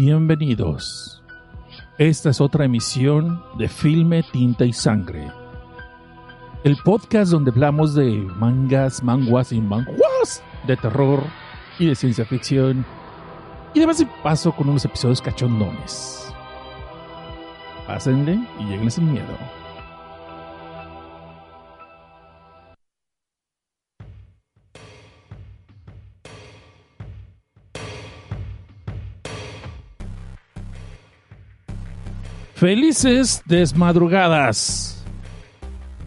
Bienvenidos. Esta es otra emisión de Filme, Tinta y Sangre. El podcast donde hablamos de mangas, manguas y manguas de terror y de ciencia ficción. Y en paso con unos episodios cachondones. Pásenle y lléguenle sin miedo. Felices desmadrugadas.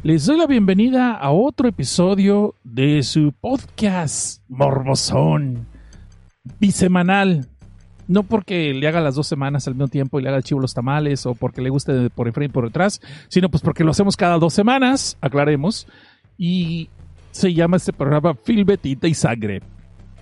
Les doy la bienvenida a otro episodio de su podcast Morbosón bisemanal. No porque le haga las dos semanas al mismo tiempo y le haga el chivo los tamales o porque le guste por enfrente y por detrás, sino pues porque lo hacemos cada dos semanas, aclaremos. Y se llama este programa Filbetita y Sangre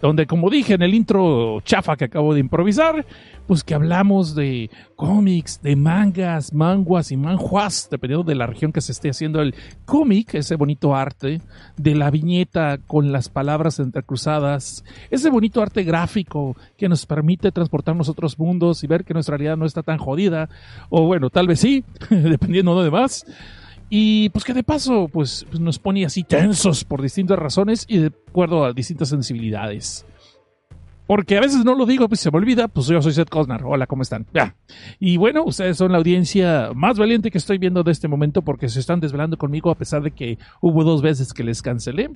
donde como dije en el intro chafa que acabo de improvisar, pues que hablamos de cómics, de mangas, manguas y manjuas, dependiendo de la región que se esté haciendo el cómic, ese bonito arte, de la viñeta con las palabras entrecruzadas, ese bonito arte gráfico que nos permite transportarnos a otros mundos y ver que nuestra realidad no está tan jodida, o bueno, tal vez sí, dependiendo de demás. Y pues que de paso, pues, pues, nos pone así tensos por distintas razones y de acuerdo a distintas sensibilidades. Porque a veces no lo digo, pues se me olvida, pues yo soy Seth Cosnar. Hola, ¿cómo están? Ya. Y bueno, ustedes son la audiencia más valiente que estoy viendo de este momento porque se están desvelando conmigo a pesar de que hubo dos veces que les cancelé.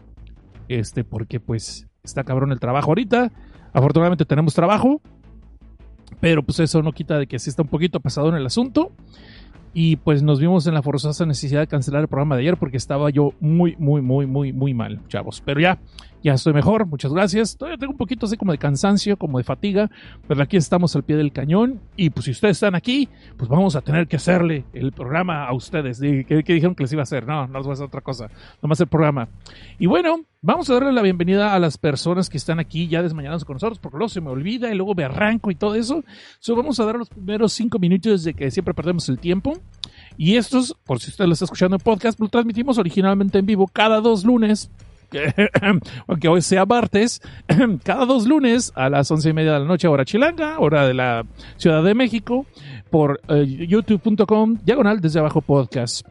Este, porque pues está cabrón el trabajo ahorita. Afortunadamente tenemos trabajo. Pero pues eso no quita de que sí está un poquito pasado en el asunto. Y pues nos vimos en la forzosa necesidad de cancelar el programa de ayer porque estaba yo muy, muy, muy, muy, muy mal, chavos. Pero ya, ya estoy mejor, muchas gracias. Todavía tengo un poquito así como de cansancio, como de fatiga, pero aquí estamos al pie del cañón. Y pues si ustedes están aquí, pues vamos a tener que hacerle el programa a ustedes. ¿Qué, dijeron que les iba a hacer? No, no les voy a hacer otra cosa, nomás el programa. Y bueno, vamos a darle la bienvenida a las personas que están aquí ya desmañados con nosotros, porque luego se me olvida y luego me arranco y todo eso. So, vamos a dar los primeros cinco minutos de que siempre perdemos el tiempo. Y estos, por si usted lo está escuchando en podcast, lo transmitimos originalmente en vivo cada dos lunes aunque hoy sea martes, cada dos lunes a las once y media de la noche, hora chilanga, hora de la Ciudad de México, por eh, youtube.com, diagonal desde abajo podcast.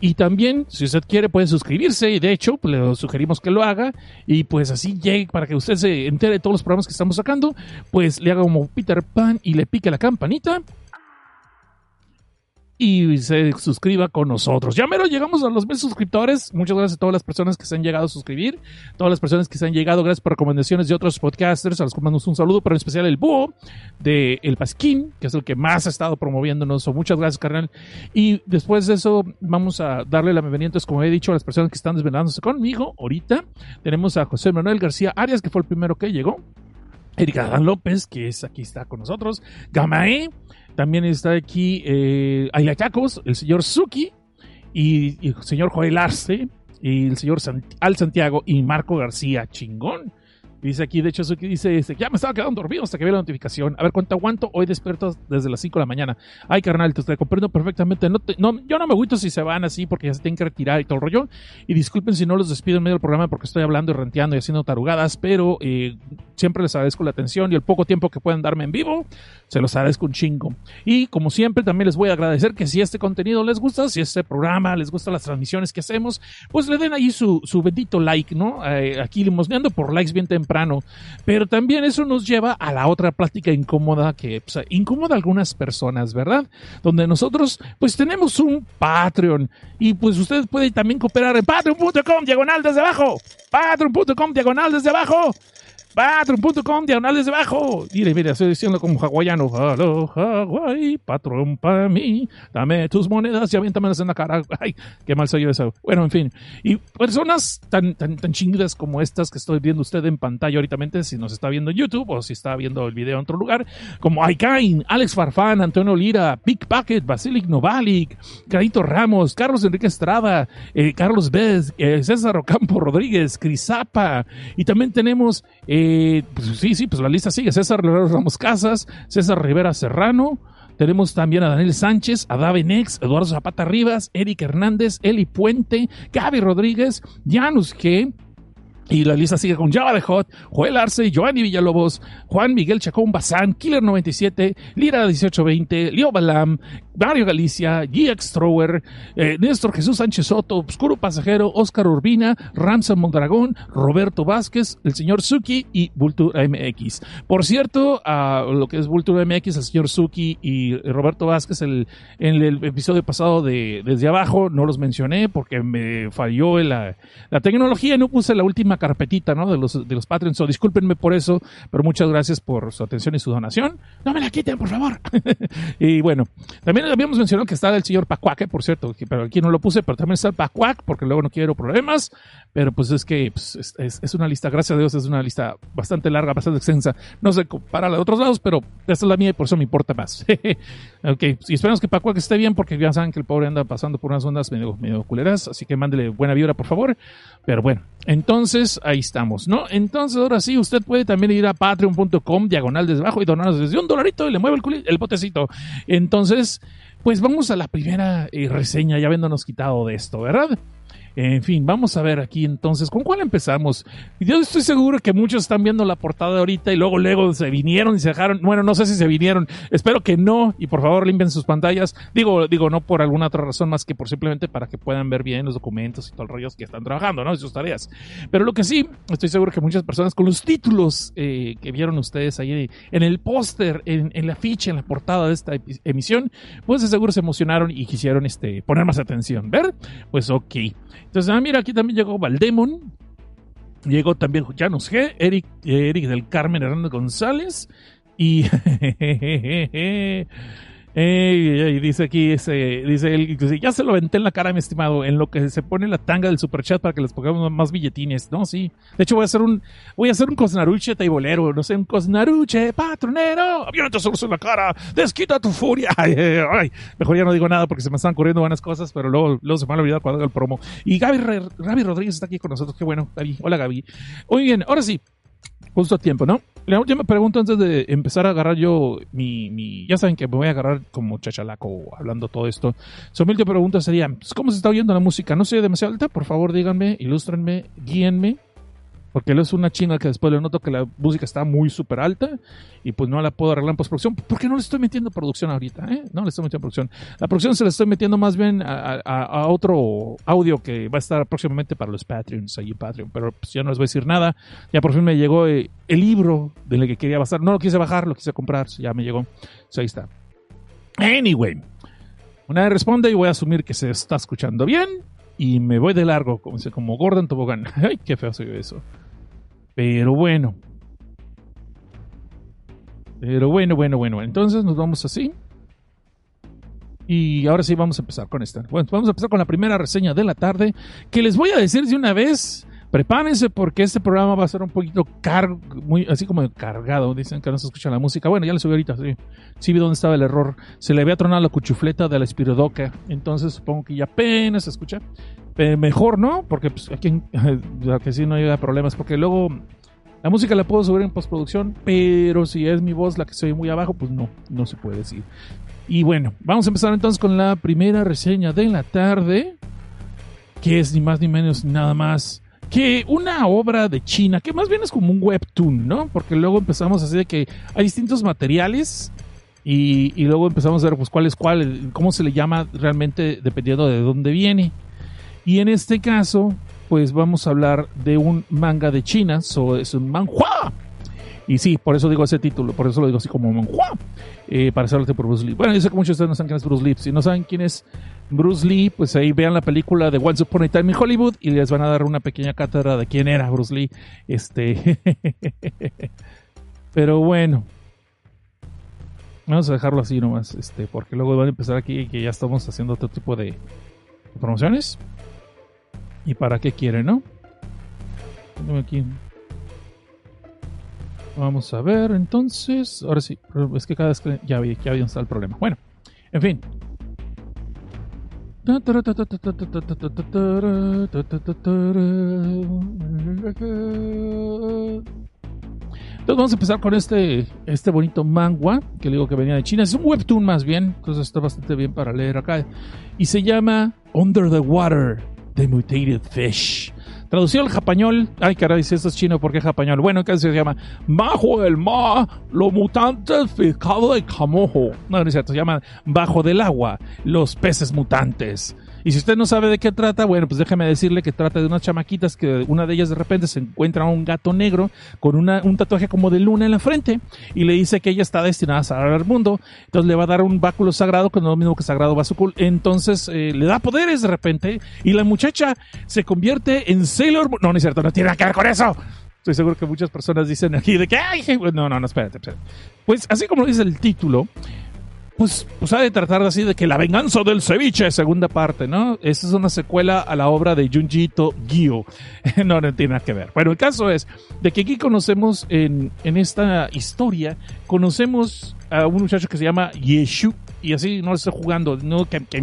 Y también, si usted quiere, puede suscribirse y de hecho, pues, le sugerimos que lo haga y pues así llegue para que usted se entere de todos los programas que estamos sacando, pues le haga como Peter Pan y le pique la campanita y se suscriba con nosotros. Ya mero llegamos a los mil suscriptores. Muchas gracias a todas las personas que se han llegado a suscribir, todas las personas que se han llegado, gracias por recomendaciones de otros podcasters, a los que mandamos un saludo, pero en especial el Búho de El Pasquín, que es el que más ha estado promoviéndonos. muchas gracias, carnal. Y después de eso, vamos a darle la bienvenida, entonces, como he dicho, a las personas que están desvelándose conmigo ahorita. Tenemos a José Manuel García Arias, que fue el primero que llegó. Erika López, que es aquí está con nosotros. Gamae, también está aquí eh, Ayacacos, el señor Suki y, el señor Joel Arce y el señor Al Santiago y Marco García, chingón. Dice aquí, de hecho, dice, ya me estaba quedando dormido hasta que vi la notificación. A ver cuánto aguanto. Hoy despierto desde las 5 de la mañana. Ay, carnal, te, comprendo perfectamente. No, no yo no me agüito si se van así porque ya se tienen que retirar y todo el rollo. Y disculpen si no los despido en medio del programa porque estoy hablando y renteando y haciendo tarugadas, pero eh, siempre les agradezco la atención y el poco tiempo que pueden darme en vivo. Se los agradezco un chingo. Y como siempre, también les voy a agradecer que si este contenido les gusta, si este programa les gusta las transmisiones que hacemos, pues le den ahí su, su bendito like, ¿no? Eh, aquí limosneando por likes bien temprano pero también eso nos lleva a la otra plática incómoda que pues, incomoda a algunas personas, ¿verdad? Donde nosotros pues tenemos un Patreon y pues usted puede también cooperar en patreon.com diagonal desde abajo. Patreon.com diagonal desde abajo. Patreon.com, diagonales debajo. Mire, mire, estoy diciendo como hawaiano. Hello, Hawaii, patrón para mí. Dame tus monedas y aviéntamelas en la cara. Ay, qué mal soy yo eso. Bueno, en fin. Y personas tan, tan, tan chingadas como estas que estoy viendo usted en pantalla ahorita, si nos está viendo en YouTube o si está viendo el video en otro lugar, como Aikain, Alex Farfán, Antonio Lira, Pickpacket, Basilic Novalik, Carito Ramos, Carlos Enrique Estrada, eh, Carlos Bez, eh, César Ocampo Rodríguez, Crisapa. Y también tenemos... Eh, pues sí, sí, pues la lista sigue. César Ramos Casas, César Rivera Serrano. Tenemos también a Daniel Sánchez, a Dave Nex, Eduardo Zapata Rivas, Eric Hernández, Eli Puente, Gaby Rodríguez, Janus G, Y la lista sigue con Java de Hot, Joel Arce, Giovanni Villalobos, Juan Miguel Chacón Bazán, Killer 97, Lira 1820, Leo Balam, Mario Galicia, GX Trower, eh, Néstor Jesús Sánchez Soto, Obscuro Pasajero, Oscar Urbina, Ramsa Mondragón, Roberto Vázquez, el señor Suki y Vulture MX. Por cierto, a lo que es Vulture MX, el señor Suki y Roberto Vázquez, el, en el episodio pasado de Desde Abajo no los mencioné porque me falló la, la tecnología y no puse la última carpetita ¿no? de, los, de los Patreons. So, discúlpenme por eso, pero muchas gracias por su atención y su donación. No me la quiten, por favor. y bueno, también habíamos mencionado que está el señor Pacuac, por cierto, pero aquí no lo puse, pero también está el Pacuac, porque luego no quiero problemas. Pero pues es que pues, es, una lista, gracias a Dios, es una lista bastante larga, bastante extensa. No se compara la de otros lados, pero esta es la mía y por eso me importa más. ok, y esperamos que Pacuac esté bien, porque ya saben que el pobre anda pasando por unas ondas medio, medio culeras, así que mándele buena vibra, por favor. Pero bueno, entonces ahí estamos, ¿no? Entonces ahora sí, usted puede también ir a patreon.com, diagonal desde y donarnos desde un dolarito y le mueve el, el potecito. Entonces, pues vamos a la primera eh, reseña, ya habiéndonos quitado de esto, ¿verdad? En fin, vamos a ver aquí entonces, ¿con cuál empezamos? Yo estoy seguro que muchos están viendo la portada ahorita y luego luego se vinieron y se dejaron, bueno, no sé si se vinieron, espero que no y por favor limpien sus pantallas. Digo, digo no por alguna otra razón más que por simplemente para que puedan ver bien los documentos y todo el rollo que están trabajando, ¿no? Sus tareas. Pero lo que sí, estoy seguro que muchas personas con los títulos eh, que vieron ustedes ahí en el póster, en, la ficha, en la portada de esta emisión, pues de seguro se emocionaron y quisieron este, poner más atención, ¿ver? Pues ok. Entonces, ah, mira, aquí también llegó Valdemon. Llegó también Janus G, Eric, Eric del Carmen Hernández González. Y y dice aquí, ese, dice él, ya se lo venté en la cara, mi estimado, en lo que se pone la tanga del superchat para que les pongamos más billetines. No, sí. De hecho, voy a hacer un, voy a hacer un cosnaruche taibolero, no sé, un cosnaruche patronero. Avienta solo en la cara, desquita tu furia. Ay, mejor ya no digo nada porque se me están ocurriendo buenas cosas, pero luego, luego se me van a olvidar cuando haga el promo. Y Gaby, Gaby Rodríguez está aquí con nosotros. Qué bueno, Gaby. Hola, Gaby. Muy bien, ahora sí. Justo a tiempo, ¿no? La última pregunta antes de empezar a agarrar yo mi, mi ya saben que me voy a agarrar como chachalaco hablando todo esto. Su última pregunta sería, pues, ¿cómo se está oyendo la música? ¿No soy demasiado alta? Por favor, díganme, ilústrenme, guíenme. Porque él es una china que después le noto que la música está muy súper alta y pues no la puedo arreglar en postproducción. ¿Por qué no le estoy metiendo producción ahorita? Eh? No le estoy metiendo producción. La producción se la estoy metiendo más bien a, otro audio que va a estar próximamente para los Patreons, ahí en Patreon. Pero pues, ya no les voy a decir nada. Ya por fin me llegó eh, el libro del que quería basar. No lo quise bajar, lo quise comprar. Ya me llegó. ahí está. Anyway. Una vez responde y voy a asumir que se está escuchando bien. Y me voy de largo, como, como Gordon Tobogán. Ay, qué feo soy eso. Pero bueno. Pero bueno, bueno, bueno. Entonces nos vamos así. Y ahora sí vamos a empezar con esta. Bueno, vamos a empezar con la primera reseña de la tarde. Que les voy a decir de una vez. Prepárense porque este programa va a ser un poquito cargo, muy así como cargado. Dicen que no se escucha la música. Bueno, ya les subí ahorita. Sí, sí vi dónde estaba el error. Se le había tronado la cuchufleta de la espirodoca. Entonces supongo que ya apenas se escucha. Pero mejor, ¿no? Porque pues, aquí que sí no haya problemas. Porque luego la música la puedo subir en postproducción. Pero si es mi voz la que se oye muy abajo, pues no, no se puede decir. Y bueno, vamos a empezar entonces con la primera reseña de la tarde. Que es ni más ni menos ni nada más que una obra de China, que más bien es como un webtoon, ¿no? Porque luego empezamos así de que hay distintos materiales y, luego empezamos a ver pues cuál es cuál, cómo se le llama realmente dependiendo de dónde viene. Y en este caso, pues vamos a hablar de un manga de China, so, es un manhua. Y sí, por eso digo ese título, por eso lo digo así como manhua, eh, para hacerlo por Bruce Lee. Bueno, yo sé que muchos de ustedes no saben quién es Bruce Lee. Si no saben quién es Bruce Lee, pues ahí vean la película de Once Upon a Time in Hollywood y les van a dar una pequeña cátedra de quién era Bruce Lee. Este. Pero bueno. Vamos a dejarlo así nomás, este, porque luego van a empezar aquí que ya estamos haciendo otro tipo de promociones. ¿Y para qué quieren, no? Aquí. Vamos a ver, entonces. Ahora sí, es que cada vez que ya vi, ya está el problema. Bueno, en fin. Entonces vamos a empezar con este, este bonito manga que le digo que venía de China. Es un webtoon más bien, entonces está bastante bien para leer acá. Y se llama Under the Water, The Mutated Fish. Traducido al japañol, ay caray, si esto es chino, ¿por qué japañol? Bueno, casi se llama Bajo el mar, los mutantes pescado de camojo. No, no es cierto, se llama Bajo del agua, los peces mutantes. Y si usted no sabe de qué trata, bueno, pues déjeme decirle que trata de unas chamaquitas que una de ellas de repente se encuentra un gato negro con una, un tatuaje como de luna en la frente y le dice que ella está destinada a salvar al mundo. Entonces le va a dar un báculo sagrado, que no es lo mismo que sagrado basúculo. Entonces eh, le da poderes de repente y la muchacha se convierte en Sailor Moon. No, no es cierto, no tiene nada que ver con eso. Estoy seguro que muchas personas dicen aquí de que, ay, no, no, no, espérate, espérate. Pues así como dice el título, pues, pues ha de tratar así de que la venganza del ceviche, segunda parte, ¿no? Esta es una secuela a la obra de Junjito Gyo. no, no tiene nada que ver. Bueno, el caso es de que aquí conocemos en, en esta historia, conocemos a un muchacho que se llama Yeshu, y así no estoy jugando, no que, que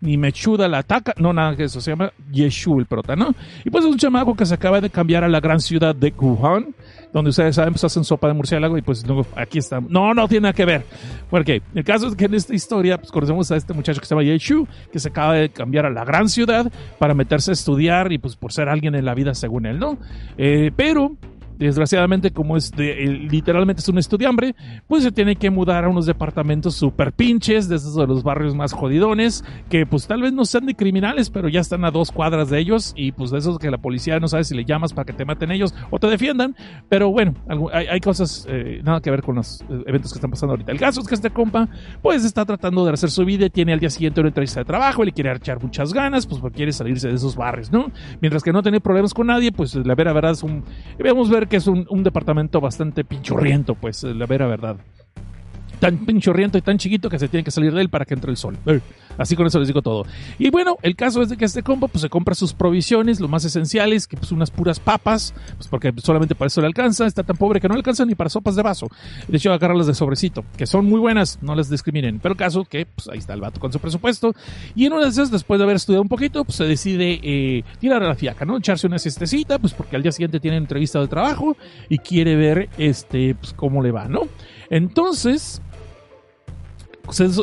ni Mechuda la ataca, no nada de eso, se llama Yeshu el prota, ¿no? Y pues es un chamaco que se acaba de cambiar a la gran ciudad de Wuhan, donde ustedes saben, pues hacen sopa de murciélago y pues luego aquí está. No, no tiene nada que ver. Porque el caso es que en esta historia, pues conocemos a este muchacho que se llama Yeshu, que se acaba de cambiar a la gran ciudad para meterse a estudiar y pues por ser alguien en la vida según él, ¿no? Eh, pero desgraciadamente como es de, literalmente es un estudiambre, pues se tiene que mudar a unos departamentos super pinches, de esos de los barrios más jodidones, que pues tal vez no sean de criminales, pero ya están a dos cuadras de ellos y pues de esos que la policía no sabe si le llamas para que te maten ellos o te defiendan, pero bueno, hay, cosas eh, nada que ver con los eh, eventos que están pasando ahorita. El caso es que este compa pues está tratando de hacer su vida tiene al día siguiente una entrevista de trabajo, y le quiere echar muchas ganas, pues quiere salirse de esos barrios, ¿no? Mientras que no tiene problemas con nadie, pues la verdad es un... Debemos ver que es un, un departamento bastante pinchurriento, pues, la vera verdad tan pinchorriento y tan chiquito que se tiene que salir de él para que entre el sol. Así con eso les digo todo. Y bueno, el caso es de que este compa pues se compra sus provisiones, lo más esenciales, que pues unas puras papas, pues porque solamente para eso le alcanza, está tan pobre que no le alcanza ni para sopas de vaso. De hecho, agarrarlas de sobrecito, que son muy buenas, no les discriminen. Pero el caso que pues ahí está el vato con su presupuesto. Y en una de esas, después de haber estudiado un poquito, pues se decide eh, tirar a la fiaca, ¿no? Echarse una siestecita, pues porque al día siguiente tiene entrevista de trabajo y quiere ver este, pues cómo le va, ¿no? Entonces,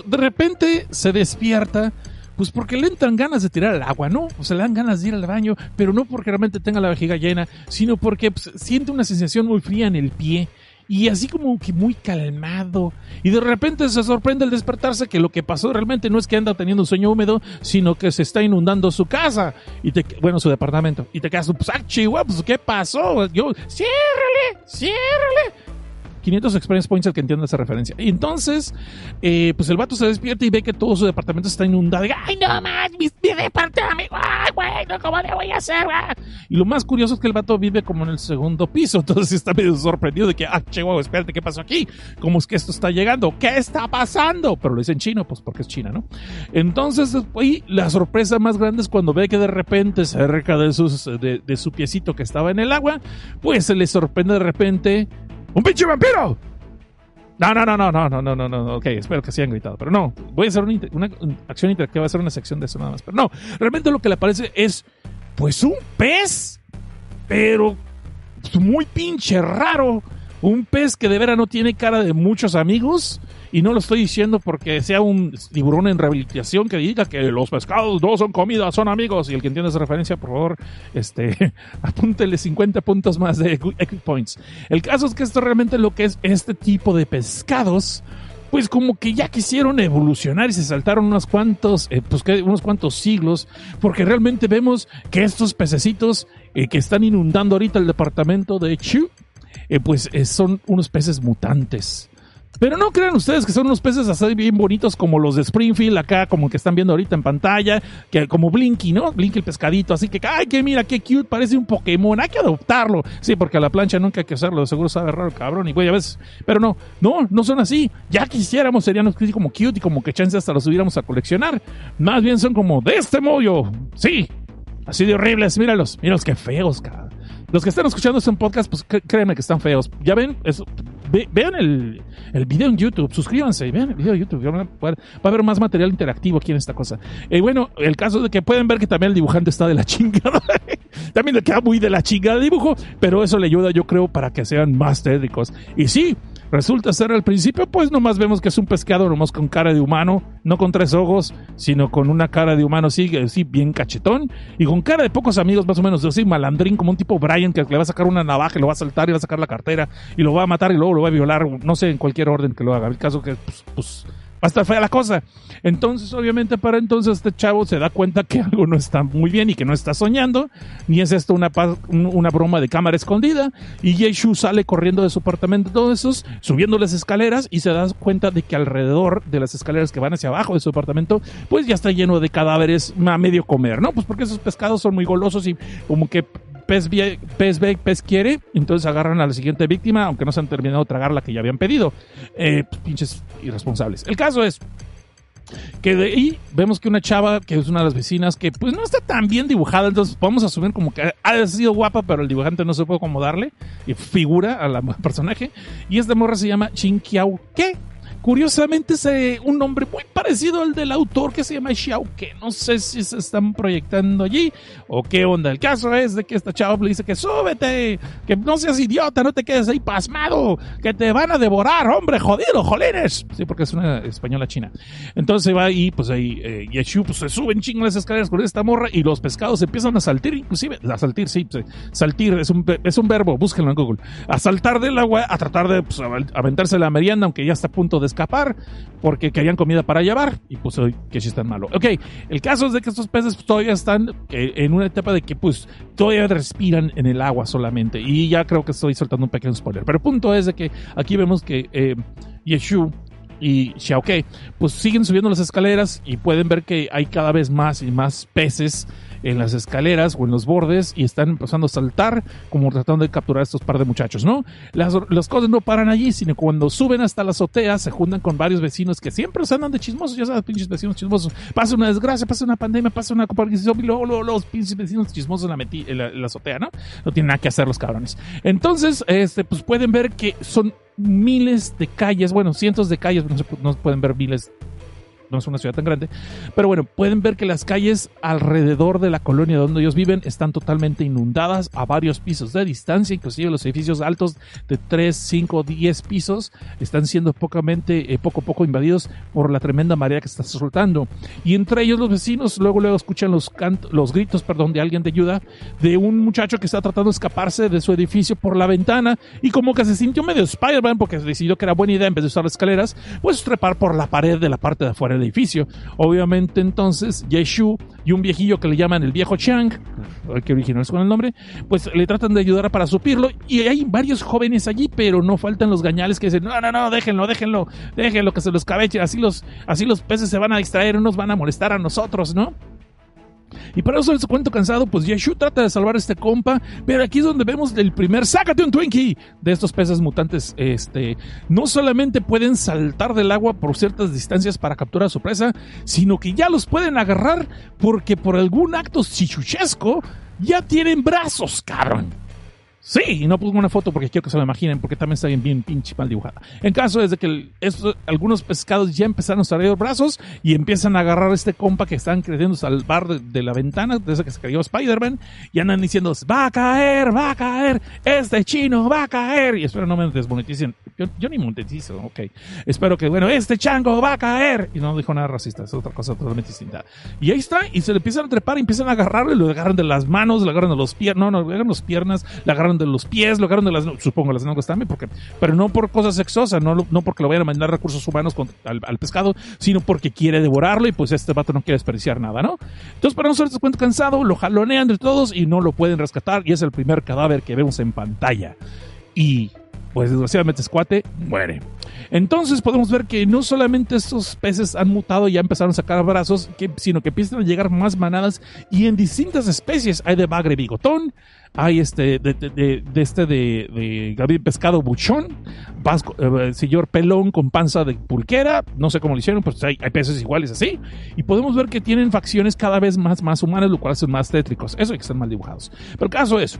de repente se despierta, pues porque le entran ganas de tirar al agua, ¿no? O sea, le dan ganas de ir al baño, pero no porque realmente tenga la vejiga llena, sino porque pues, siente una sensación muy fría en el pie y así como que muy calmado. Y de repente se sorprende al despertarse que lo que pasó realmente no es que anda teniendo un sueño húmedo, sino que se está inundando su casa, y te, bueno, su departamento. Y te quedas, pues, ah, chihuahua, pues, ¿qué pasó? Yo, ciérrale, ciérrale. 500 experience points el que entienda esa referencia. Y entonces, eh, pues el vato se despierta y ve que todo su departamento está inundado. Ay, no más, mi, departamento. Ay, güey, ¿cómo le voy a hacer? Y lo más curioso es que el vato vive como en el segundo piso. Entonces está medio sorprendido de que, ah, che, wow, espérate, ¿qué pasó aquí? ¿Cómo es que esto está llegando? ¿Qué está pasando? Pero lo dice en chino, pues porque es China, ¿no? Entonces, y la sorpresa más grande es cuando ve que de repente cerca de, sus, de, de su piecito que estaba en el agua, pues se le sorprende de repente ¡Un pinche vampiro! No, no, no, no, no, no, no, no, no. Ok, espero que se hayan gritado. Pero no, voy a hacer una, una, acción interactiva, voy a hacer una sección de eso nada más. Pero no, realmente lo que le aparece es, pues, un pez, pero muy pinche raro. Un pez que de veras no tiene cara de muchos amigos y no lo estoy diciendo porque sea un tiburón en rehabilitación que diga que los pescados no son comida, son amigos. Y el que entienda esa referencia, por favor, este, apúntele 50 puntos más de Equip Points. El caso es que esto realmente lo que es este tipo de pescados pues como que ya quisieron evolucionar y se saltaron unos cuantos, eh, pues unos cuantos siglos, porque realmente vemos que estos pececitos eh, que están inundando ahorita el departamento de Chu, eh, pues son unos peces mutantes. Pero no crean ustedes que son unos peces así bien bonitos como los de Springfield, acá como que están viendo ahorita en pantalla, que como Blinky, ¿no? Blinky el pescadito, así que, ay, que mira, qué cute, parece un Pokémon, hay que adoptarlo. Sí, porque a la plancha nunca hay que hacerlo, seguro sabe raro cabrón, y güey, a veces, pero no, no, no son así. Ya quisiéramos, serían como cute y como que chance hasta los hubiéramos a coleccionar. Más bien son como de este modo, sí, así de horribles, míralos, míralos qué feos, cabrón. Los que están escuchando este podcast, pues créanme que están feos. Ya ven, eso, vean el, el, video en YouTube, suscríbanse, vean el video en YouTube. Va a, haber más material interactivo aquí en esta cosa. Y bueno, el caso de que pueden ver que también el dibujante está de la chingada. también le queda muy de la chingada el dibujo, pero eso le ayuda, yo creo, para que sean más tétricos. Y sí, Resulta ser al principio, pues nomás vemos que es un pescado nomás con cara de humano, no con tres ojos, sino con una cara de humano así, así bien cachetón, y con cara de pocos amigos más o menos, así malandrín, como un tipo Brian que le va a sacar una navaja y lo va a saltar y va a sacar la cartera y lo va a matar y luego lo va a violar, no sé, en cualquier orden que lo haga. El caso que, pues, pues va a estar fea la cosa. Entonces, obviamente, para entonces este chavo se da cuenta que algo no está muy bien y que no está soñando, ni es esto una, una broma de cámara escondida. Y Yeshu sale corriendo de su apartamento, todos esos, subiendo las escaleras y se da cuenta de que alrededor de las escaleras que van hacia abajo de su apartamento, pues ya está lleno de cadáveres a medio comer, ¿no? Pues porque esos pescados son muy golosos y como que pez, pez ve, pez quiere, entonces agarran a la siguiente víctima, aunque no se han terminado de tragar la que ya habían pedido. Eh, pues, pinches irresponsables. El caso es que de ahí vemos que una chava, que es una de las vecinas, que pues no está tan bien dibujada, entonces podemos asumir como que ha sido guapa, pero el dibujante no se puede acomodarle, y figura a la personaje, y esta morra se llama Chin Kiao Ke, Curiosamente es eh, un nombre muy parecido al del autor que se llama Xiao, que no sé si se están proyectando allí o qué onda. El caso es de que esta chava le dice que súbete, que no seas idiota, no te quedes ahí pasmado, que te van a devorar, hombre, jodido, jolines. Sí, porque es una española china. Entonces va ahí, pues ahí, eh, Yeshu pues, se suben chingo las escaleras con esta morra y los pescados empiezan a saltir, inclusive, a saltir, sí, saltir, es un, es un verbo, búsquenlo en Google. A saltar del agua, a tratar de pues, aventarse la merienda, aunque ya está a punto de escapar porque querían comida para llevar y pues hoy que si están malo. Ok, el caso es de que estos peces todavía están eh, en una etapa de que pues todavía respiran en el agua solamente y ya creo que estoy soltando un pequeño spoiler. Pero el punto es de que aquí vemos que eh, Yeshu y Xiaoke pues siguen subiendo las escaleras y pueden ver que hay cada vez más y más peces en las escaleras o en los bordes y están empezando a saltar como tratando de capturar a estos par de muchachos, ¿no? Las, las cosas no paran allí, sino cuando suben hasta la azotea se juntan con varios vecinos que siempre se andan de chismosos, ya sabes, pinches vecinos chismosos. Pasa una desgracia, pasa una pandemia, pasa una aparición y luego, los pinches vecinos chismosos en, la, en la azotea, ¿no? No tienen nada que hacer los cabrones. Entonces, este, pues pueden ver que son miles de calles, bueno, cientos de calles, no, se, no pueden ver miles no es una ciudad tan grande. Pero bueno, pueden ver que las calles alrededor de la colonia donde ellos viven están totalmente inundadas a varios pisos de distancia, inclusive los edificios altos de 3, 5, 10 pisos están siendo pocamente, eh, poco a poco invadidos por la tremenda marea que está soltando. Y entre ellos los vecinos luego luego escuchan los, los gritos perdón, de alguien de ayuda de un muchacho que está tratando de escaparse de su edificio por la ventana y como que se sintió medio Spider-Man porque decidió que era buena idea en vez de usar las escaleras, pues trepar por la pared de la parte de afuera del edificio. Obviamente entonces Yeshu y un viejillo que le llaman el viejo Chang, que original es con el nombre, pues le tratan de ayudar para supirlo y hay varios jóvenes allí, pero no faltan los gañales que dicen, no, no, no, déjenlo, déjenlo, déjenlo que se los cabeche, así los, así los peces se van a distraer, no nos van a molestar a nosotros, ¿no? Y para eso su cuento cansado, pues Yeshu trata de salvar a este compa, pero aquí es donde vemos el primer sácate un Twinkie de estos peces mutantes. Este, no solamente pueden saltar del agua por ciertas distancias para capturar a su presa, sino que ya los pueden agarrar porque por algún acto chichuchesco ya tienen brazos, cabrón. Sí, y no pongo una foto porque quiero que se lo imaginen, porque también está bien, bien pinche mal dibujada. En caso es de que algunos pescados ya empezaron a salir brazos y empiezan a agarrar a este compa que están creciendo al bar de, la ventana, desde que se cayó Spider-Man, y andan diciendo, va a caer, va a caer, este chino va a caer. Y espero no me desmoneticen. Yo, ni monetizo, ok. Espero que, bueno, este chango va a caer. Y no dijo nada racista, es otra cosa totalmente distinta. Y ahí está, y se le empiezan a trepar, y empiezan a agarrarlo, y lo agarran de las manos, lo agarran de los pies, no, no, lo agarran de las piernas, le agarran de los pies, lo de las, supongo las nalgas también, porque, pero no por cosas sexosas, no, no porque lo vayan a mandar recursos humanos al, pescado, sino porque quiere devorarlo y pues este vato no quiere desperdiciar nada, ¿no? Entonces para nosotros cuento cansado, lo jalonean entre todos y no lo pueden rescatar y es el primer cadáver que vemos en pantalla. Y pues desgraciadamente Squate muere. Entonces podemos ver que no solamente estos peces han mutado y ya empezaron a sacar brazos, sino que empiezan a llegar más manadas y en distintas especies. Hay de bagre bigotón, hay este de, de, este de, de pescado buchón, vasco, eh, señor pelón con panza de pulquera, no sé cómo lo hicieron, pues hay, peces iguales así, y podemos ver que tienen facciones cada vez más, más humanas, lo cual hacen más tétricos, eso es que están mal dibujados. Pero caso es,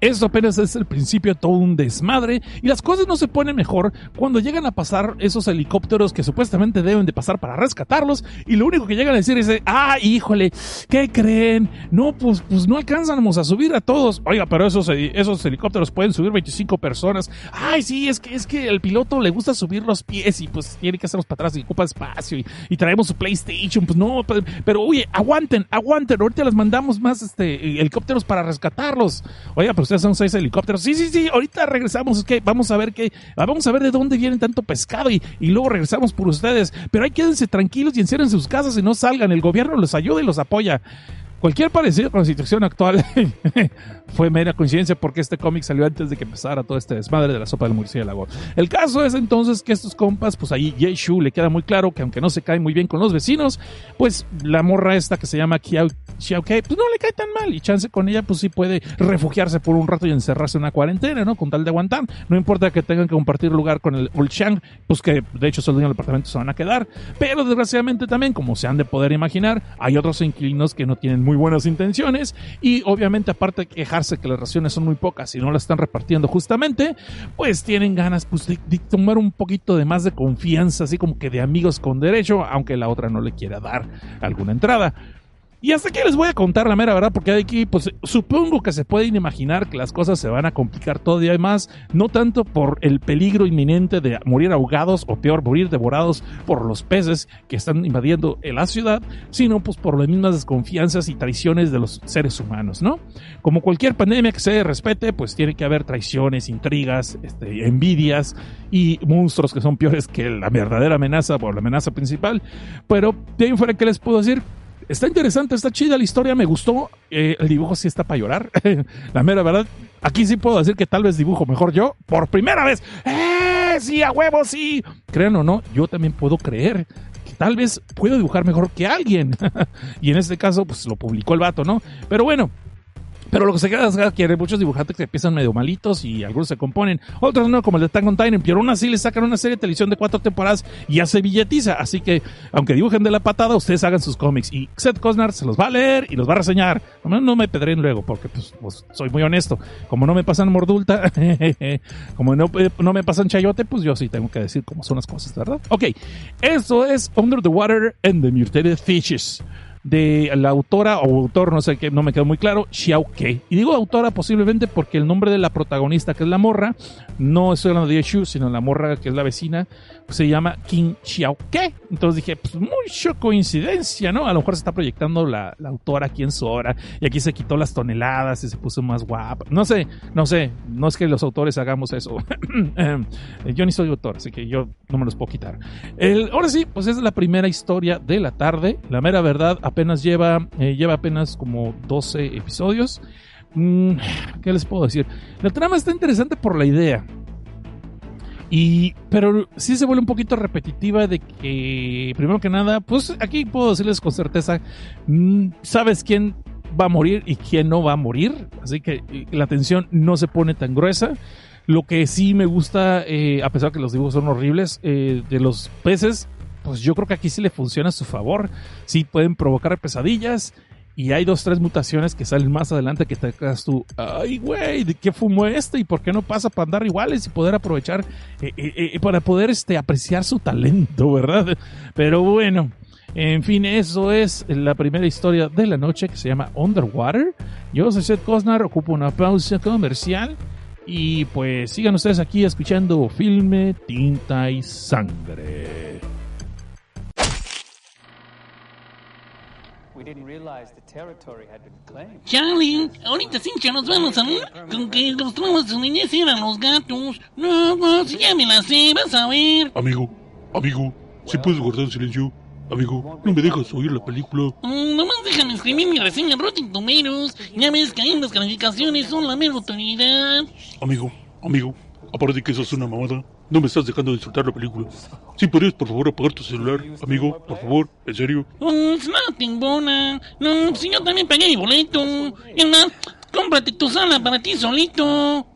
Esto apenas es el principio de todo un desmadre y las cosas no se ponen mejor cuando llegan a pasar esos helicópteros que supuestamente deben de pasar para rescatarlos y lo único que llegan a decir es, ah, híjole, ¿qué creen? No, pues, pues no alcanzamos a subir a todos. Oiga, pero esos, esos helicópteros pueden subir 25 personas. Ay, sí, es que, es que el piloto le gusta subir los pies y pues tiene que hacerlos para atrás y ocupa espacio y, traemos su PlayStation. Pues no, pero, pero, oye, aguanten, aguanten, ahorita les mandamos más este, helicópteros para rescatarlos. Oiga, ustedes son seis helicópteros. Sí, sí, sí, ahorita regresamos. Es que vamos a ver qué, vamos a ver de dónde viene tanto pescado y, y luego regresamos por ustedes. Pero ahí quédense tranquilos y encierren sus casas y no salgan. El gobierno los ayuda y los apoya. Cualquier parecido con la situación actual fue mera coincidencia porque este cómic salió antes de que empezara todo este desmadre de la sopa del murciélago. El caso es entonces que estos compas, pues ahí Shu le queda muy claro que aunque no se cae muy bien con los vecinos, pues la morra esta que se llama Xiao Kei, pues no le cae tan mal y chance con ella pues sí puede refugiarse por un rato y encerrarse en una cuarentena, ¿no? Con tal de aguantar. No importa que tengan que compartir lugar con el Ulchang, pues que de hecho solo en el departamento se van a quedar. Pero desgraciadamente también, como se han de poder imaginar, hay otros inquilinos que no tienen muy buenas intenciones y obviamente aparte de quejarse que las raciones son muy pocas y no las están repartiendo justamente, pues tienen ganas pues, de, tomar un poquito de más de confianza, así como que de amigos con derecho, aunque la otra no le quiera dar alguna entrada. Y hasta aquí les voy a contar la mera verdad, porque aquí, pues supongo que se pueden imaginar que las cosas se van a complicar todavía más, no tanto por el peligro inminente de morir ahogados o peor, morir devorados por los peces que están invadiendo la ciudad, sino pues por las mismas desconfianzas y traiciones de los seres humanos, ¿no? Como cualquier pandemia que se respete, pues tiene que haber traiciones, intrigas, este, envidias y monstruos que son peores que la verdadera amenaza o la amenaza principal. Pero de ahí fuera, ¿qué les puedo decir? Está interesante, está chida la historia, me gustó. Eh, el dibujo sí está para llorar. la mera verdad, aquí sí puedo decir que tal vez dibujo mejor yo por primera vez. ¡Eh! Sí, a huevo, sí. Crean o no, yo también puedo creer que tal vez puedo dibujar mejor que alguien. y en este caso, pues lo publicó el vato, ¿no? Pero bueno, pero lo que se queda es que hay muchos dibujantes que empiezan medio malitos y algunos se componen. Otros no, como el de Tank on Titan, pero aún así le sacan una serie de televisión de cuatro temporadas y ya se billetiza. Así que, aunque dibujen de la patada, ustedes hagan sus cómics. Y Seth Cosnar se los va a leer y los va a reseñar. No, me pedren luego, porque pues, pues, soy muy honesto. Como no me pasan Mordulta, como no, eh, no me pasan Chayote, pues yo sí tengo que decir cómo son las cosas, ¿verdad? Ok, eso es Under the Water and the Mutated Fishes de la autora o autor, no sé qué, no me quedó muy claro, Xiao Kei. Y digo autora posiblemente porque el nombre de la protagonista, que es la morra, no estoy hablando de Shu, sino la morra que es la vecina, pues se llama King Xiao Kei. Entonces dije, pues mucha coincidencia, ¿no? A lo mejor se está proyectando la, autora aquí en su obra y aquí se quitó las toneladas y se puso más guapa. No sé, no sé, no es que los autores hagamos eso. Yo ni soy autor, así que yo no me los puedo quitar. El, ahora sí, pues es la primera historia de la tarde. La mera verdad, apenas lleva, eh, lleva apenas como 12 episodios. Mm, ¿Qué les puedo decir? La trama está interesante por la idea. Y, pero sí se vuelve un poquito repetitiva de que, primero que nada, pues aquí puedo decirles con certeza, mm, sabes quién va a morir y quién no va a morir. Así que la tensión no se pone tan gruesa. Lo que sí me gusta, eh, a pesar que los dibujos son horribles, eh, de los peces, pues yo creo que aquí sí le funciona a su favor. Sí pueden provocar pesadillas. Y hay dos, tres mutaciones que salen más adelante que te quedas tú, ay, güey, ¿de qué fumó este? ¿Y por qué no pasa para andar iguales y poder aprovechar, eh, eh, eh, para poder este, apreciar su talento, ¿verdad? Pero bueno, en fin, eso es la primera historia de la noche que se llama Underwater. Yo soy Seth Cosnar, ocupo una pausa comercial. Y pues sigan ustedes aquí escuchando Filme, Tinta y Sangre. Charlie, ahorita sí que nos vamos a con que los traumas de su niñez eran los gatos. No, no, si ya me la sé, vas a ver. Amigo, amigo, si puedes guardar silencio. Amigo, no me dejas oír la película. Mm, nomás déjame escribir mi reseña en Rotten Tomatoes. Ya ves que ahí las calificaciones son la mera autoridad. Amigo, amigo, aparte de que eso es una mamada, no me estás dejando disfrutar la película. Si podrías, por favor, apagar tu celular, amigo, por favor, en serio. Es nothing, Bona. No, si yo también pagué mi boleto. Y más, cómprate tu sala para ti solito.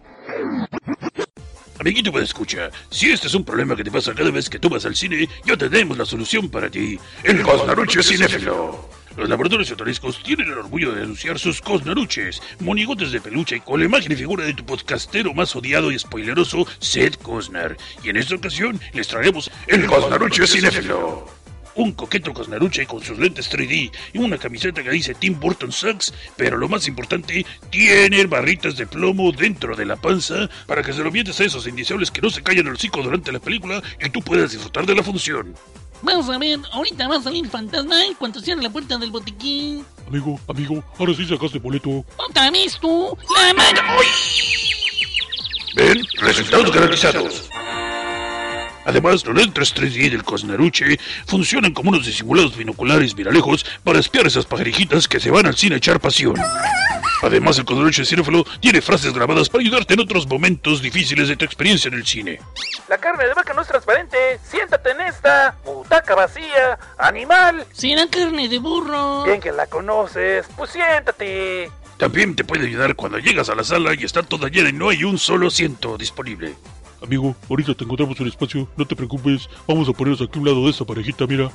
Amiguito, me escucha. Si este es un problema que te pasa cada vez que tú vas al cine, ya tenemos la solución para ti. El Cosnaruche Cinéfilo. Los laboratorios Otariscos tienen el orgullo de anunciar sus cosnaruches, monigotes de peluche con la imagen y figura de tu podcastero más odiado y spoileroso, Seth Cosnar. Y en esta ocasión les traeremos el Cosnaruche Cinéfilo. Un coqueto Cosnaruche con sus lentes 3D y una camiseta que dice Tim Burton Sucks, pero lo más importante, tiene barritas de plomo dentro de la panza para que se lo mientes a esos indeseables que no se callan el hocico durante la película y tú puedas disfrutar de la función. Vamos a ver, ahorita va a salir fantasma en cuanto cierre la puerta del botiquín. Amigo, amigo, ahora sí sacaste boleto. ¿Otra vez tú? ¡La mano! Ven, resultados garantizados. Además, los lentes 3D del Cosnaruche funcionan como unos disimulados binoculares viralejos para espiar esas pajarijitas que se van al cine a echar pasión. Además, el Cosnaruche Cinéfilo tiene frases grabadas para ayudarte en otros momentos difíciles de tu experiencia en el cine. La carne de vaca no es transparente. Siéntate en esta. Butaca vacía. Animal. ¿Será carne de burro? Bien que la conoces. Pues siéntate. También te puede ayudar cuando llegas a la sala y está toda llena y no hay un solo asiento disponible. Amigo, ahorita te encontramos un espacio, no te preocupes, vamos a ponernos aquí a un lado de esa parejita, mira.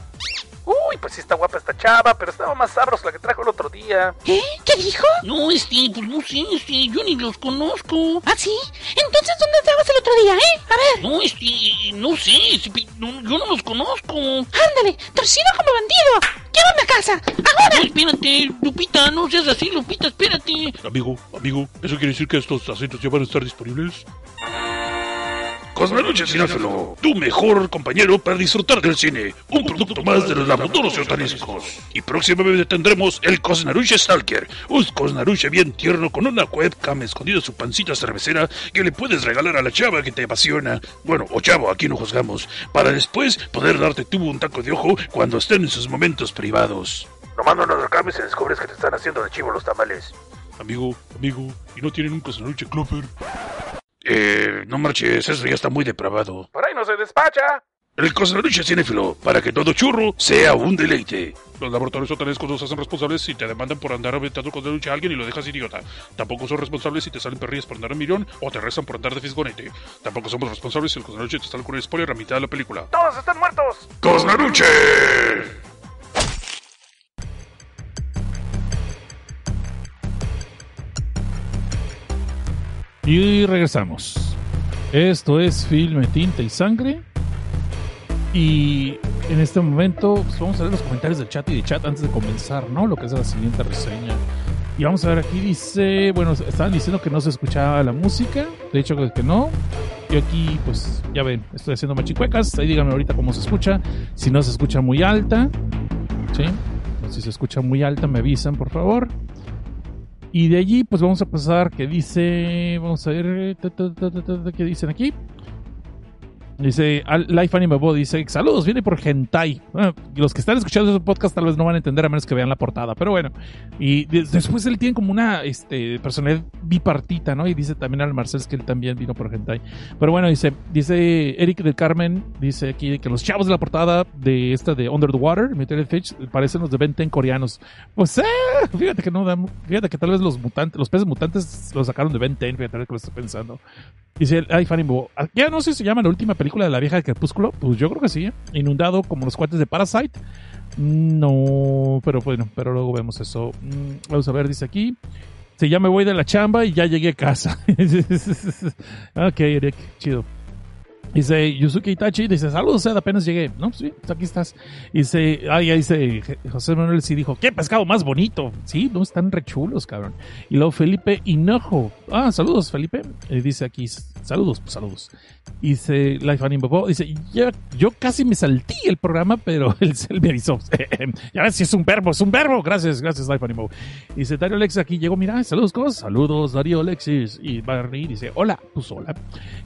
Uy, pues sí está guapa esta chava, pero estaba más sabrosa la que trajo el otro día. ¿Eh? ¿Qué dijo? No, este, pues no sé, este, yo ni los conozco. ¿Ah, sí? Entonces, ¿dónde estabas el otro día, eh? A ver. No, este, no sé, este, no, yo no los conozco. Ándale, torcido como bandido. Llévame a casa, No, ahora. espérate, Lupita, no seas así, Lupita, espérate. Amigo, amigo, ¿eso quiere decir que estos asientos ya van a estar disponibles? Cosnaruche Cinéfilo, tu mejor compañero para disfrutar del cine. Un producto más de los laboratorios otaniscos. Y próximamente tendremos el Cosnaruche Stalker, un Cosnaruche bien tierno con una webcam escondida en su pancita cervecera que le puedes regalar a la chava que te apasiona. Bueno, o chavo, aquí no juzgamos. Para después poder darte tú un taco de ojo cuando estén en sus momentos privados. Nomás no nos reclames y descubres que te están haciendo de chivo los tamales. Amigo, amigo, ¿y no tienen un Cosnaruche Clover? Eh, no marches, eso ya está muy depravado. Por ahí no se despacha. El Cosnaruche Cinéfilo, para que todo churro sea un deleite. Los laboratorios otanescos nos hacen responsables si te demandan por andar aventando Cosnaruche a alguien y lo dejas idiota. Tampoco son responsables si te salen perrillas por andar en millón o te rezan por andar de fisgonete. Tampoco somos responsables si el Cosnaruche te sale con el spoiler a mitad de la película. Todos están muertos. ¡Cosnaruche! Y regresamos. Esto es Filme, Tinta y Sangre. Y en este momento pues, vamos a ver los comentarios del chat y de chat antes de comenzar, ¿no? Lo que es la siguiente reseña. Y vamos a ver aquí, dice, bueno, estaban diciendo que no se escuchaba la música, de hecho que no. Yo aquí, pues, ya ven, estoy haciendo machicuecas, ahí díganme ahorita cómo se escucha, si no se escucha muy alta, ¿sí? Si se escucha muy alta me avisan, por favor. Y de allí, pues vamos a pasar que dice. Vamos a ver. ¿Qué dicen aquí? Dice Life Anime Bo dice: Saludos, viene por Hentai. Los que están escuchando ese podcast tal vez no van a entender a menos que vean la portada, pero bueno. Y de- después él tiene como una este, personalidad bipartita, ¿no? Y dice también al Marcels que él también vino por Hentai. Pero bueno, dice, dice Eric del Carmen, dice aquí que los chavos de la portada de esta de Under the Water, Meteor Fish, parecen los de Ben 10 coreanos. Pues, eh, fíjate que no fíjate que tal vez los mutantes, los peces mutantes los sacaron de Ben 10, fíjate que lo estoy pensando. Dice, ay, Fanny Bo, ya no sé si se llama la última película de la vieja de Crepúsculo, pues yo creo que sí, ¿eh? inundado como los cuates de Parasite. No, pero bueno, pero luego vemos eso. Mm, Vamos a ver, dice aquí. Se ya me voy de la chamba y ya llegué a casa. ok, Eric, chido. Dice Yusuke Itachi, dice, saludos, Ed, apenas llegué. No, pues sí, pues aquí estás. Dice, ay, ahí dice, José Manuel sí dijo, qué pescado más bonito. Sí, no, están re chulos, cabrón. Y luego Felipe Hinojo. Ah, saludos, Felipe. Eh, dice aquí, saludos, pues saludos. Dice Life Anime Bobo, dice, ya, yo casi me saltí el programa, pero él, él me avisó. ya ves si es un verbo, es un verbo. Gracias, gracias, Life Anime Bobo. Dice Dario Alexis aquí llegó, mira, saludos. Saludos, Dario Alexis. Y Barney dice, hola, pues hola.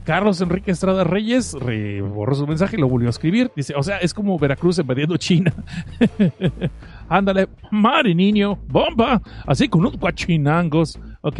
Carlos Enrique Estrada Reyes borró su mensaje y lo volvió a escribir. Dice, o sea, es como Veracruz invadiendo China. Ándale, madre niño, bomba, así con unos guachinangos. Ok,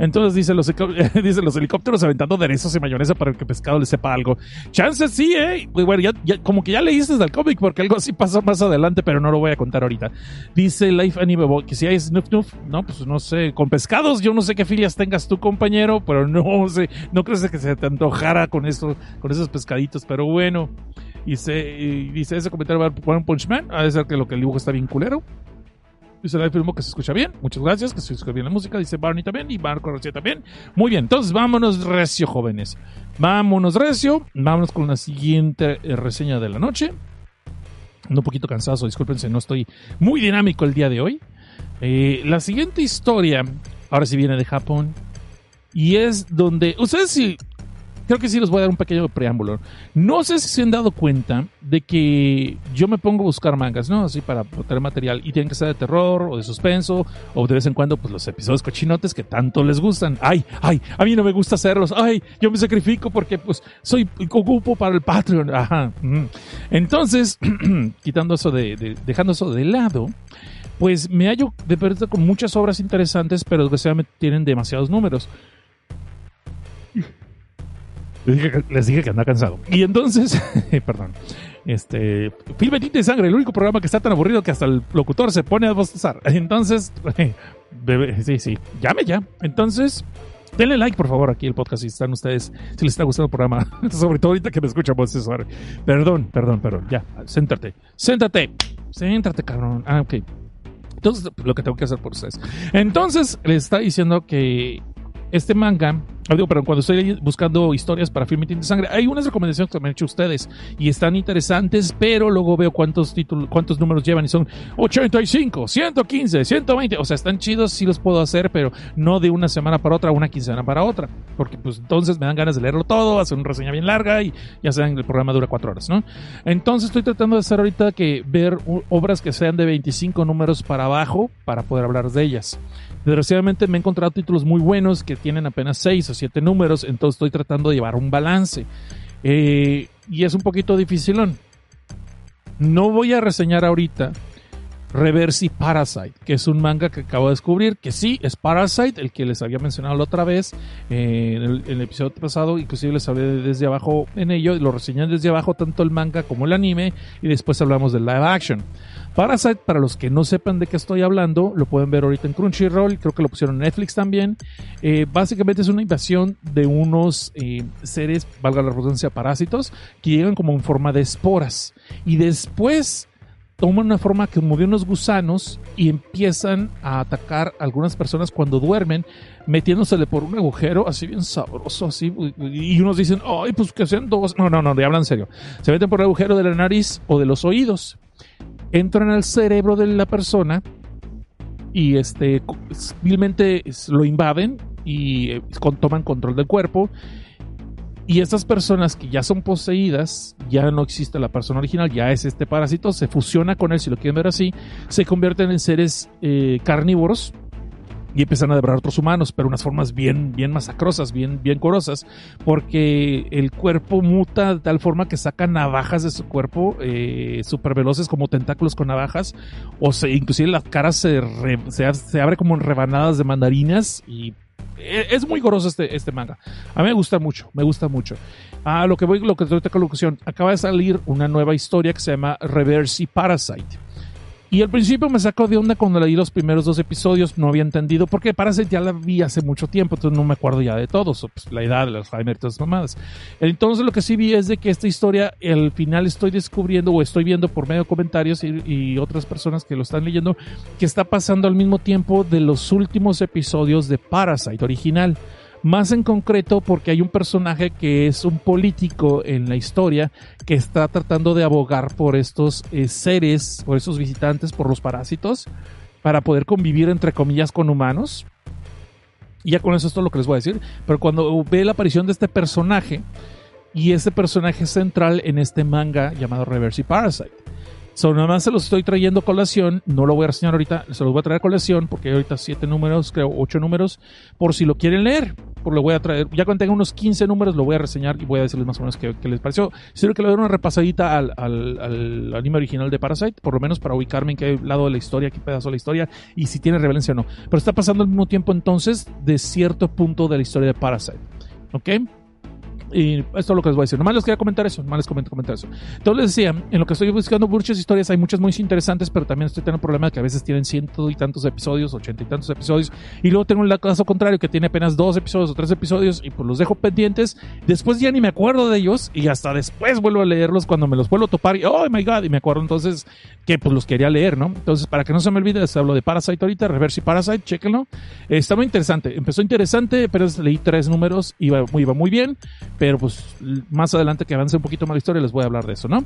entonces dice los, dice los helicópteros aventando aderezos y mayonesa para que el pescado le sepa algo. Chances sí, eh. Bueno, ya, como que ya leíste del cómic porque algo así pasa más adelante, pero no lo voy a contar ahorita. Dice Life Anime que si hay Snuff Snuff, no, pues no sé, con pescados, yo no sé qué filias tengas tú, compañero, pero no sé, no crees que se te antojara con eso, con esos pescaditos, pero bueno. Dice, y dice ese comentario va a poner un Punch a ser que lo que el dibujo está bien culero. Dice la firmó que se escucha bien. Muchas gracias, que se escucha bien la música. Dice Barney también y Marco García también. Muy bien, entonces vámonos recio, jóvenes. Vámonos recio. Vámonos con la siguiente eh, reseña de la noche. Ando un poquito cansado, discúlpense, no estoy muy dinámico el día de hoy. Eh, la siguiente historia, ahora sí viene de Japón. Y es donde. Ustedes sí. Creo que sí les voy a dar un pequeño preámbulo. No sé si se han dado cuenta de que yo me pongo a buscar mangas, ¿no? Así para tener material. Y tienen que ser de terror o de suspenso. O de vez en cuando, pues los episodios cochinotes que tanto les gustan. Ay, ay, a mí no me gusta hacerlos. Ay, yo me sacrifico porque pues soy ocupo para el Patreon. Ajá. Entonces, quitando eso de, de- dejando eso de lado, pues me hallo de verdad con muchas obras interesantes, pero desgraciadamente tienen demasiados números. Les dije, les dije que anda cansado. Y entonces, perdón, este, Filme Tinta de Sangre, el único programa que está tan aburrido que hasta el locutor se pone a bostezar. Entonces, bebé, sí, sí, llame ya. Entonces, denle like, por favor, aquí el podcast si están ustedes, si les está gustando el programa. Sobre todo ahorita que me escuchan bostezar. Perdón, perdón, perdón, ya, céntrate, céntrate, céntrate, cabrón. Ah, ok. Entonces, lo que tengo que hacer por ustedes. Entonces, les está diciendo que este manga, digo, pero cuando estoy buscando historias para Film Tinta de Sangre, hay unas recomendaciones que me han hecho ustedes y están interesantes, pero luego veo cuántos títulos, cuántos números llevan y son 85, 115, 120, o sea, están chidos, sí los puedo hacer, pero no de una semana para otra, una quincena para otra, porque pues entonces me dan ganas de leerlo todo, hacer una reseña bien larga y ya saben, el programa dura cuatro horas, ¿no? Entonces estoy tratando de hacer ahorita que ver obras que sean de 25 números para abajo para poder hablar de ellas. Desgraciadamente me he encontrado títulos muy buenos que tienen apenas 6 o 7 números, entonces estoy tratando de llevar un balance. Eh, y es un poquito dificilón. No voy a reseñar ahorita Reverse y Parasite, que es un manga que acabo de descubrir, que sí, es Parasite, el que les había mencionado la otra vez eh, en, el, en el episodio pasado, inclusive les hablé desde abajo en ello, lo reseñé desde abajo tanto el manga como el anime, y después hablamos del live action. Parasite, para los que no sepan de qué estoy hablando, lo pueden ver ahorita en Crunchyroll, creo que lo pusieron en Netflix también. Eh, básicamente es una invasión de unos eh, seres, valga la redundancia, parásitos, que llegan como en forma de esporas. Y después toman una forma como de unos gusanos y empiezan a atacar a algunas personas cuando duermen, metiéndosele por un agujero así bien sabroso, así. Y unos dicen, ay, pues que sean dos. No, no, no, de hablan en serio. Se meten por el agujero de la nariz o de los oídos entran al cerebro de la persona y este co- vilmente lo invaden y eh, toman control del cuerpo y estas personas que ya son poseídas ya no existe la persona original ya es este parásito se fusiona con él si lo quieren ver así se convierten en seres eh, carnívoros y empiezan a devorar otros humanos, pero unas formas bien, bien masacrosas, bien, bien corosas, porque el cuerpo muta de tal forma que sacan navajas de su cuerpo, eh, veloces como tentáculos con navajas, o se, inclusive la cara se, se, se abre como en rebanadas de mandarinas y es muy goroso este, este manga. A mí me gusta mucho, me gusta mucho. A lo que voy, lo que con conclusión, acaba de salir una nueva historia que se llama Reverse y Parasite. Y al principio me sacó de onda cuando leí los primeros dos episodios, no había entendido, porque Parasite ya la vi hace mucho tiempo, entonces no me acuerdo ya de todos, pues, la edad de Alzheimer todas esas mamadas. Entonces lo que sí vi es de que esta historia, al final estoy descubriendo o estoy viendo por medio de comentarios y otras personas que lo están leyendo, que está pasando al mismo tiempo de los últimos episodios de Parasite original. Más en concreto porque hay un personaje que es un político en la historia que está tratando de abogar por estos eh, seres, por estos visitantes, por los parásitos, para poder convivir entre comillas con humanos. Y ya con eso es todo lo que les voy a decir. Pero cuando ve la aparición de este personaje, y este personaje central en este manga llamado Reverse Parasite. So, nada más se los estoy trayendo colación, no lo voy a reseñar ahorita, se los voy a traer colación porque hay ahorita siete números, creo ocho números, por si lo quieren leer, lo voy a traer, ya cuando tenga unos 15 números lo voy a reseñar y voy a decirles más o menos qué, les pareció. Sirve que le den una repasadita al anime original de Parasite, por lo menos para ubicarme en qué lado de la historia, qué pedazo de la historia y si tiene relevancia o no. Pero está pasando al mismo tiempo entonces de cierto punto de la historia de Parasite. ¿Ok? Y esto es lo que les voy a decir. Nomás les quería comentar eso. Nomás les comento comentar eso. Entonces les decía, en lo que estoy buscando muchas historias, hay muchas muy interesantes, pero también estoy teniendo un problema de que a veces tienen ciento y tantos episodios, ochenta y tantos episodios. Y luego tengo el caso contrario, que tiene apenas dos episodios o tres episodios, y pues los dejo pendientes. Después ya ni me acuerdo de ellos, y hasta después vuelvo a leerlos cuando me los vuelvo a topar. Y oh my god, y me acuerdo entonces que pues los quería leer, ¿no? Entonces, para que no se me olvide, les hablo de Parasite ahorita, Reverse y Parasite, chéquenlo. Eh, está muy interesante. Empezó interesante, pero leí tres números, iba, iba muy bien, pero pues más adelante que avance un poquito más la historia les voy a hablar de eso, ¿no?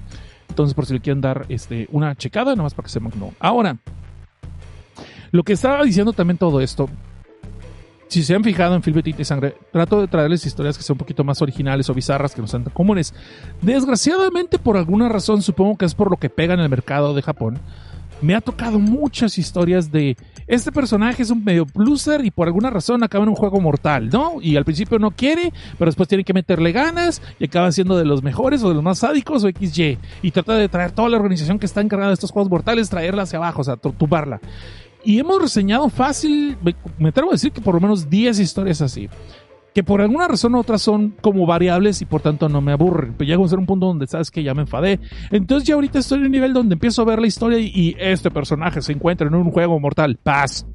Entonces, por si le quieren dar este, una checada, nada más para que sepan no. Ahora, lo que estaba diciendo también todo esto, si se han fijado en Film y Sangre, trato de traerles historias que sean un poquito más originales o bizarras que no sean tan comunes. Desgraciadamente, por alguna razón, supongo que es por lo que pega en el mercado de Japón, me ha tocado muchas historias de este personaje es un medio pluser y por alguna razón acaba en un juego mortal, ¿no? Y al principio no quiere, pero después tiene que meterle ganas y acaba siendo de los mejores o de los más sádicos o XY. Y trata de traer toda la organización que está encargada de estos juegos mortales, traerla hacia abajo, o sea, torturarla. Y hemos reseñado fácil, me atrevo a decir que por lo menos 10 historias así que por alguna razón u otra son como variables y por tanto no me aburren. Pero llego a ser un punto donde sabes que ya me enfadé. Entonces ya ahorita estoy en un nivel donde empiezo a ver la historia y, este personaje se encuentra en un juego mortal. Paz.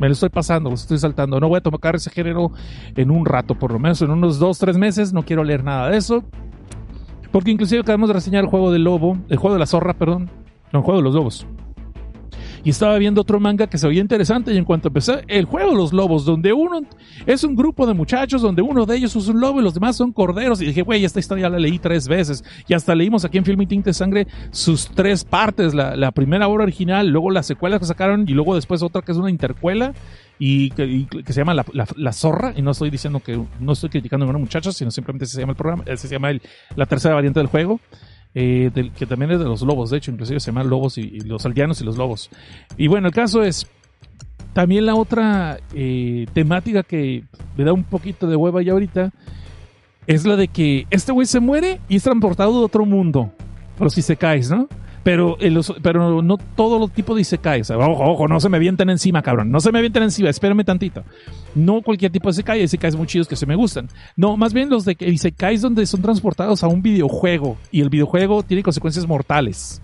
Me lo estoy pasando, lo estoy saltando. No voy a tocar ese género en un rato, por lo menos en unos dos, tres meses. No quiero leer nada de eso. Porque inclusive acabamos de reseñar el juego del lobo, el juego de la zorra, perdón. No, el juego de los lobos y estaba viendo otro manga que se veía interesante y en cuanto empecé el juego los lobos, donde uno es un grupo de muchachos, donde uno de ellos es un lobo y los demás son corderos y dije, güey, esta historia la leí tres veces y hasta leímos aquí en Film y Tinte Sangre sus tres partes, la, primera obra original, luego las secuelas que sacaron y luego después otra que es una intercuela y que, se llama la, zorra y no estoy diciendo que no estoy criticando a una muchacha sino simplemente se llama el programa se llama la tercera variante del juego eh, que también es de los lobos, de hecho, inclusive se llaman lobos y, los aldeanos y los lobos. Y bueno, el caso es, también la otra eh, temática que me da un poquito de hueva ya ahorita, es la de que este güey se muere y es transportado de otro mundo. Pero si se caes, ¿no? Pero, pero no todo los tipos de Isekais. ojo, ojo, no se me avienten encima, cabrón. No se me avienten encima, espérame tantito. No cualquier tipo de Isekai, Isekais muy chidos que se me gustan. No, más bien los de Isekais donde son transportados a un videojuego y el videojuego tiene consecuencias mortales.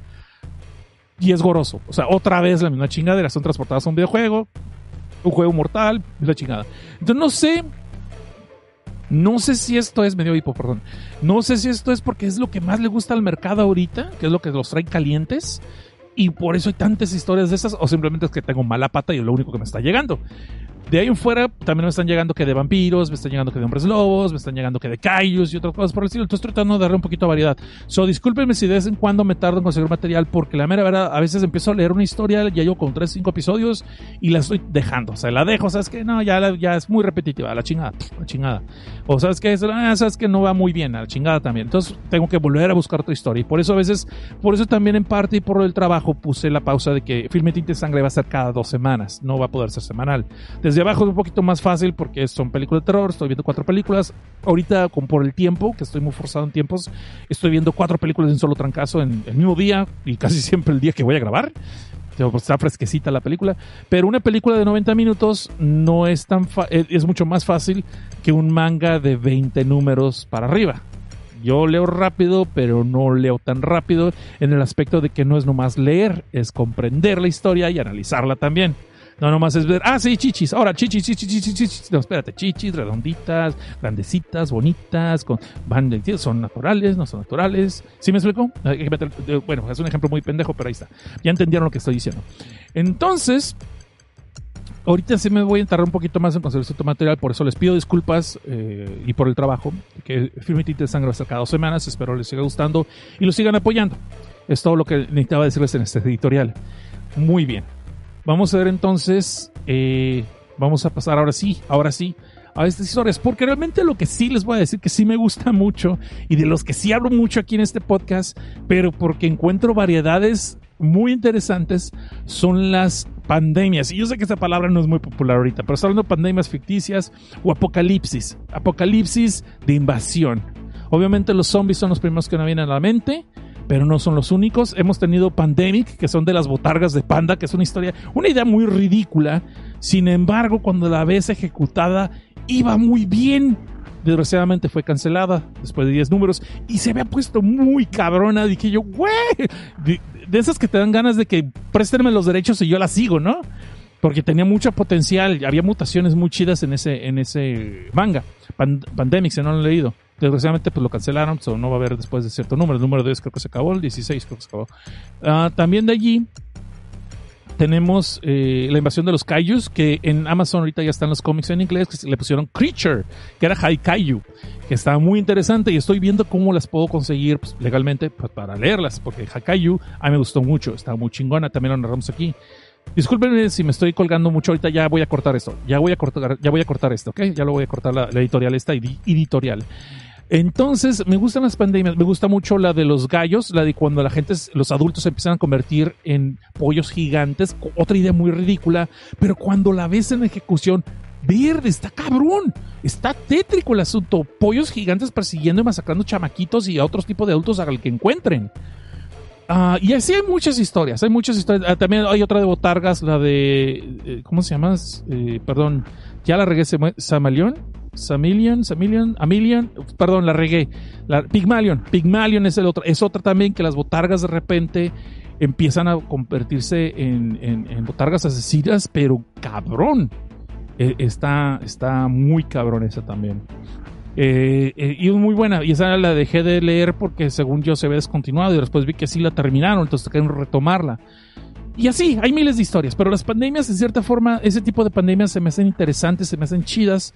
Y es goroso. O sea, otra vez la misma chingadera. Son transportados a un videojuego, un juego mortal, la chingada. Entonces no sé no sé si esto es medio hipo, perdón. No sé si esto es porque es lo que más le gusta al mercado ahorita, que es lo que los trae calientes. Y por eso hay tantas historias de esas, o simplemente es que tengo mala pata y es lo único que me está llegando. De ahí en fuera también me están llegando que de vampiros, me están llegando que de hombres lobos, me están llegando que de kaijus y otras cosas por el estilo. Entonces tratando de darle un poquito de variedad. So, discúlpenme si de vez en cuando me tardo en conseguir material porque la mera verdad, a veces empiezo a leer una historia, ya yo con 3, 5 episodios y la estoy dejando. O sea, la dejo, ¿sabes que No, ya, ya es muy repetitiva, la chingada, la chingada. O ¿sabes que ah, ¿Sabes que No va muy bien, a la chingada también. Entonces tengo que volver a buscar otra historia. Y por eso a veces, por eso también en parte y por el trabajo puse la pausa de que Filme Tinte Sangre va a ser cada dos semanas, no va a poder ser semanal. Desde abajo es un poquito más fácil porque son películas de terror, estoy viendo cuatro películas. Ahorita, con por el tiempo, que estoy muy forzado en tiempos, estoy viendo cuatro películas en un solo trancazo en el mismo día y casi siempre el día que voy a grabar. Pues, está fresquecita la película. Pero una película de 90 minutos no es tan es mucho más fácil que un manga de 20 números para arriba. Yo leo rápido, pero no leo tan rápido en el aspecto de que no es nomás leer, es comprender la historia y analizarla también. No, nomás es ver, ah, sí, chichis, ahora chichis, chichis, chichis, chichis. No, espérate, chichis, redonditas, grandecitas, bonitas, con, van, son naturales, no son naturales. ¿Sí me explico? Eh, bueno, es un ejemplo muy pendejo, pero ahí está. Ya entendieron lo que estoy diciendo. Entonces, ahorita sí me voy a tardar un poquito más en conseguir cierto material, por eso les pido disculpas eh, y por el trabajo, que Firme de Sangre va a cada dos semanas, espero les siga gustando y lo sigan apoyando. Es todo lo que necesitaba decirles en este editorial. Muy bien. Vamos a ver entonces, eh, vamos a pasar ahora sí, ahora sí, a estas historias, porque realmente lo que sí les voy a decir que sí me gusta mucho y de los que sí hablo mucho aquí en este podcast, pero porque encuentro variedades muy interesantes, son las pandemias. Y yo sé que esta palabra no es muy popular ahorita, pero estoy hablando de pandemias ficticias o apocalipsis, apocalipsis de invasión. Obviamente los zombies son los primeros que me vienen a la mente pero no son los únicos. Hemos tenido Pandemic, que son de las botargas de panda, que es una historia, una idea muy ridícula. Sin embargo, cuando la ves ejecutada, iba muy bien. Desgraciadamente fue cancelada después de 10 números y se había puesto muy cabrona. Dije yo, güey, de, esas que te dan ganas de que préstenme los derechos y yo la sigo, ¿no? Porque tenía mucho potencial, había mutaciones muy chidas en ese, en ese manga. Pan- Pandemic, si no lo han leído. Desgraciadamente pues lo cancelaron, so no va a haber después de cierto número. El número 10 creo que se acabó, el 16 creo que se acabó. Ah, también de allí tenemos eh, la invasión de los kaijus, que en Amazon ahorita ya están los cómics en inglés, que le pusieron Creature, que era Haikaiju, que estaba muy interesante y estoy viendo cómo las puedo conseguir pues, legalmente pues, para leerlas, porque Haikaiju a mí me gustó mucho, está muy chingona, también lo narramos aquí. Discúlpenme si me estoy colgando mucho ahorita, ya voy a cortar esto, ya voy a cortar, ya voy a cortar esto, ¿ok? Ya lo voy a cortar la, la editorial esta edi- editorial. Entonces, me gustan las pandemias, me gusta mucho la de los gallos, la de cuando la gente, los adultos se empiezan a convertir en pollos gigantes, otra idea muy ridícula, pero cuando la ves en ejecución, verde, está cabrón, está tétrico el asunto, pollos gigantes persiguiendo y masacrando chamaquitos y a otros tipos de adultos al que encuentren. Ah, y así hay muchas historias, hay muchas historias. Ah, también hay otra de Botargas, la de. eh, ¿Cómo se llama? Eh, perdón, ya la regué. Sam- Samalion. Samilion, Samilion, Amilion, perdón, la regué. La, Pygmalion, Pygmalion es el otro, es otra también que las botargas de repente empiezan a convertirse en, botargas asesinas, pero cabrón. Eh, está, está muy cabrón esa también. Eh, eh, y muy buena. Y esa la dejé de leer porque según yo se había descontinuado y después vi que sí la terminaron, entonces quieren retomarla. Y así, hay miles de historias, pero las pandemias, en cierta forma, ese tipo de pandemias se me hacen interesantes, se me hacen chidas.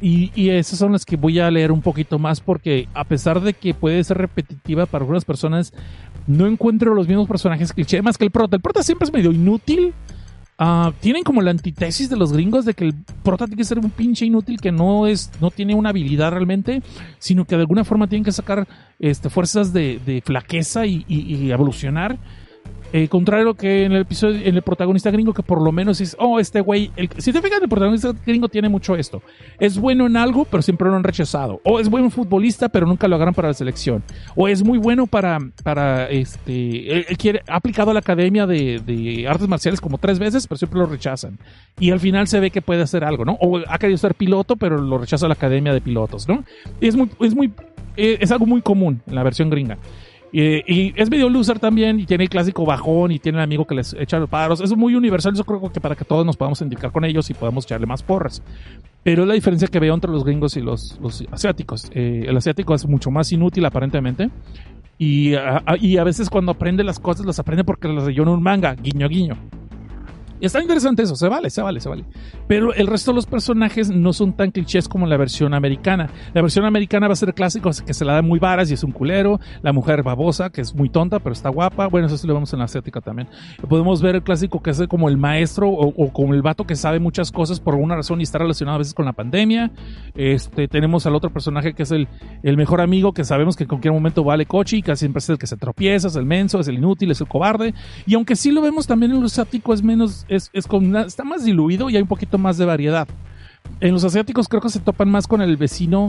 Y, esas son las que voy a leer un poquito más porque a pesar de que puede ser repetitiva para algunas personas, no encuentro los mismos personajes cliché, más que el prota. El prota siempre es medio inútil. Ah, tienen como la antítesis de los gringos de que el prota tiene que ser un pinche inútil que no es no tiene una habilidad realmente, sino que de alguna forma tienen que sacar este, fuerzas de, flaqueza y evolucionar. Eh, contrario que en el episodio, en el protagonista gringo, que por lo menos es, oh, este güey, el- si te fijas, el protagonista gringo tiene mucho esto. Es bueno en algo, pero siempre lo han rechazado. O es buen futbolista, pero nunca lo agarran para la selección. O es muy bueno para, para este, él, quiere, ha aplicado a la academia de, de artes marciales como tres veces, pero siempre lo rechazan. Y al final se ve que puede hacer algo, ¿no? O ha querido ser piloto, pero lo rechaza la academia de pilotos, ¿no? Es muy, es muy, eh, es algo muy común en la versión gringa. Y, es medio loser también, y tiene el clásico bajón, y tiene el amigo que les echa los paros. Es muy universal, yo creo que para que todos nos podamos identificar con ellos y podamos echarle más porras. Pero es la diferencia que veo entre los gringos y los, asiáticos. Eh, el asiático es mucho más inútil aparentemente. Y a, a- y a veces cuando aprende las cosas, las aprende porque las leyó en un manga, guiño guiño. Y está interesante eso, se vale, se vale, se vale. Pero el resto de los personajes no son tan clichés como la versión americana. La versión americana va a ser clásico, que se la da muy varas y es un culero. La mujer babosa, que es muy tonta, pero está guapa. Bueno, eso sí lo vemos en la asiática también. Podemos ver el clásico que es como el maestro o, como el vato que sabe muchas cosas por alguna razón y está relacionado a veces con la pandemia. Este, tenemos al otro personaje que es el, el mejor amigo que sabemos que en cualquier momento vale coche y casi siempre es el que se tropieza, es el menso, es el inútil, es el cobarde. Y aunque sí lo vemos también en los asiáticos, es menos, es, es con está más diluido y hay un poquito más de variedad. En los asiáticos creo que se topan más con el vecino,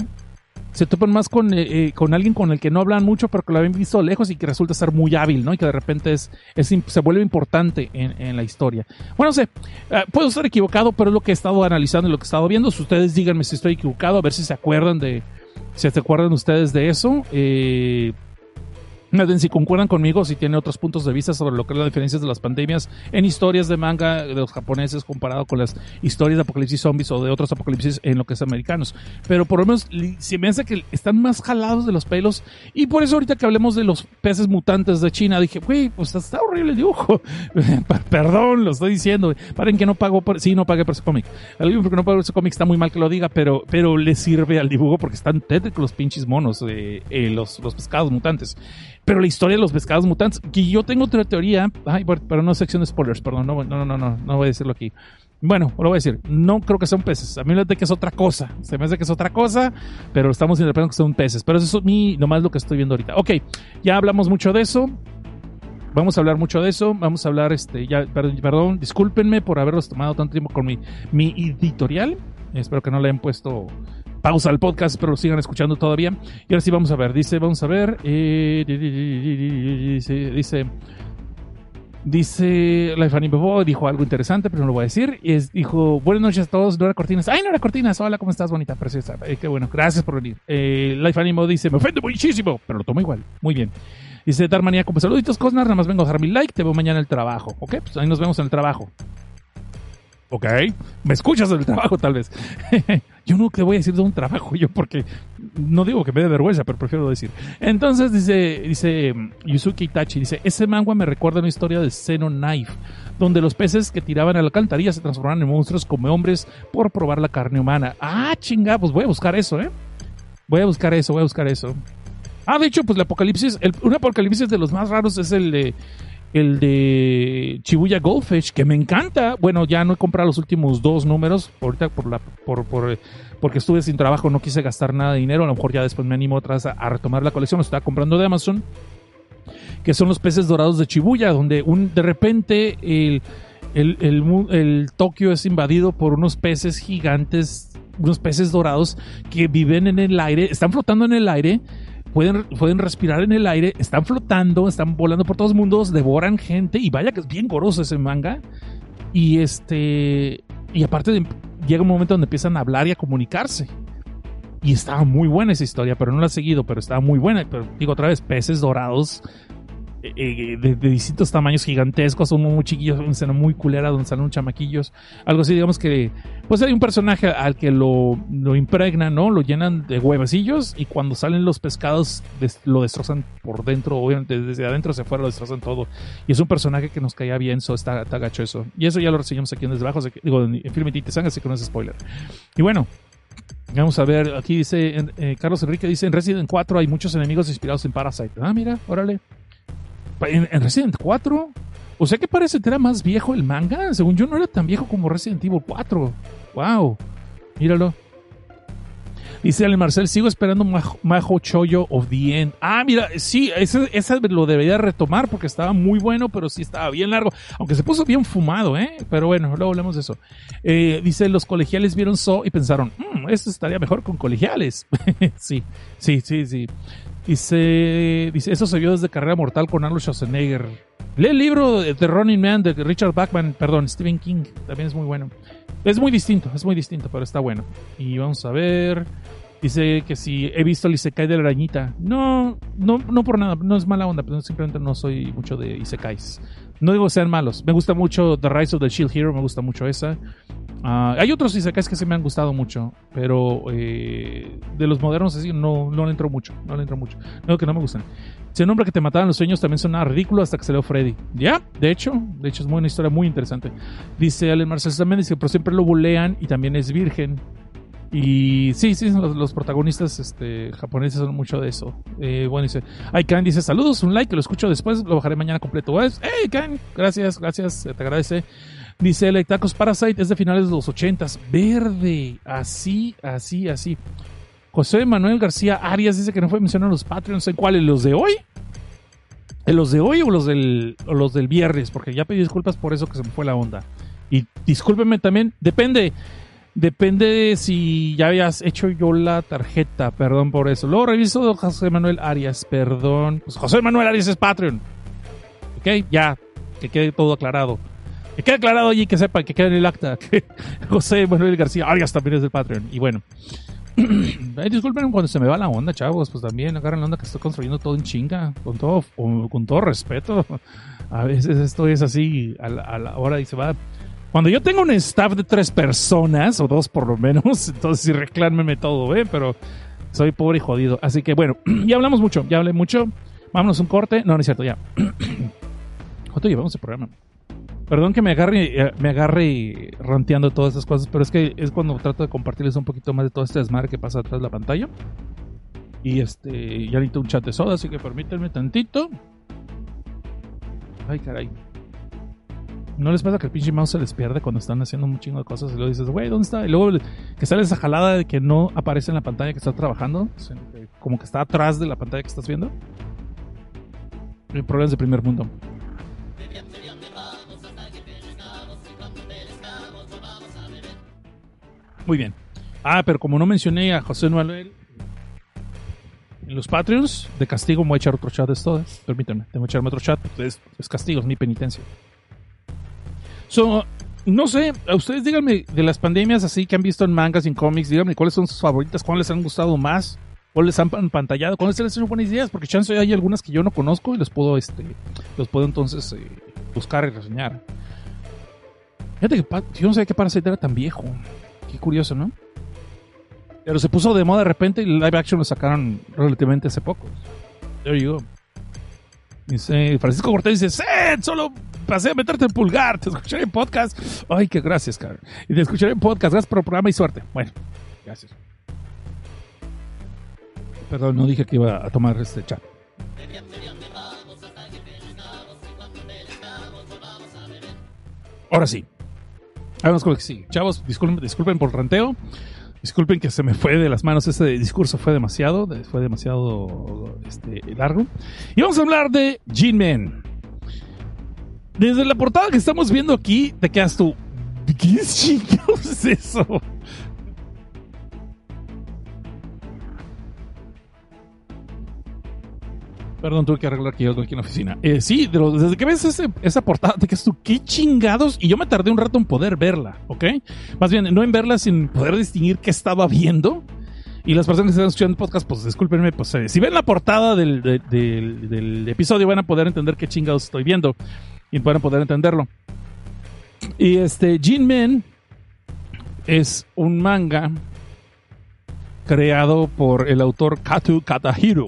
se topan más con, eh, eh, con alguien con el que no hablan mucho, pero que lo habían visto lejos y que resulta ser muy hábil, ¿no? Y que de repente es, es se vuelve importante en, en la historia. Bueno, no sé, eh, puedo estar equivocado, pero es lo que he estado analizando y lo que he estado viendo. Si ustedes díganme si estoy equivocado, a ver si se acuerdan de, si se acuerdan ustedes de eso. Eh, bien, si concuerdan conmigo, si tienen otros puntos de vista sobre lo que es las diferencias de las pandemias en historias de manga de los japoneses comparado con las historias de apocalipsis zombies o de otros apocalipsis en lo que es americanos. Pero por lo menos se me hace que están más jalados de los pelos y por eso ahorita que hablemos de los peces mutantes de China, dije, güey, pues está horrible el dibujo. Per- Perdón, lo estoy diciendo. Paren que no pago por... Sí, no pagué por ese cómic. Libro porque no pago por ese cómic está muy mal que lo diga, pero, pero le sirve al dibujo porque están tétricos los pinches monos, eh, eh, los, los pescados mutantes. Pero la historia de los pescados mutantes, que yo tengo otra teoría, ay, pero no sección de spoilers, perdón, no, no, no, no, no voy a decirlo aquí. Bueno, lo voy a decir, no creo que sean peces, a mí me parece que es otra cosa, se me hace que es otra cosa, pero estamos interpretando que son peces, pero eso es mi, nomás lo que estoy viendo ahorita. Ok, ya hablamos mucho de eso, vamos a hablar mucho de eso, vamos a hablar, este, ya, perdón, perdón discúlpenme por haberlos tomado tanto tiempo con mi, mi editorial, espero que no le hayan puesto pausa al podcast, pero lo sigan escuchando todavía. Y ahora sí vamos a ver, dice, vamos a ver, eh, di- di- di- di- di- dice, dice, Dice Bobo, dijo algo interesante, pero no lo voy a decir. Y dijo, buenas noches a todos, Nora Cortinas. ¡Ay, Nora Cortinas! Hola, ¿cómo estás, bonita, preciosa? Eh, qué bueno, gracias por venir. Eh, Bobo dice, me ofende muchísimo, pero lo tomo igual. Muy bien. Dice Darmania, como saluditos, Cosnar, nada más vengo a dejar mi like, te veo mañana en el trabajo. Ok, pues ahí nos vemos en el trabajo. Ok, me escuchas en el trabajo tal vez. yo no te voy a decir de un trabajo yo porque no digo que me dé vergüenza, pero prefiero decir. Entonces dice, dice mm, Yusuke Itachi, dice, ese manga me recuerda una historia de Xeno Knife, donde los peces que tiraban a la alcantarilla se transformaban en monstruos como hombres por probar la carne humana. Ah, chinga, pues voy a buscar eso, ¿eh? Voy a buscar eso, voy a buscar eso. Ah, de hecho, pues el apocalipsis, un apocalipsis de los más raros es el de el de Shibuya Goldfish, que me encanta. Bueno, ya no he comprado los últimos dos números. Ahorita por la, por, por, eh, porque estuve sin trabajo, no quise gastar nada de dinero. A lo mejor ya después me animo vez a, a retomar la colección. Lo estaba comprando de Amazon. Que son los peces dorados de Shibuya, donde de repente el, el, el Tokio es invadido por unos peces gigantes, unos peces dorados que viven en el aire, están flotando en el aire pueden, pueden respirar en el aire, están flotando, están volando por todos mundos, devoran gente y vaya que es bien goroso ese manga. Y este y aparte de- llega un momento donde empiezan a hablar y a comunicarse. Y estaba muy buena esa historia, pero no la he seguido, pero estaba muy buena. Pero digo otra vez, peces dorados eh, de, distintos tamaños gigantescos, uno muy chiquillos, una escena muy culera donde salen chamaquillos, algo así, digamos que, pues hay un personaje al que lo, lo impregnan, ¿no? Lo llenan de huevecillos y cuando salen los pescados lo destrozan por dentro, obviamente desde adentro hacia afuera lo destrozan todo. Y es un personaje que nos caía bien, so está, está gacho eso. Y eso ya lo reseñamos aquí en que- digo, en Film y Sangre, así que no es spoiler. Y bueno, Vamos a ver, aquí dice en- eh, Carlos Enrique, dice en Resident 4 hay muchos enemigos inspirados en Parasite. Ah, mira, órale. En, en Resident 4, o sea que parece que era más viejo el manga. Según yo no era tan viejo como Resident Evil 4. Wow, míralo. Dice Ale Marcel, sigo esperando Majo, Choyo of the End. Ah, mira, sí, ese, ese lo debería retomar porque estaba muy bueno, pero sí estaba bien largo. Aunque se puso bien fumado, ¿eh? Pero bueno, luego hablemos de eso. Eh, dice, los colegiales vieron So y pensaron, "Mm, esto estaría mejor con colegiales. sí, sí, sí, sí. Dice, dice, eso se vio desde Carrera Mortal con Arnold Schwarzenegger. Lee el libro de The Running Man de Richard Bachman, perdón, Stephen King. También es muy bueno. Es muy distinto, es muy distinto, pero está bueno. Y vamos a ver. Dice que si he visto el Isekai de la arañita. No, no, no por nada, no es mala onda, pero simplemente no soy mucho de Isekais. No digo sean malos. Me gusta mucho The Rise of the Shield Hero, me gusta mucho esa. Ah, hay otros Isekais que sí me han gustado mucho, pero eh, de los modernos así no, no le entro mucho. No le entro mucho. No que no me gustan. Ese nombre que te mataban los sueños también sonaba ridículo hasta que salió Freddy. Ya, de hecho, de hecho es muy- una historia muy interesante. Dice Allen Marcel también, dice, pero siempre lo bulean y también es virgen. Y sí, sí, los, protagonistas este, japoneses son mucho de eso. Eh, bueno, dice, ay, Kan dice, saludos, un like, lo escucho después, lo bajaré mañana completo. Hey, Kan, gracias, gracias, te agradece. Dice, el Tacos Parasite es de finales de los ochentas, verde, así, así, así. José Manuel García Arias dice que no fue mencionado en los Patreons, ¿en cuáles? ¿Los de hoy? ¿En los de hoy o los del, o los del viernes? Porque ya pedí disculpas por eso que se me fue la onda. Y discúlpeme también, depende. Depende si ya habías hecho yo la tarjeta, perdón por eso. Luego reviso José Manuel Arias, perdón. Pues José Manuel Arias es Patreon. Ok, ya, que quede todo aclarado. Que quede aclarado allí, que sepa, que quede en el acta, José Manuel García Arias también es del Patreon. Y bueno, Ay, disculpen cuando se me va la onda, chavos, pues también agarran la onda que estoy construyendo todo en chinga, con todo, con todo respeto. A veces esto es así a la, a la hora y se va. Cuando yo tengo un staff de tres personas, o dos por lo menos, entonces sí reclámeme todo, ¿eh? Pero soy pobre y jodido. Así que bueno, ya hablamos mucho, ya hablé mucho. Vámonos un corte. No, no es cierto, ya. ¿Cuánto llevamos el programa? Perdón que me agarre, eh, me agarre ranteando todas esas cosas, pero es que es cuando trato de compartirles un poquito más de todo este desmadre que pasa detrás de la pantalla. Y este, ya necesito un chat de soda, así que permítanme tantito. Ay, caray. ¿No les pasa que el pinche mouse se les pierde cuando están haciendo un chingo de cosas y luego dices, güey, ¿dónde está? Y luego que sale esa jalada de que no aparece en la pantalla que estás trabajando, que como que está atrás de la pantalla que estás viendo. Hay problemas de primer mundo. Muy bien. Ah, pero como no mencioné a José Manuel, en los Patreons. De castigo voy a echar otro chat de esto. Permítanme, tengo que echarme otro chat. Es, es castigo, es mi penitencia. So, no sé, a ustedes díganme de las pandemias así que han visto en mangas y en cómics, díganme cuáles son sus favoritas, cuáles les han gustado más, cuáles les han pantallado, cuáles les han hecho buenas ideas, porque chance hay algunas que yo no conozco y les puedo, este, los puedo entonces eh, buscar y reseñar. Fíjate que yo no sé qué Parasite era tan viejo. Qué curioso, ¿no? Pero se puso de moda de repente y live action lo sacaron relativamente hace poco. There you go. Dice Francisco Cortés dice, Seth, solo a meterte el pulgar, te escucharé en podcast. Ay, qué gracias, cabrón. Y te escucharé en podcast, gracias por el programa y suerte. Bueno, gracias. Perdón, no dije que iba a tomar este chat. Ahora sí. Vamos con que sigue. Chavos, disculpen, disculpen por el ranteo. Disculpen que se me fue de las manos ese discurso, fue demasiado, de- fue demasiado este, largo. Y vamos a hablar de G-Man. Desde la portada que estamos viendo aquí, te quedas tú. ¿Qué chingados es eso? Perdón, tuve que arreglar que yo aquí en la oficina. Eh, sí, de desde que ves ese- esa portada, te quedas tú, qué chingados. Y yo me tardé un rato en poder verla, ¿ok? Más bien, no en verla, sin poder distinguir qué estaba viendo. Y las personas que están escuchando el podcast, pues discúlpenme, pues eh, si ven la portada del, de- del- del episodio van a poder entender qué chingados estoy viendo. Y van poder entenderlo. Y este, Jin Men es un manga creado por el autor Katu Katahiro.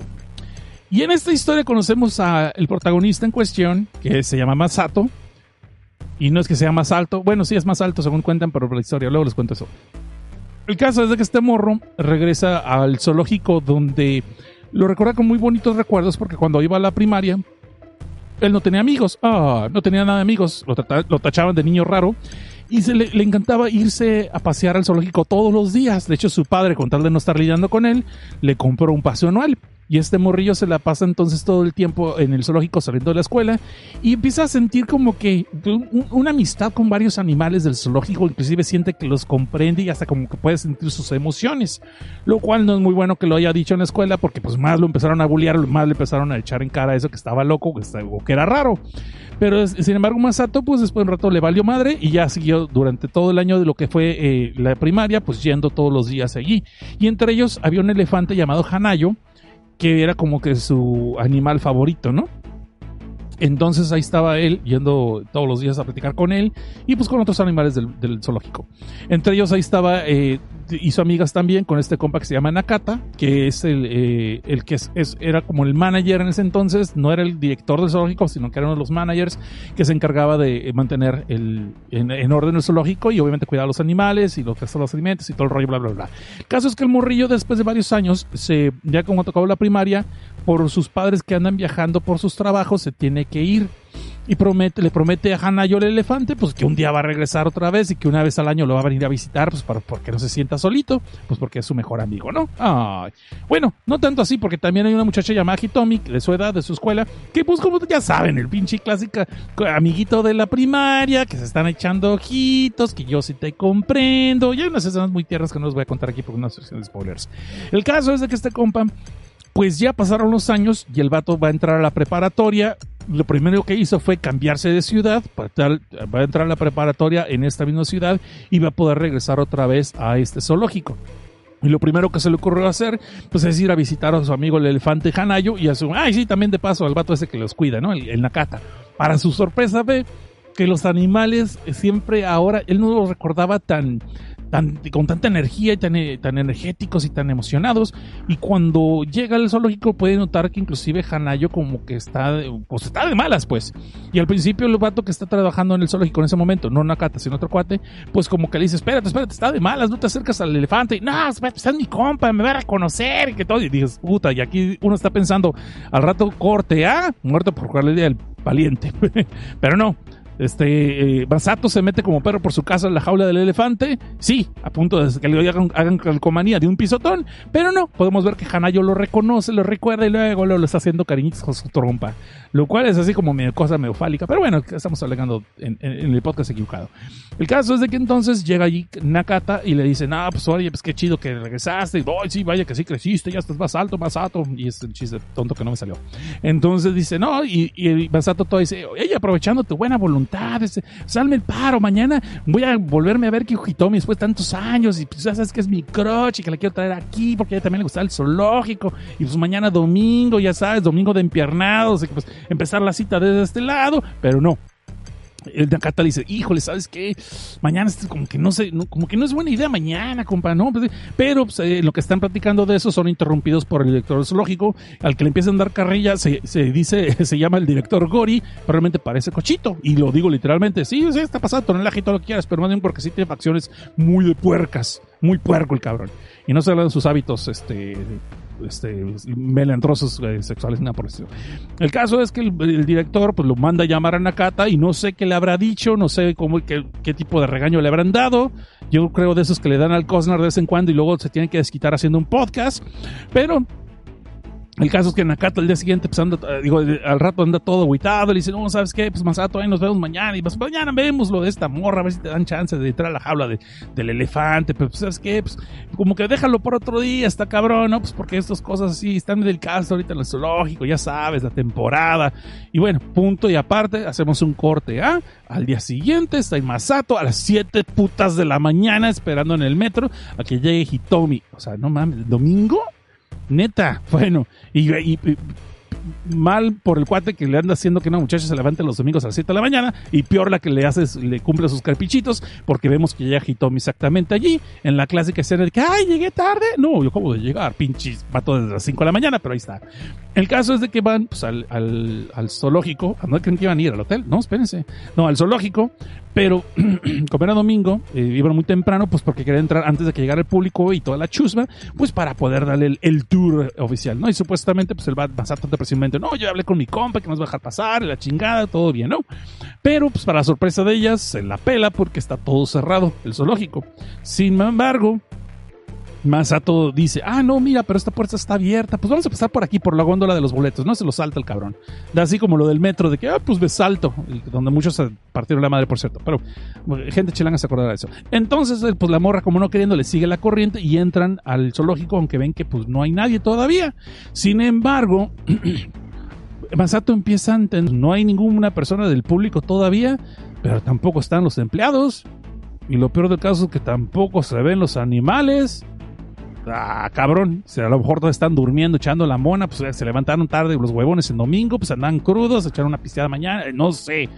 Y en esta historia conocemos al protagonista en cuestión, que se llama Masato. Y no es que sea más alto, bueno, sí es más alto según cuentan, pero la historia, luego les cuento eso. El caso es de que este morro regresa al zoológico donde lo recuerda con muy bonitos recuerdos porque cuando iba a la primaria, él no tenía amigos. Ah, no tenía nada de amigos. Lo, tachaban de niño raro. Y se le, le encantaba irse a pasear al zoológico todos los días. De hecho, su padre, con tal de no estar lidiando con él, le compró un paseo anual. Y este morrillo se la pasa entonces todo el tiempo en el zoológico saliendo de la escuela y empieza a sentir como que un- una amistad con varios animales del zoológico, inclusive siente que los comprende y hasta como que puede sentir sus emociones, lo cual no es muy bueno que lo haya dicho en la escuela porque pues más lo empezaron a bullear, más le empezaron a echar en cara eso que estaba loco que que era raro. Pero sin embargo Masato pues después de un rato le valió madre y ya siguió durante todo el año de lo que fue eh, la primaria pues yendo todos los días allí. Y entre ellos había un elefante llamado Hanayo que era como que su animal favorito, ¿no? Entonces ahí estaba él yendo todos los días a platicar con él y pues con otros animales del, del zoológico. Entre ellos ahí estaba, eh, hizo amigas también con este compa que se llama Nakata, que es el, eh, el que es, era como el manager en ese entonces, no era el director del zoológico, sino que era uno de los managers que se encargaba de mantener el, en, en orden el zoológico y obviamente cuidar a los animales y los, los alimentos y todo el rollo, bla, bla, bla. Caso es que el morrillo después de varios años, se, ya como tocaba la primaria, por sus padres que andan viajando por sus trabajos, se tiene que ir. Y promete, le promete a Hanayo el elefante, pues que un día va a regresar otra vez y que una vez al año lo va a venir a visitar, pues para, porque no se sienta solito, pues porque es su mejor amigo, ¿no? Ay. Bueno, no tanto así, porque también hay una muchacha llamada Hitomi, de su edad, de su escuela, que pues como ya saben, el pinche clásica amiguito de la primaria, que se están echando ojitos, que yo sí te comprendo, y hay unas escenas muy tiernas que no les voy a contar aquí por una sección spoilers. El caso es de que este compa pues ya pasaron los años y el vato va a entrar a la preparatoria. Lo primero que hizo fue cambiarse de ciudad, para va a entrar a la preparatoria en esta misma ciudad y va a poder regresar otra vez a este zoológico. Y lo primero que se le ocurrió hacer, pues es ir a visitar a su amigo el elefante Hanayo y a su, ay sí, también de paso al vato ese que los cuida, ¿no? El, el Nakata. Para su sorpresa ve que los animales siempre ahora, él no los recordaba tan, tan, con tanta energía y tan, eh, tan energéticos y tan emocionados. Y cuando llega al zoológico puede notar que inclusive Hanayo como que está, pues está de malas, pues. Y al principio el vato que está trabajando en el zoológico en ese momento, no Nakata, sino otro cuate, pues como que le dice, espérate, espérate, está de malas, no te acercas al elefante. No, espérate, está mi compa, me va a reconocer y que todo. Y dices, puta, y aquí uno está pensando, al rato corte, ah, muerto por jugarle del valiente. Pero no, Este, eh, Masato se mete como perro por su casa en la jaula del elefante. Sí, a punto de que le hagan, hagan calcomanía de un pisotón. Pero no, podemos ver que Hanayo lo reconoce, lo recuerda y luego lo, está haciendo cariñitos con su trompa. Lo cual es así como medio cosa medio. Pero bueno, estamos alegando en, el podcast equivocado. El caso es de que entonces llega allí Nakata y le dicen, ah, pues oye, pues qué chido que regresaste. Ay, sí, vaya que sí creciste, ya estás más alto, más alto. Y es el chiste tonto que no me salió. Entonces dice, no, y, Masato todo dice, oye, aprovechando tu buena voluntad, salme el paro, mañana voy a volverme a ver que Hitomi después de tantos años, y pues ya sabes que es mi crush y que la quiero traer aquí porque a ella también le gusta el zoológico, y pues mañana domingo, ya sabes, domingo de empiernados, y pues empezar la cita desde este lado, pero no. El Nakata dice, híjole, ¿sabes qué? Mañana como que no sé, como que no es buena idea mañana, compa, ¿no? Pues, Pero pues, eh, lo que están platicando de eso son interrumpidos por el director zoológico, al que le empiezan a dar carrilla, se, se dice, se llama el director Gori, pero realmente parece cochito, y lo digo literalmente, sí, sí, está pasando tonelaje y todo lo que quieras, pero más bien porque sí tiene facciones muy de puercas, muy puerco el cabrón, y no se habla de sus hábitos, este, este, melendrosos eh, sexuales, nada por el. El caso es que el, director pues lo manda a llamar a Nakata y no sé qué le habrá dicho, no sé cómo, qué, qué tipo de regaño le habrán dado. Yo creo de esos que le dan al Cosnar de vez en cuando y luego se tiene que desquitar haciendo un podcast. Pero el caso es que Nakata el día siguiente, pues anda, eh, digo, eh, al rato anda todo aguitado, le dice, no, ¿sabes qué? Pues Masato, ahí nos vemos mañana, y pues mañana vemos lo de esta morra, a ver si te dan chance de entrar a la jaula de- del elefante, pero pues, ¿sabes qué? Pues como que déjalo por otro día, está cabrón, ¿no? Pues porque estas cosas así están del caso ahorita en el zoológico, ya sabes, la temporada, y bueno, punto y aparte, hacemos un corte, ¿ah? Al día siguiente está en Masato a las 7 putas de la mañana esperando en el metro a que llegue Hitomi, o sea, no mames, ¿domingo? Neta, bueno, y, mal por el cuate que le anda haciendo que una muchacha se levante los domingos a las 7 de la mañana y peor la que le hace, le cumple sus carpichitos porque vemos que llega Hitomi exactamente allí en la clásica escena de que, ay, llegué tarde. No, yo acabo de llegar, pinches, vato desde las 5 de la mañana, pero ahí está. El caso es de que van pues, al, al, al zoológico, no creen que iban a ir al hotel, no, espérense, no, al zoológico, pero como era domingo, eh, iban muy temprano, pues porque querían entrar antes de que llegara el público y toda la chusma, pues para poder darle el, tour oficial, ¿no? Y supuestamente, pues el va a pasar tanto precisamente, no, yo hablé con mi compa que nos va a dejar pasar, la chingada, todo bien, ¿no? Pero, pues para sorpresa de ellas, se la pela porque está todo cerrado, el zoológico. Sin embargo, Masato dice, ah, no, mira, pero esta puerta está abierta, pues vamos a pasar por aquí, por la góndola de los boletos, no se lo salta el cabrón. Así como lo del metro, de que, ah, pues me salto, donde muchos partieron la madre, por cierto, pero bueno, gente chilanga se acordará de eso. Entonces, eh, pues la morra, como no queriendo, le sigue la corriente y entran al zoológico, aunque ven que pues no hay nadie todavía. Sin embargo, Masato empieza a entender, no hay ninguna persona del público todavía, pero tampoco están los empleados. Y lo peor del caso es que tampoco se ven los animales. Ah, cabrón. Si a lo mejor todos están durmiendo, echando la mona, pues se levantaron tarde los huevones en domingo, pues andan crudos, echaron una pisteada mañana, eh, no sé.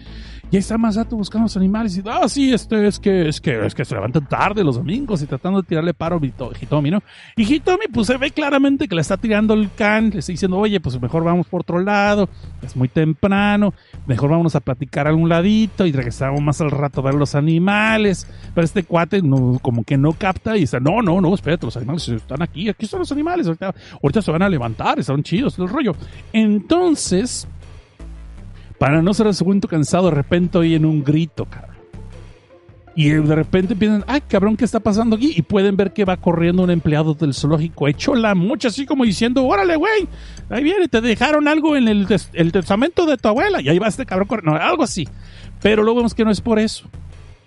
Y ahí está Masato buscando los animales y, ah, sí, este, es que, es que, es que se levantan tarde los domingos y tratando de tirarle paro a Hito- Hitomi, ¿no? Y Hitomi, pues se ve claramente que le está tirando el can, le está diciendo, oye, pues mejor vamos por otro lado, es muy temprano, mejor vámonos a platicar a un ladito y regresamos más al rato a ver los animales. Pero este cuate no, como que no capta y dice, no, no, no, espérate, los animales están aquí, aquí están los animales, ahorita, ahorita se van a levantar, están chidos, el rollo. Entonces, para no ser el segundo cansado, de repente oyen un grito, cabrón. Y de repente piensan, ay, cabrón, ¿qué está pasando aquí? Y pueden ver que va corriendo un empleado del zoológico, hecho la mucha, así como diciendo, órale, güey, ahí viene, te dejaron algo en el, el testamento de tu abuela. Y ahí va este cabrón corriendo, algo así. Pero luego vemos que no es por eso.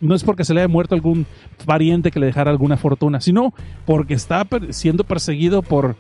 No es porque se le haya muerto algún pariente que le dejara alguna fortuna, sino porque está siendo perseguido por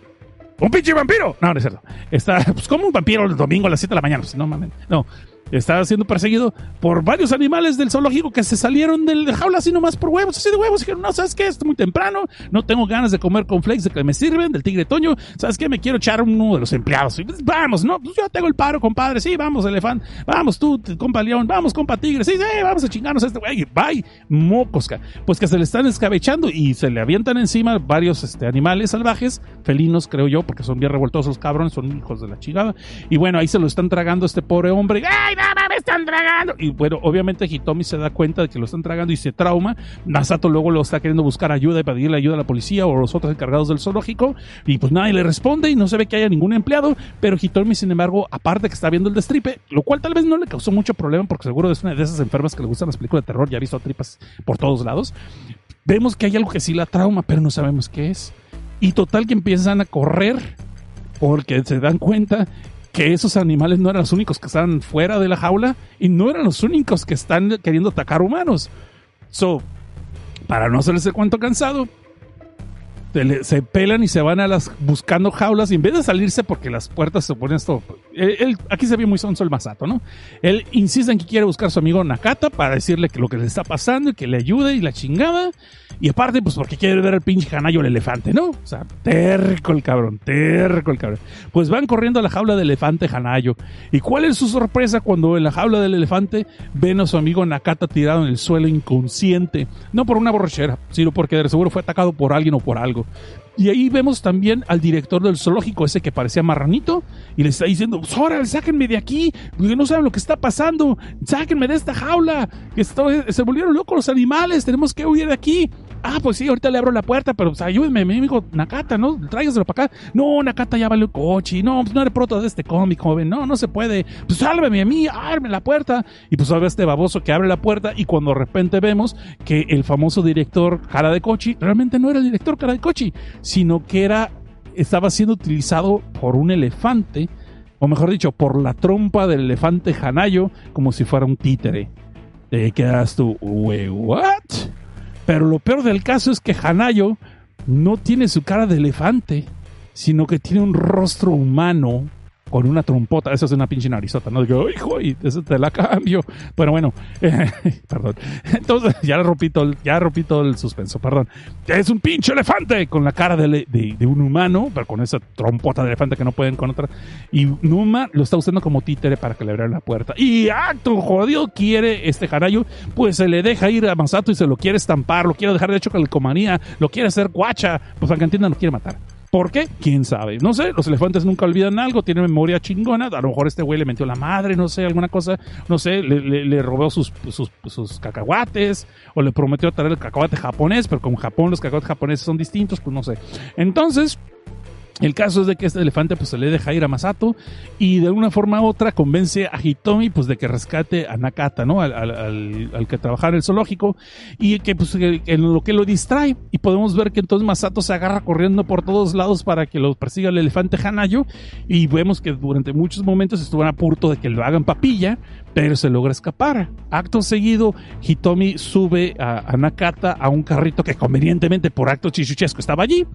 un pinche vampiro. No, no es cierto. Está pues, como un vampiro el domingo a las 7 de la mañana. Pues, no mames. No. Está siendo perseguido por varios animales del zoológico que se salieron del jaula así nomás por huevos, así de huevos. Dijeron, no, ¿sabes qué? Es muy temprano, no tengo ganas de comer con flakes de que me sirven, del tigre Toño. ¿Sabes qué? Me quiero echar uno de los empleados. Y, pues, vamos, ¿no? Pues yo tengo el paro, compadre. Sí, vamos, elefante. Vamos tú, compa león. Vamos, compa tigre. Sí, sí, vamos a chingarnos a este güey. Bye, mocos. ca- Pues que se le están escabechando y se le avientan encima varios este, animales salvajes, felinos, creo yo, porque son bien revoltosos cabrones, son hijos de la chingada. Y bueno, ahí se lo están tragando este pobre hombre. ¡Ay, mames! me están tragando. Y bueno, obviamente Hitomi se da cuenta de que lo están tragando y se trauma. Masato luego lo está queriendo buscar ayuda y pedirle ayuda a la policía o a los otros encargados del zoológico. Y pues nadie le responde y no se ve que haya ningún empleado. Pero Hitomi, sin embargo, aparte que está viendo el destripe, lo cual tal vez no le causó mucho problema porque seguro es una de esas enfermas que le gustan las películas de terror. Ya ha visto tripas por todos lados. Vemos que hay algo que sí la trauma, pero no sabemos qué es. Y total que empiezan a correr porque se dan cuenta que esos animales no eran los únicos que estaban fuera de la jaula y no eran los únicos que están queriendo atacar humanos. So, para no hacerles el cuento cansado, se, pelan y se van a las buscando jaulas y en vez de salirse porque las puertas se ponen esto él, él- aquí se ve muy sonso el Masato no él insiste en que quiere buscar a su amigo Nakata para decirle que lo que le está pasando y que le ayude y la chingada. Y aparte pues porque quiere ver al pinche Hanayo el elefante no o sea terco el cabrón terco el cabrón. Pues van corriendo a la jaula del elefante Hanayo. Y cuál es su sorpresa cuando en la jaula del elefante ven a su amigo Nakata tirado en el suelo inconsciente no por una borrachera sino porque de seguro fue atacado por alguien o por algo y ahí vemos también al director del zoológico, ese que parecía marranito, y le está diciendo, ¡Órale, sáquenme de aquí! Porque no saben lo que está pasando. ¡Sáquenme de esta jaula! Que se volvieron locos los animales, tenemos que huir de aquí. Ah, pues sí, ahorita le abro la puerta, pero pues, ayúdenme, mi amigo Nakata, ¿no? Tráigaselo para acá. No, Nakata ya vale el coche. No, pues no eres proto de este cómic, joven. No, no se puede. Pues sálveme a mí, ábreme la puerta. Y pues ahora este baboso que abre la puerta y cuando de repente vemos que el famoso director Cara de Kochi realmente no era el director Cara de Kochi, sino que era estaba siendo utilizado por un elefante, o mejor dicho, por la trompa del elefante Hanayo, como si fuera un títere. Te quedas tú, "Wait, ¿what? Pero lo peor del caso es que Hanayo no tiene su cara de elefante, sino que tiene un rostro humano con una trompota. Eso es una pinche narizota, ¿no? Digo, hijo, y eso te la cambio. Pero bueno, eh, perdón. Entonces, ya rompí todo, ya rompí todo el suspenso, perdón. Es un pinche elefante con la cara de, de- de un humano, pero con esa trompota de elefante que no pueden con otra. Y Numa lo está usando como títere para que le abran la puerta. Y acto jodido quiere este Hanayo, pues se le deja ir a Masato y se lo quiere estampar, lo quiere dejar de hecho calcomanía, lo quiere hacer guacha, pues para que entiendan, lo quiere matar. ¿Por qué? ¿Quién sabe? No sé, los elefantes nunca olvidan algo, tienen memoria chingona, a lo mejor este güey le metió la madre, no sé, alguna cosa, no sé, le, robó sus, sus, sus cacahuates, o le prometió traer el cacahuate japonés, pero como en Japón los cacahuates japoneses son distintos, pues no sé. Entonces, el caso es de que este elefante pues se le deja ir a Masato y de una forma u otra convence a Hitomi pues de que rescate a Nakata, ¿no? Al, que trabajaba en el zoológico y que pues lo que lo distrae y podemos ver que entonces Masato se agarra corriendo por todos lados para que lo persiga el elefante Hanayo y vemos que durante muchos momentos estuvo a punto de que lo hagan papilla pero se logra escapar. Acto seguido, Hitomi sube a, a Nakata a un carrito que convenientemente por acto chichuchesco estaba allí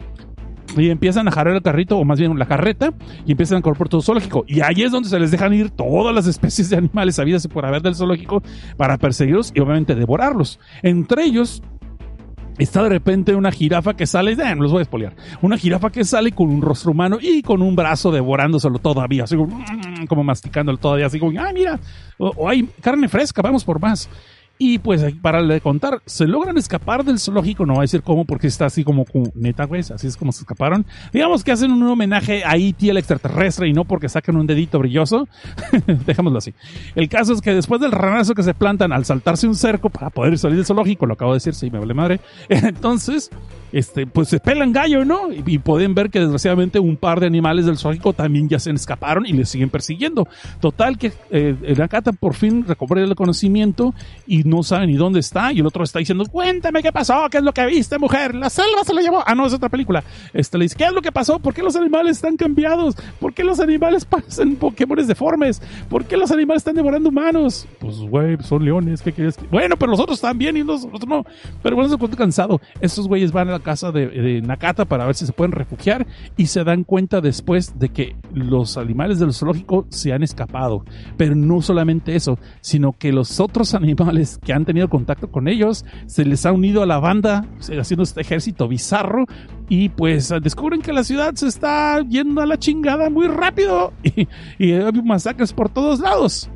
y empiezan a jalar el carrito, o más bien la carreta, y empiezan a correr por todo el zoológico. Y ahí es donde se les dejan ir todas las especies de animales habidas y por haber del zoológico para perseguirlos y obviamente devorarlos. Entre ellos está de repente una jirafa que sale, eh, los voy a espolear, una jirafa que sale con un rostro humano y con un brazo devorándoselo todavía, así como, mm, como masticándolo todavía, así como, ah, mira, o hay carne fresca, vamos por más. Y pues para le contar, se logran escapar del zoológico, no voy a decir cómo porque está así como neta, güey, así es como se escaparon. Digamos que hacen un homenaje a E.T. el extraterrestre y no porque sacan un dedito brilloso. Dejémoslo así. El caso es que después del ranazo que se plantan al saltarse un cerco para poder salir del zoológico, lo acabo de decir, sí, me vale madre. Entonces, este, pues se pelan gallo, ¿no? Y, y pueden ver que desgraciadamente un par de animales del zoológico también ya se escaparon y les siguen persiguiendo. Total que eh, el por fin recobra el conocimiento y no sabe ni dónde está y el otro está diciendo, cuéntame qué pasó, qué es lo que viste, mujer, la selva se lo llevó. Ah, no, es otra película. Este le dice, ¿qué es lo que pasó? ¿Por qué los animales están cambiados? ¿Por qué los animales parecen Pokémones deformes? ¿Por qué los animales están devorando humanos? Pues, güey, son leones, ¿qué quieres? que-?" Bueno, pero los otros también y los otros no. Pero bueno, se cuento cansado. Estos güeyes van a la casa de, Nakata para ver si se pueden refugiar y se dan cuenta después de que los animales del zoológico se han escapado. Pero no solamente eso, sino que los otros animales que han tenido contacto con ellos se les ha unido a la banda haciendo este ejército bizarro y pues descubren que la ciudad se está yendo a la chingada muy rápido y, y hay masacres por todos lados.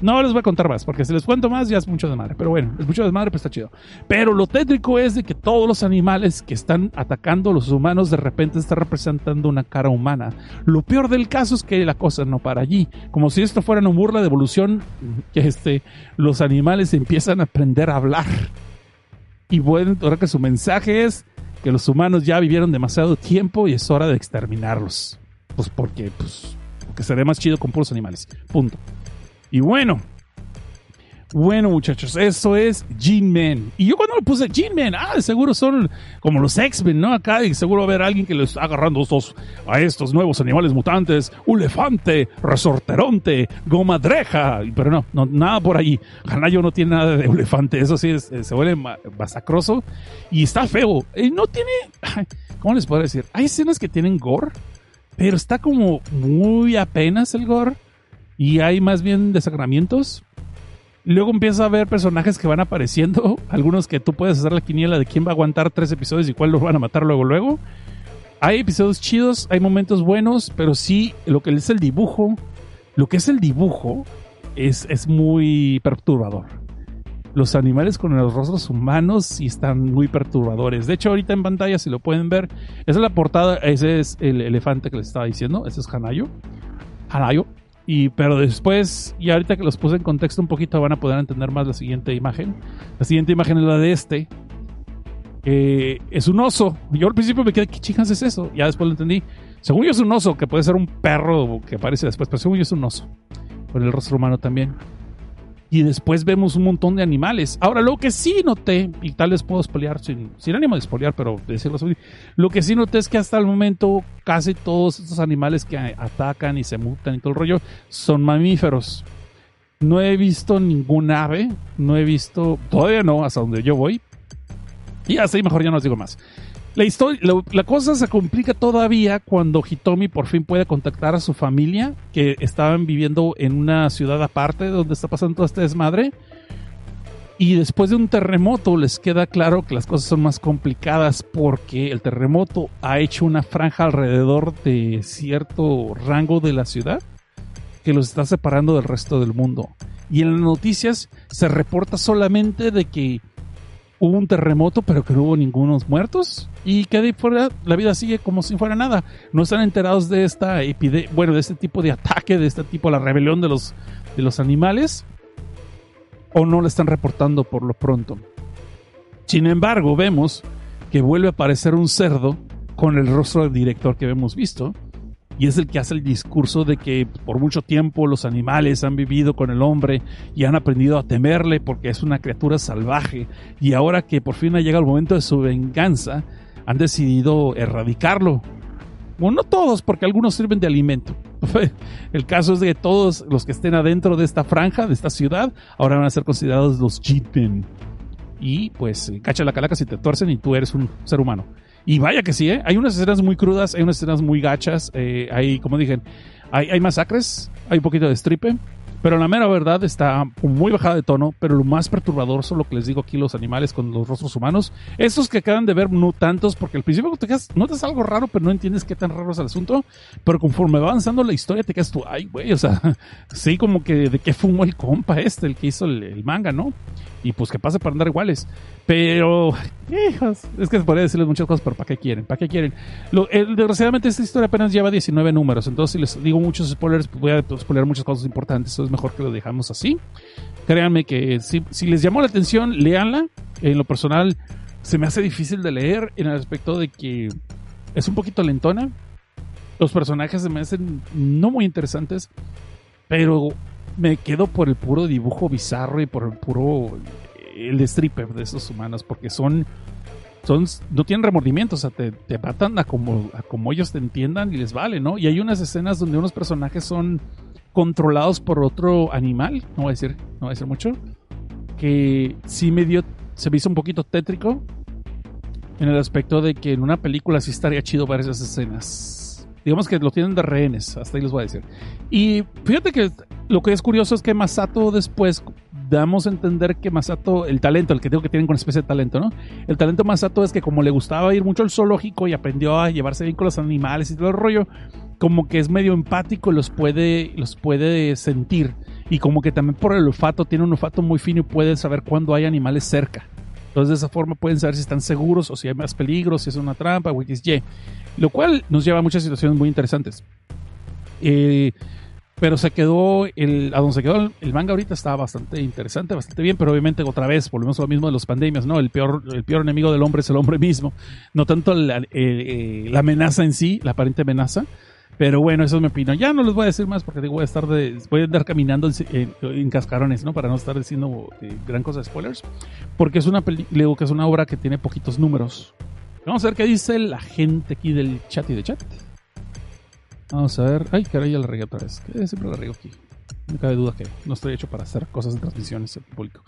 No les voy a contar más, porque si les cuento más ya es mucho desmadre. Pero bueno, es mucho desmadre, pero está chido. Pero lo tétrico es de que todos los animales que están atacando a los humanos de repente están representando una cara humana. Lo peor del caso es que la cosa no para allí. Como si esto fuera una burla de evolución, que este, los animales empiezan a aprender a hablar. Y bueno, ahora que su mensaje es que los humanos ya vivieron demasiado tiempo y es hora de exterminarlos. Pues porque, pues, porque sería más chido con puros animales. Punto. Y bueno, bueno, muchachos, eso es G-Men. Y yo cuando le puse G-Men, ah, de seguro son como los X-Men, ¿no? Acá y seguro va a haber alguien que les está agarrando estos, a estos nuevos animales mutantes. Ulefante, resorteronte, gomadreja. Pero no, nada por ahí. Hanayo no tiene nada de elefante. Eso sí, eh, se vuelve ma- masacroso. Y está feo. Eh, no tiene... ¿Cómo les puedo decir? Hay escenas que tienen gore, pero está como muy apenas el gore. Y hay más bien desagramientos. Luego empieza a ver personajes que van apareciendo, algunos que tú puedes hacer la quiniela de quién va a aguantar tres episodios y cuál los van a matar luego luego. Hay episodios chidos, hay momentos buenos, pero sí lo que es el dibujo, lo que es el dibujo es, es muy perturbador. Los animales con los rostros humanos están muy perturbadores. De hecho, ahorita en pantalla, si lo pueden ver, esa es la portada, ese es el elefante que les estaba diciendo, ese es Hanayo. Hanayo. Y, pero después, y ahorita que los puse en contexto un poquito, van a poder entender más la siguiente imagen. La siguiente imagen es la de este. es un oso. Yo al principio me quedé, ¿qué chicas es eso? Ya después lo entendí. Según yo es un oso, que puede ser un perro que aparece después, pero según yo es un oso. Con el rostro humano también. Y después vemos un montón de animales. Ahora, lo que sí noté, y tal vez puedo spoilear sin, sin ánimo de spoilear, pero decirlo así, lo que sí noté es que hasta el momento casi todos estos animales que atacan y se mutan y todo el rollo son mamíferos. No he visto ningún ave, no he visto, todavía no, hasta donde yo voy. Y así mejor ya no os digo más. La, historia, la, cosa se complica todavía cuando Hitomi por fin puede contactar a su familia, que estaban viviendo en una ciudad aparte donde está pasando todo este desmadre. Y después de un terremoto les queda claro que las cosas son más complicadas porque el terremoto ha hecho una franja alrededor de cierto rango de la ciudad que los está separando del resto del mundo. Y en las noticias se reporta solamente de que hubo un terremoto, pero que no hubo ningunos muertos. Y que fuera la vida sigue como si fuera nada. No están enterados de esta epidemia, bueno, de este tipo de ataque, de este tipo, la rebelión de los, de los animales. O no le están reportando por lo pronto. Sin embargo, vemos que vuelve a aparecer un cerdo con el rostro del director que hemos visto. Y es el que hace el discurso de que por mucho tiempo los animales han vivido con el hombre y han aprendido a temerle porque es una criatura salvaje. Y ahora que por fin ha llegado el momento de su venganza, han decidido erradicarlo. Bueno, no todos, porque algunos sirven de alimento. El caso es de que todos los que estén adentro de esta franja, de esta ciudad, ahora van a ser considerados los Jeepmen. Y pues eh, cacha la calaca si te tuercen y tú eres un ser humano. Y vaya que sí, ¿eh? Hay unas escenas muy crudas, hay unas escenas muy gachas, eh, hay, como dije, hay, hay masacres, hay un poquito de stripe, pero la mera verdad está muy bajada de tono, pero lo más perturbador son lo que les digo aquí los animales con los rostros humanos. Estos que acaban de ver, no tantos, porque al principio te quedas, notas algo raro, pero no entiendes qué tan raro es el asunto, pero conforme va avanzando la historia te quedas tú, ay, güey, o sea, sí, como que de qué fumó el compa este, el que hizo el, el manga, ¿no? Y pues que pase para andar iguales. Pero, hijos, es que se podría decirles muchas cosas, pero ¿para qué quieren? ¿Para qué quieren? Lo, desgraciadamente esta historia apenas lleva 19 números, entonces si les digo muchos spoilers, pues voy a spoiler muchas cosas importantes, eso es mejor que lo dejamos así. Créanme que si, si les llamó la atención, léanla. En lo personal, se me hace difícil de leer en el aspecto de que es un poquito lentona. Los personajes se me hacen no muy interesantes, pero me quedo por el puro dibujo bizarro y por el puro el stripper de esos humanos porque son son no tienen remordimiento, o sea, te, te matan a como, a como ellos te entiendan y les vale, ¿no? Y hay unas escenas donde unos personajes son controlados por otro animal, no voy a decir, no voy a decir mucho, que sí me dio, se me hizo un poquito tétrico en el aspecto de que en una película sí estaría chido ver esas escenas. Digamos que lo tienen de rehenes, hasta ahí les voy a decir. Y fíjate que lo que es curioso es que Masato después damos a entender que Masato, el talento, el que digo que tienen con especie de talento, ¿no? El talento Masato es que como le gustaba ir mucho al zoológico y aprendió a llevarse bien con los animales y todo el rollo, como que es medio empático, los puede, los puede sentir. Y como que también por el olfato, tiene un olfato muy fino y puede saber cuándo hay animales cerca. Entonces de esa forma pueden saber si están seguros o si hay más peligro, si es una trampa o XY. Lo cual nos lleva a muchas situaciones muy interesantes. Eh, pero se quedó, el, a donde se quedó el manga ahorita está bastante interesante, bastante bien, pero obviamente otra vez volvemos a lo mismo de las pandemias, ¿no? El peor, el peor enemigo del hombre es el hombre mismo, no tanto la, eh, eh, amenaza en sí, la aparente amenaza, pero bueno, eso es mi opinión. Ya no les voy a decir más porque voy a estar de, voy a andar caminando en, cascarones, ¿no? Para no estar diciendo eh, gran cosa de spoilers, porque es una peli- digo que es una obra que tiene poquitos números. Vamos a ver qué dice la gente aquí del chat y de chat. Vamos a ver. Ay, caray, ya la regué otra vez. Que siempre la rego aquí. No cabe duda que no estoy hecho para hacer cosas en transmisiones en público.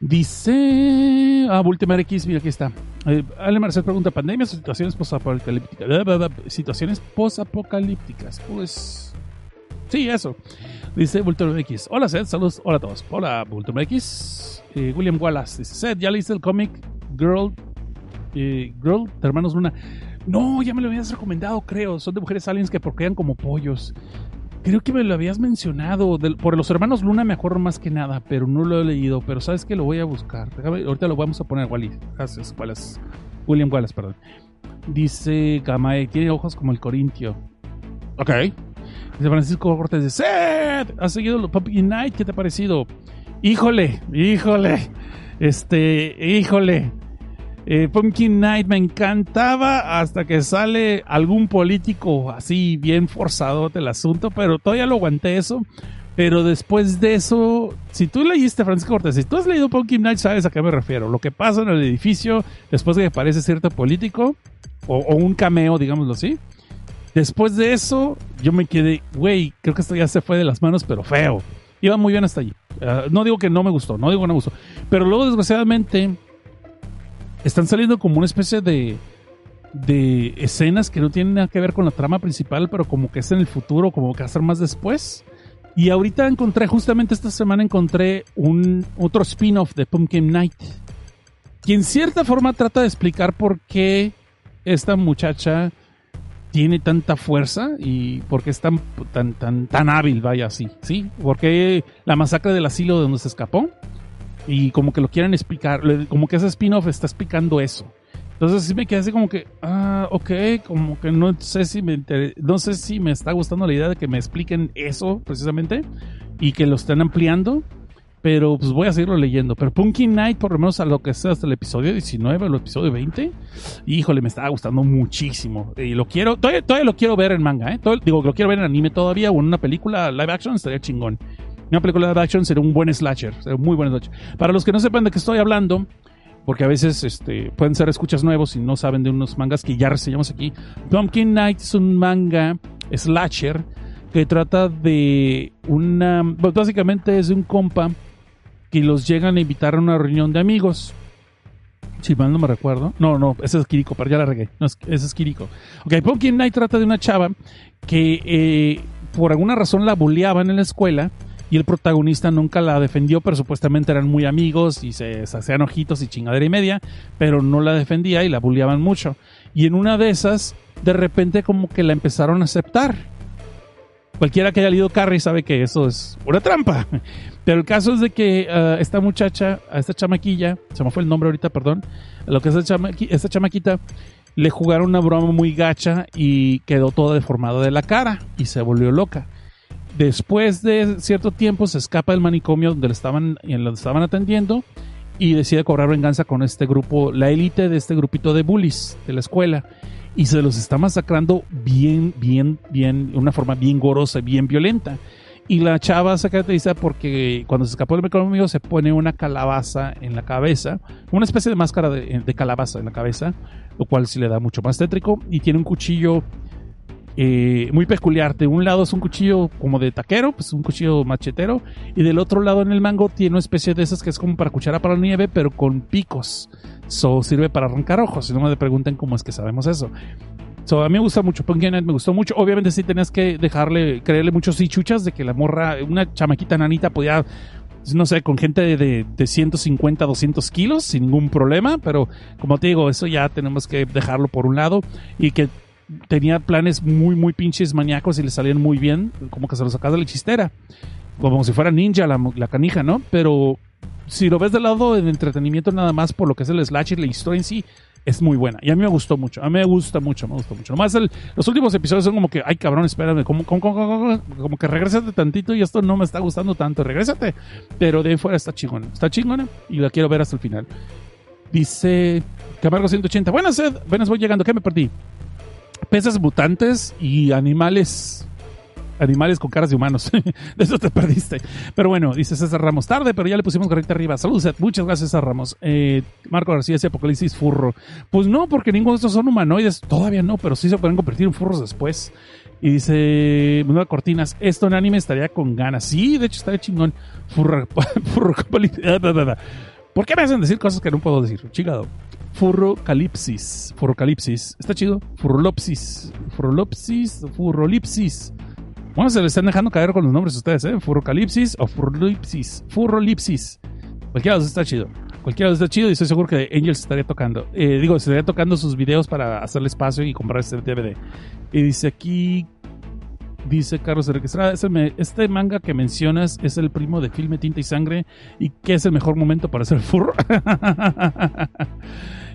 Dice. Ah, Bultimar X, mira, aquí está. Eh, Ale Marcel pregunta: ¿Pandemias o situaciones posapocalípticas? Situaciones posapocalípticas. Pues. Sí, eso. Dice Bultimar X. Hola, Seth. Saludos. Hola a todos. Hola, Bultimar X. Eh, William Wallace dice: Seth, ¿ya leíste el cómic Girl. eh, Girl de Hermanos Luna? No, ya me lo habías recomendado, creo. Son de mujeres aliens que procrean como pollos. Creo que me lo habías mencionado. Por los hermanos Luna me acuerdo más que nada, pero no lo he leído. Pero sabes que lo voy a buscar. Ahorita lo vamos a poner Wally. Gracias, Wallace. William Wallace, perdón. Dice Gamae, tiene ojos como el Corintio. Ok. Dice Francisco Cortés, dice, Seth, ¿has seguido los Pumpkin Night? ¿Qué te ha parecido? Híjole, híjole. Este, híjole. Eh, Pumpkin Night me encantaba hasta que sale algún político así bien forzado del asunto, pero todavía lo aguanté eso. Pero después de eso, si tú leíste Francisco Cortés, si tú has leído Pumpkin Night, sabes a qué me refiero. Lo que pasa en el edificio después de que aparece cierto político o, un cameo, digámoslo así. Después de eso, yo me quedé, güey, creo que esto ya se fue de las manos, pero feo. Iba muy bien hasta allí. Ah, no digo que no me gustó, no digo que no me gustó. Pero luego, desgraciadamente, están saliendo como una especie de, de escenas que no tienen nada que ver con la trama principal, pero como que es en el futuro, como que va a ser más después. Y ahorita encontré, justamente esta semana encontré un otro spin-off de Pumpkin Night, que en cierta forma trata de explicar por qué esta muchacha tiene tanta fuerza y por qué es tan, tan, tan, tan hábil, vaya así, ¿sí? Porque la masacre del asilo de donde se escapó y como que lo quieren explicar, como que ese spin-off está explicando eso. Entonces sí me quedé así como que, ah, ok, como que no sé si me inter- no sé si me está gustando la idea de que me expliquen eso precisamente y que lo estén ampliando, pero pues voy a seguirlo leyendo. Pero Pumpkin Night, por lo menos a lo que sea hasta el episodio 19 o el episodio 20, híjole, me estaba gustando muchísimo. Y lo quiero, todavía, todavía lo quiero ver en manga, ¿eh? Digo, lo quiero ver en anime todavía o en una película live action, estaría chingón. Una película live action sería un buen slasher, sería un muy buen slasher. Para los que no sepan de qué estoy hablando, porque a veces este, pueden ser escuchas nuevos y no saben de unos mangas que ya reseñamos aquí. Pumpkin Night es un manga slasher que trata de una... pues, básicamente es de un compa que los llegan a invitar a una reunión de amigos. Si mal no me recuerdo. No, no, ese es Kiriko, pero ya la regué. No, es- ese es Kiriko. Ok, Pumpkin Night trata de una chava que eh, por alguna razón la bulleaban en la escuela y el protagonista nunca la defendió, pero supuestamente eran muy amigos y se, hacían ojitos y chingadera y media, pero no la defendía y la bulleaban mucho. Y en una de esas, de repente como que la empezaron a aceptar. Cualquiera que haya leído Carrie sabe que eso es una trampa. Pero el caso es de que ah, esta muchacha, a esta chamaquilla, se me fue el nombre ahorita, perdón, lo que es esta, esta chamaquita, le jugaron una broma muy gacha y quedó toda deformada de la cara y se volvió loca. Después de cierto tiempo se escapa del manicomio donde le estaban, en estaban atendiendo y decide cobrar venganza con este grupo, la élite de este grupito de bullies de la escuela. Y se los está masacrando bien, bien, bien, de una forma bien gorosa, bien violenta. Y la chava se caracteriza porque cuando se escapó del manicomio se pone una calabaza en la cabeza, una especie de máscara de, de calabaza en la cabeza, lo cual sí le da mucho más tétrico. Y tiene un cuchillo eh, muy peculiar. De un lado es un cuchillo como de taquero, pues un cuchillo machetero, y del otro lado en el mango tiene una especie de esas que es como para cuchara para la nieve, pero con picos. So sirve para arrancar ojos. Si no me pregunten cómo es que sabemos eso. So, a mí me gusta mucho, Pumpkin Night me gustó mucho. Obviamente sí tenías que dejarle, creerle muchos sí chuchas de que la morra, una chamaquita nanita podía, no sé, con gente de, de 150, 200 kilos sin ningún problema, pero como te digo, eso ya tenemos que dejarlo por un lado y que tenía planes muy, muy pinches maníacos y le salían muy bien, como que se los sacaba de la chistera. Como si fuera ninja la, canija, ¿no? Pero si lo ves del lado del entretenimiento nada más por lo que es el slasher, la historia en sí es muy buena. Y a mí me gustó mucho. A mí me gusta mucho, me gustó mucho. Nomás el- los últimos episodios son como que, ay cabrón, espérame, como, como, como, como- que regrésate tantito y esto no me está gustando tanto. Regrésate. Pero de ahí fuera está chingona. Está chingona y la quiero ver hasta el final. Dice Camargo 180. Buenas, Ed. Buenas, voy llegando. ¿Qué me perdí? Peces mutantes y animales. Animales con caras de humanos. de eso te perdiste. Pero bueno, dice César Ramos. Tarde, pero ya le pusimos garrita arriba. Saludos. Muchas gracias, César Ramos. Eh, Marco García dice Apocalipsis Furro. Pues no, porque ninguno de estos son humanoides. Todavía no, pero sí se pueden convertir en furros después. Y dice Manuel Cortinas, esto en anime estaría con ganas. Sí, de hecho estaría chingón. Furro, furro, ¿Por qué me hacen decir cosas que no puedo decir? Chingado. Furrocalipsis. Furrocalipsis. Está chido. Furrolopsis. Furrolopsis. Furrolipsis. Bueno, se le están dejando caer con los nombres ustedes, ¿eh? Furrocalipsis o Furrolipsis. Furrolipsis. Cualquiera de los está chido. Cualquiera de los está chido y estoy seguro que Angels estaría tocando. Eh, digo, estaría tocando sus videos para hacerle espacio y comprar este DVD. Y dice aquí. Dice Carlos Enrique Estrada, "Es el me- este manga que mencionas es el primo de Filme Tinta y Sangre y que es el mejor momento para hacer furro.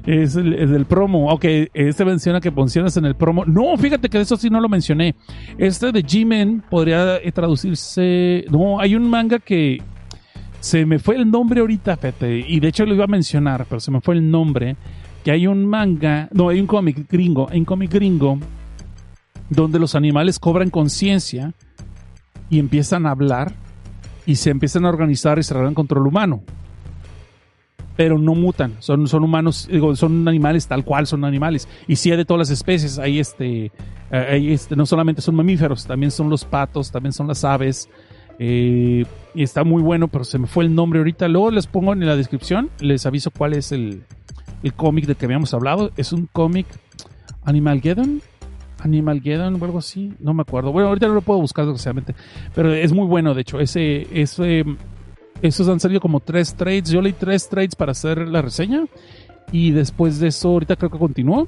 es el, el del promo. Ok, este menciona que mencionas en el promo. No, fíjate que de eso sí no lo mencioné. Este de G-Men podría eh, traducirse. No, hay un manga que se me fue el nombre ahorita, fíjate, y de hecho lo iba a mencionar, pero se me fue el nombre. Que hay un manga, no, hay un cómic gringo, hay un cómic gringo donde los animales cobran conciencia y empiezan a hablar y se empiezan a organizar y se rebelan contra el humano. Pero no mutan, son, son humanos, digo, son animales tal cual son animales. Y sí hay de todas las especies, hay este, eh, hay este, no solamente son mamíferos, también son los patos, también son las aves. eh, y está muy bueno, pero se me fue el nombre ahorita. Luego les pongo en la descripción, les aviso cuál es el, el cómic del que habíamos hablado. Es un cómic Animalgeddon. Animalgeddon o algo así, no me acuerdo. Bueno, ahorita no lo puedo buscar desgraciadamente, pero es muy bueno, de hecho. Ese, ese, esos han salido como tres trades. Yo leí tres trades para hacer la reseña y después de eso, ahorita creo que continuó.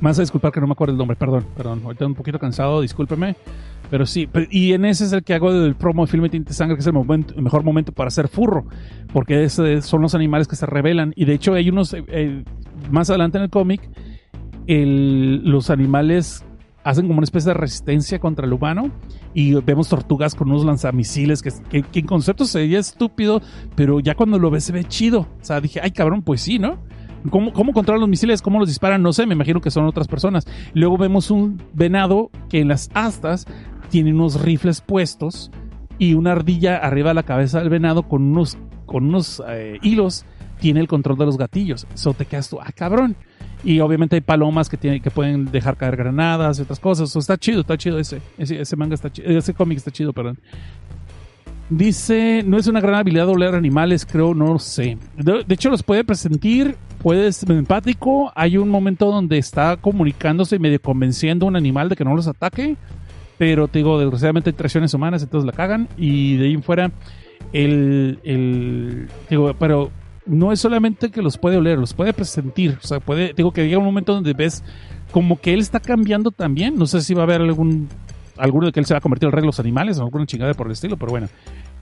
Más a disculpar que no me acuerdo el nombre, perdón, perdón. Ahorita un poquito cansado, discúlpeme. Pero sí, y en ese es el que hago del promo de Filme Tinte Sangre, que es el, momento- el mejor momento para hacer furro, porque ese son los animales que se rebelan. Y de hecho hay unos, eh, eh, más adelante en el cómic, los animales hacen como una especie de resistencia contra el humano y vemos tortugas con unos lanzamisiles que, que, que en concepto sería estúpido, pero ya cuando lo ves se ve chido. O sea, dije, ay cabrón, pues sí, ¿no? ¿Cómo, ¿Cómo controlan los misiles? ¿Cómo los disparan? No sé, me imagino que son otras personas. Luego vemos un venado que en las astas tiene unos rifles puestos y una ardilla arriba de la cabeza del venado con unos, con unos eh, hilos tiene el control de los gatillos. Eso te quedas tú, ah, cabrón. Y obviamente hay palomas que, tienen, que pueden dejar caer granadas y otras cosas. Eso está chido, está chido ese. Ese, ese manga está chido. Ese cómic está chido, perdón. Dice, no es una gran habilidad oler animales, creo, no lo sé. De, de hecho, los puede presentir, puede ser empático. Hay un momento donde está comunicándose y medio convenciendo a un animal de que no los ataque. Pero te digo, desgraciadamente hay traiciones humanas, entonces la cagan. Y de ahí en fuera, el, el digo, pero no es solamente que los puede oler, los puede presentir. O sea, puede, digo que llega un momento donde ves como que él está cambiando también. No sé si va a haber algún alguno de que él se va a convertir en el rey de los animales o alguna chingada por el estilo, pero bueno.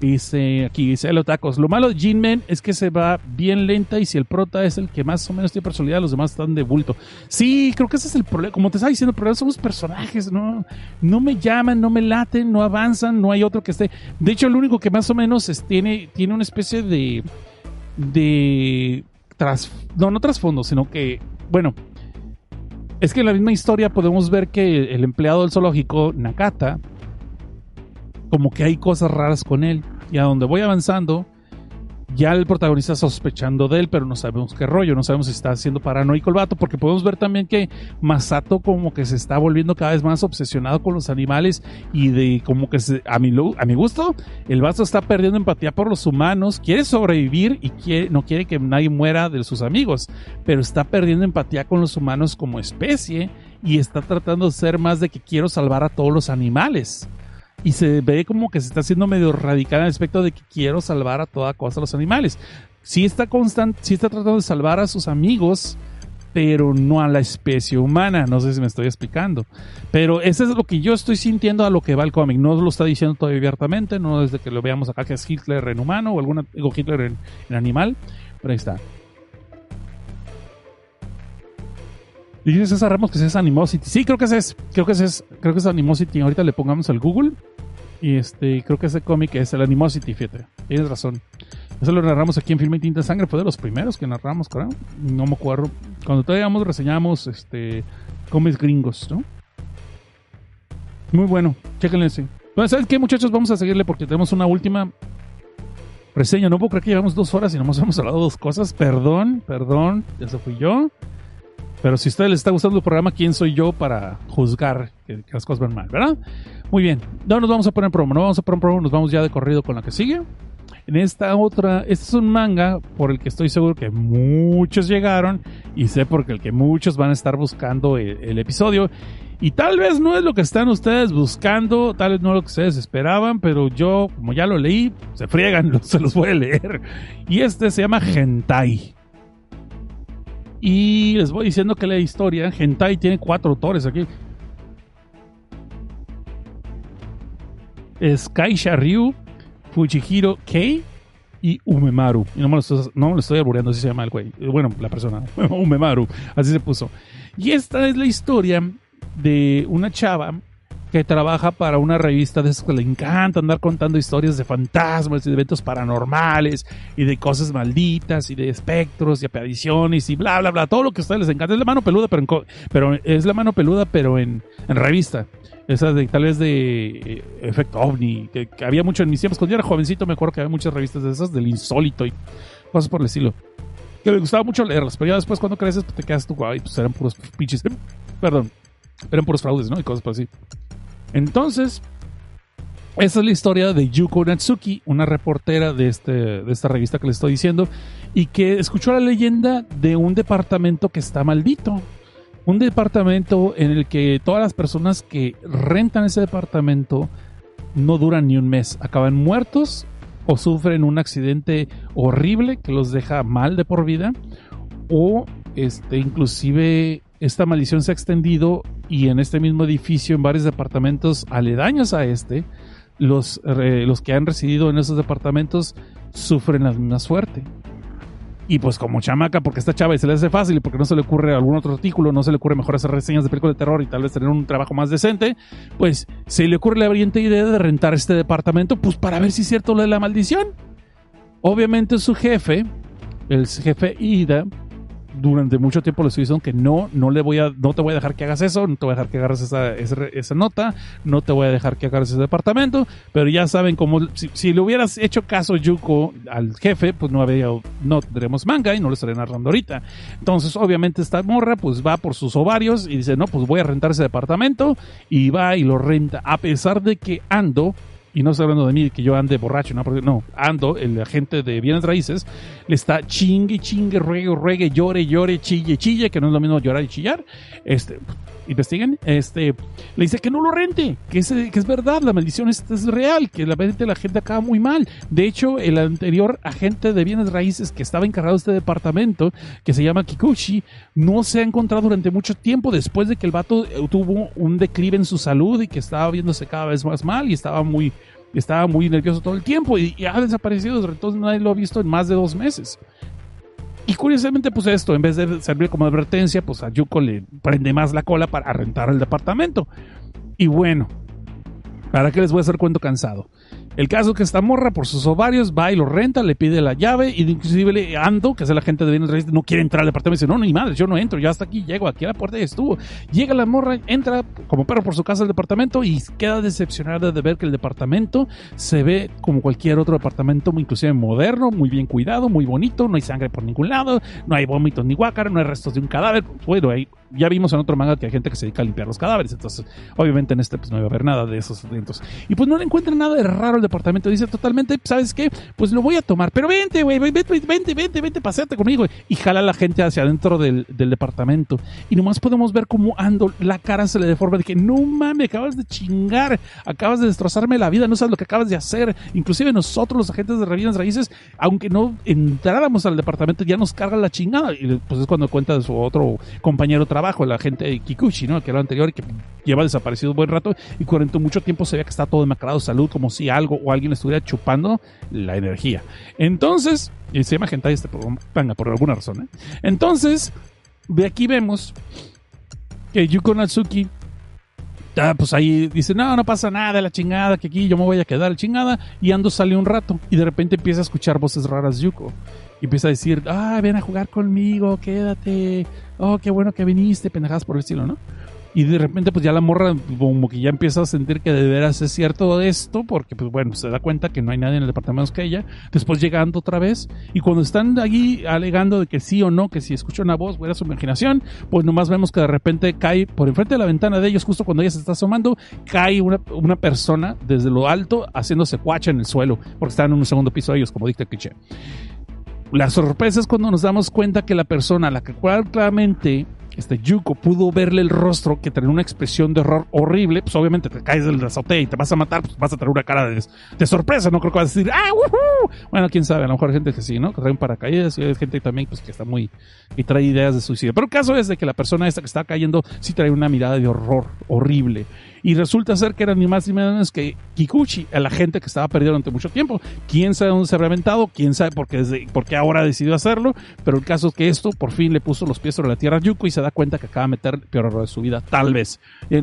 Dice aquí, dice el tacos. Lo malo de Gene Man es que se va bien lenta y si el prota es el que más o menos tiene personalidad, los demás están de bulto. Sí, creo que ese es el problema. Como te estaba diciendo, el problema son los personajes, ¿no? No me llaman, no me laten, no avanzan, no hay otro que esté. De hecho, el único que más o menos es- tiene, tiene una especie de. De. Tras, no, no trasfondo, sino que. Bueno, es que en la misma historia podemos ver que el empleado del zoológico, Nakata, como que hay cosas raras con él. Y a donde voy avanzando, ya el protagonista sospechando de él, pero no sabemos qué rollo, no sabemos si está siendo paranoico el vato, porque podemos ver también que Masato como que se está volviendo cada vez más obsesionado con los animales y de como que se- a, mi, a mi gusto, el vato está perdiendo empatía por los humanos, quiere sobrevivir y quiere, no quiere que nadie muera de sus amigos, pero está perdiendo empatía con los humanos como especie y está tratando de ser más de que quiero salvar a todos los animales y se ve como que se está haciendo medio radical el aspecto de que quiero salvar a toda costa a los animales. Sí está constant, sí está tratando de salvar a sus amigos, pero no a la especie humana. No sé si me estoy explicando. Pero eso es lo que yo estoy sintiendo a lo que va el cómic. No lo está diciendo todavía abiertamente, no desde que lo veamos acá que es Hitler en humano o alguna, Hitler en, en animal. Pero ahí está. Dice César Ramos que es Animosity. Sí, creo que es. Creo que es. Creo que es Animosity. Ahorita le pongamos al Google. Y este, creo que ese cómic es el Animosity, fíjate. Tienes razón. Eso lo narramos aquí en Filme y Tinta de Sangre. Fue de los primeros que narramos, creo. No me acuerdo. Cuando todavía reseñamos este cómics gringos, ¿no? Muy bueno. Chéquenle ese. Bueno, ¿sabes qué, muchachos? Vamos a seguirle porque tenemos una última reseña. No puedo creer que llevamos dos horas y nomás hemos hablado dos cosas. Perdón, perdón. Se fui yo. Pero si a ustedes les está gustando el programa, ¿quién soy yo para juzgar que, las cosas van mal, verdad? Muy bien. No nos vamos a poner promo, no vamos a poner promo, nos vamos ya de corrido con la que sigue. En esta otra, este es un manga por el que estoy seguro que muchos llegaron y sé porque el que muchos van a estar buscando el, el episodio. Y tal vez no es lo que están ustedes buscando, tal vez no es lo que ustedes esperaban, pero yo, como ya lo leí, se friegan, se los voy a leer. Y este se llama Hentai. Y les voy diciendo que la historia, Hentai tiene cuatro autores aquí. Es Kaisha Ryu, Fujihiro Kei y Umemaru. Y no me lo estoy, no me estoy así se llama el güey. Bueno, la persona, Umemaru, así se puso. Y esta es la historia de una chava que trabaja para una revista de esas que le encanta andar contando historias de fantasmas y de eventos paranormales y de cosas malditas y de espectros y apariciones y bla bla bla, todo lo que a ustedes les encanta. Es la mano peluda, pero, en pero es la mano peluda, pero en, en revista. Esa de tal vez de eh, efecto ovni, que, había mucho en mis tiempos. Cuando yo era jovencito me acuerdo que había muchas revistas de esas, del insólito y cosas por el estilo. Que me gustaba mucho leerlas, pero ya después cuando creces pues, te quedas tú, ay, pues eran puros pinches, perdón, eran puros fraudes, ¿no? Y cosas por así. Entonces, esa es la historia de Yuko Natsuki, una reportera de, este, de esta revista que le estoy diciendo, y que escuchó la leyenda de un departamento que está maldito. Un departamento en el que todas las personas que rentan ese departamento no duran ni un mes, acaban muertos o sufren un accidente horrible que los deja mal de por vida, o este, inclusive esta maldición se ha extendido y en este mismo edificio, en varios departamentos aledaños a este, los, los que han residido en esos departamentos sufren la misma suerte. Y pues como chamaca, porque esta chava y se le hace fácil y porque no se le ocurre algún otro artículo, no se le ocurre mejor hacer reseñas de películas de terror y tal vez tener un trabajo más decente, pues se le ocurre la brillante idea de rentar este departamento, pues para ver si es cierto lo de la maldición. Obviamente su jefe, el jefe Ida, durante mucho tiempo le estoy diciendo que no, no le voy a, no te voy a dejar que hagas eso, no te voy a dejar que agarres esa, esa, nota, no te voy a dejar que agarres ese departamento, pero ya saben cómo, si, le hubieras hecho caso Yuko al jefe, pues no habría, no tendremos manga y no lo estaré narrando ahorita. Entonces, obviamente esta morra, pues va por sus ovarios y dice, no, pues voy a rentar ese departamento y va y lo renta, a pesar de que ando y no estoy hablando de mí, que yo ande borracho, no, porque no, Ando, el agente de bienes raíces, le está chingue, chingue, ruegue, ruegue, llore, llore, chille, chille, que no es lo mismo llorar y chillar. Este, investiguen, este, le dice que no lo rente, que es, que es verdad, la maldición es, real, que la, la gente acaba muy mal. De hecho, el anterior agente de bienes raíces que estaba encargado de este departamento, que se llama Kikuchi, no se ha encontrado durante mucho tiempo después de que el vato tuvo un declive en su salud y que estaba viéndose cada vez más mal y estaba muy, estaba muy nervioso todo el tiempo y, ha desaparecido, entonces nadie lo ha visto en más de dos meses. Y curiosamente, pues esto, en vez de servir como advertencia, pues a Yuko le prende más la cola para rentar el departamento. Y bueno, ¿para qué les voy a hacer cuento cansado? El caso es que esta morra por sus ovarios va y lo renta, le pide la llave y inclusive le Ando, que es el agente de bienes raíces, no quiere entrar al departamento dice, no, ni madre, yo no entro, yo hasta aquí llego, aquí a la puerta y estuvo. Llega la morra, entra como perro por su casa al departamento y queda decepcionada de ver que el departamento se ve como cualquier otro departamento, inclusive moderno, muy bien cuidado, muy bonito, no hay sangre por ningún lado, no hay vómitos ni guácara, no hay restos de un cadáver. Bueno, ahí ya vimos en otro manga que hay gente que se dedica a limpiar los cadáveres, entonces obviamente en este pues no iba a haber nada de esos eventos. Y pues no le encuentran nada de raro departamento. Dice totalmente, ¿sabes qué? Pues lo voy a tomar. Pero vente, güey, vente, vente, vente, vente, paseate conmigo. Y jala a la gente hacia adentro del, departamento. Y nomás podemos ver cómo Ando, la cara se le deforma. Dije, no mames, acabas de chingar, acabas de destrozarme la vida, no sabes lo que acabas de hacer. Inclusive nosotros, los agentes de Revinas Raíces, aunque no entráramos al departamento, ya nos cargan la chingada. Y pues es cuando cuenta de su otro compañero de trabajo, la gente de Kikuchi, ¿no? Que era anterior que lleva desaparecido un buen rato y durante mucho tiempo se veía que está todo demacrado de salud, como si algo o alguien estuviera chupando la energía. Entonces, y se llama Gentai este venga, por alguna razón, ¿eh? Entonces, de aquí vemos que Yuko Natsuki Ah, pues ahí dice, no, no pasa nada, la chingada, que aquí yo me voy a quedar, la chingada. Y Ando sale un rato y de repente empieza a escuchar voces raras Yuko. Y empieza a decir, ah, ven a jugar conmigo, quédate. Oh, qué bueno que viniste, pendejadas por el estilo, ¿no? Y de repente, pues ya la morra, como que ya empieza a sentir que de veras es cierto esto, porque, pues bueno, se da cuenta que no hay nadie en el departamento que ella. Después llegando otra vez, y cuando están allí alegando de que sí o no, que si escucha una voz, era su imaginación, pues nomás vemos que de repente cae por enfrente de la ventana de ellos, justo cuando ella se está asomando, cae una, una persona desde lo alto haciéndose cuacha en el suelo, porque están en un segundo piso ellos, como dicta cliché. La sorpresa es cuando nos damos cuenta que la persona a la que claramente este Yuko pudo verle el rostro que tenía una expresión de horror horrible, pues obviamente te caes del azotea y te vas a matar, pues vas a tener una cara de, de sorpresa, no creo que vas a decir, ¡ah, woohoo! Bueno, quién sabe, a lo mejor hay gente que sí, ¿no? Que trae un paracaídas y hay gente también pues, que está muy. y trae ideas de suicidio. Pero el caso es de que la persona esta que está cayendo sí trae una mirada de horror horrible. Y resulta ser que era ni más ni menos que Kikuchi, el agente que estaba perdido durante mucho tiempo. Quién sabe dónde se habrá aventado, quién sabe por qué, desde, por qué ahora decidió hacerlo, pero el caso es que esto por fin le puso los pies sobre la tierra a Yuko y se da cuenta que acaba de meter el peor error de su vida, tal vez,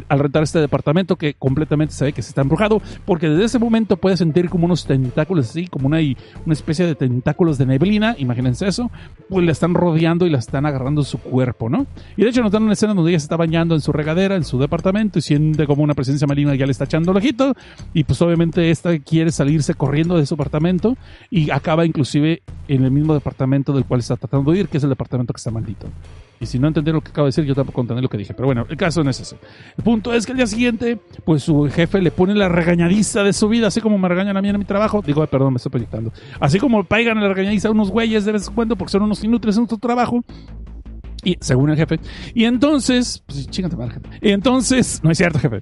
al rentar este departamento que completamente se ve que se está embrujado, porque desde ese momento puede sentir como unos tentáculos así, como una, una especie de tentáculos de neblina, imagínense eso, pues le están rodeando y la están agarrando su cuerpo, ¿no? Y de hecho nos dan una escena donde ella se está bañando en su regadera, en su departamento, y siente como una presencia maligna ya le está echando el ojito, y pues obviamente esta quiere salirse corriendo de su apartamento y acaba inclusive en el mismo departamento del cual está tratando de ir, que es el departamento que está maldito. Y si no entendí lo que acabo de decir, yo tampoco entendí lo que dije. Pero bueno, el caso no es ese. El punto es que el día siguiente, pues su jefe le pone la regañadiza de su vida, así como me regañan a mí en mi trabajo. Digo, perdón, me estoy proyectando. Así como paigan la regañadiza a unos güeyes de vez en cuando porque son unos inútiles en su trabajo. Y según el jefe. Y entonces, pues chingate mal, jefe. Y entonces, no es cierto, jefe.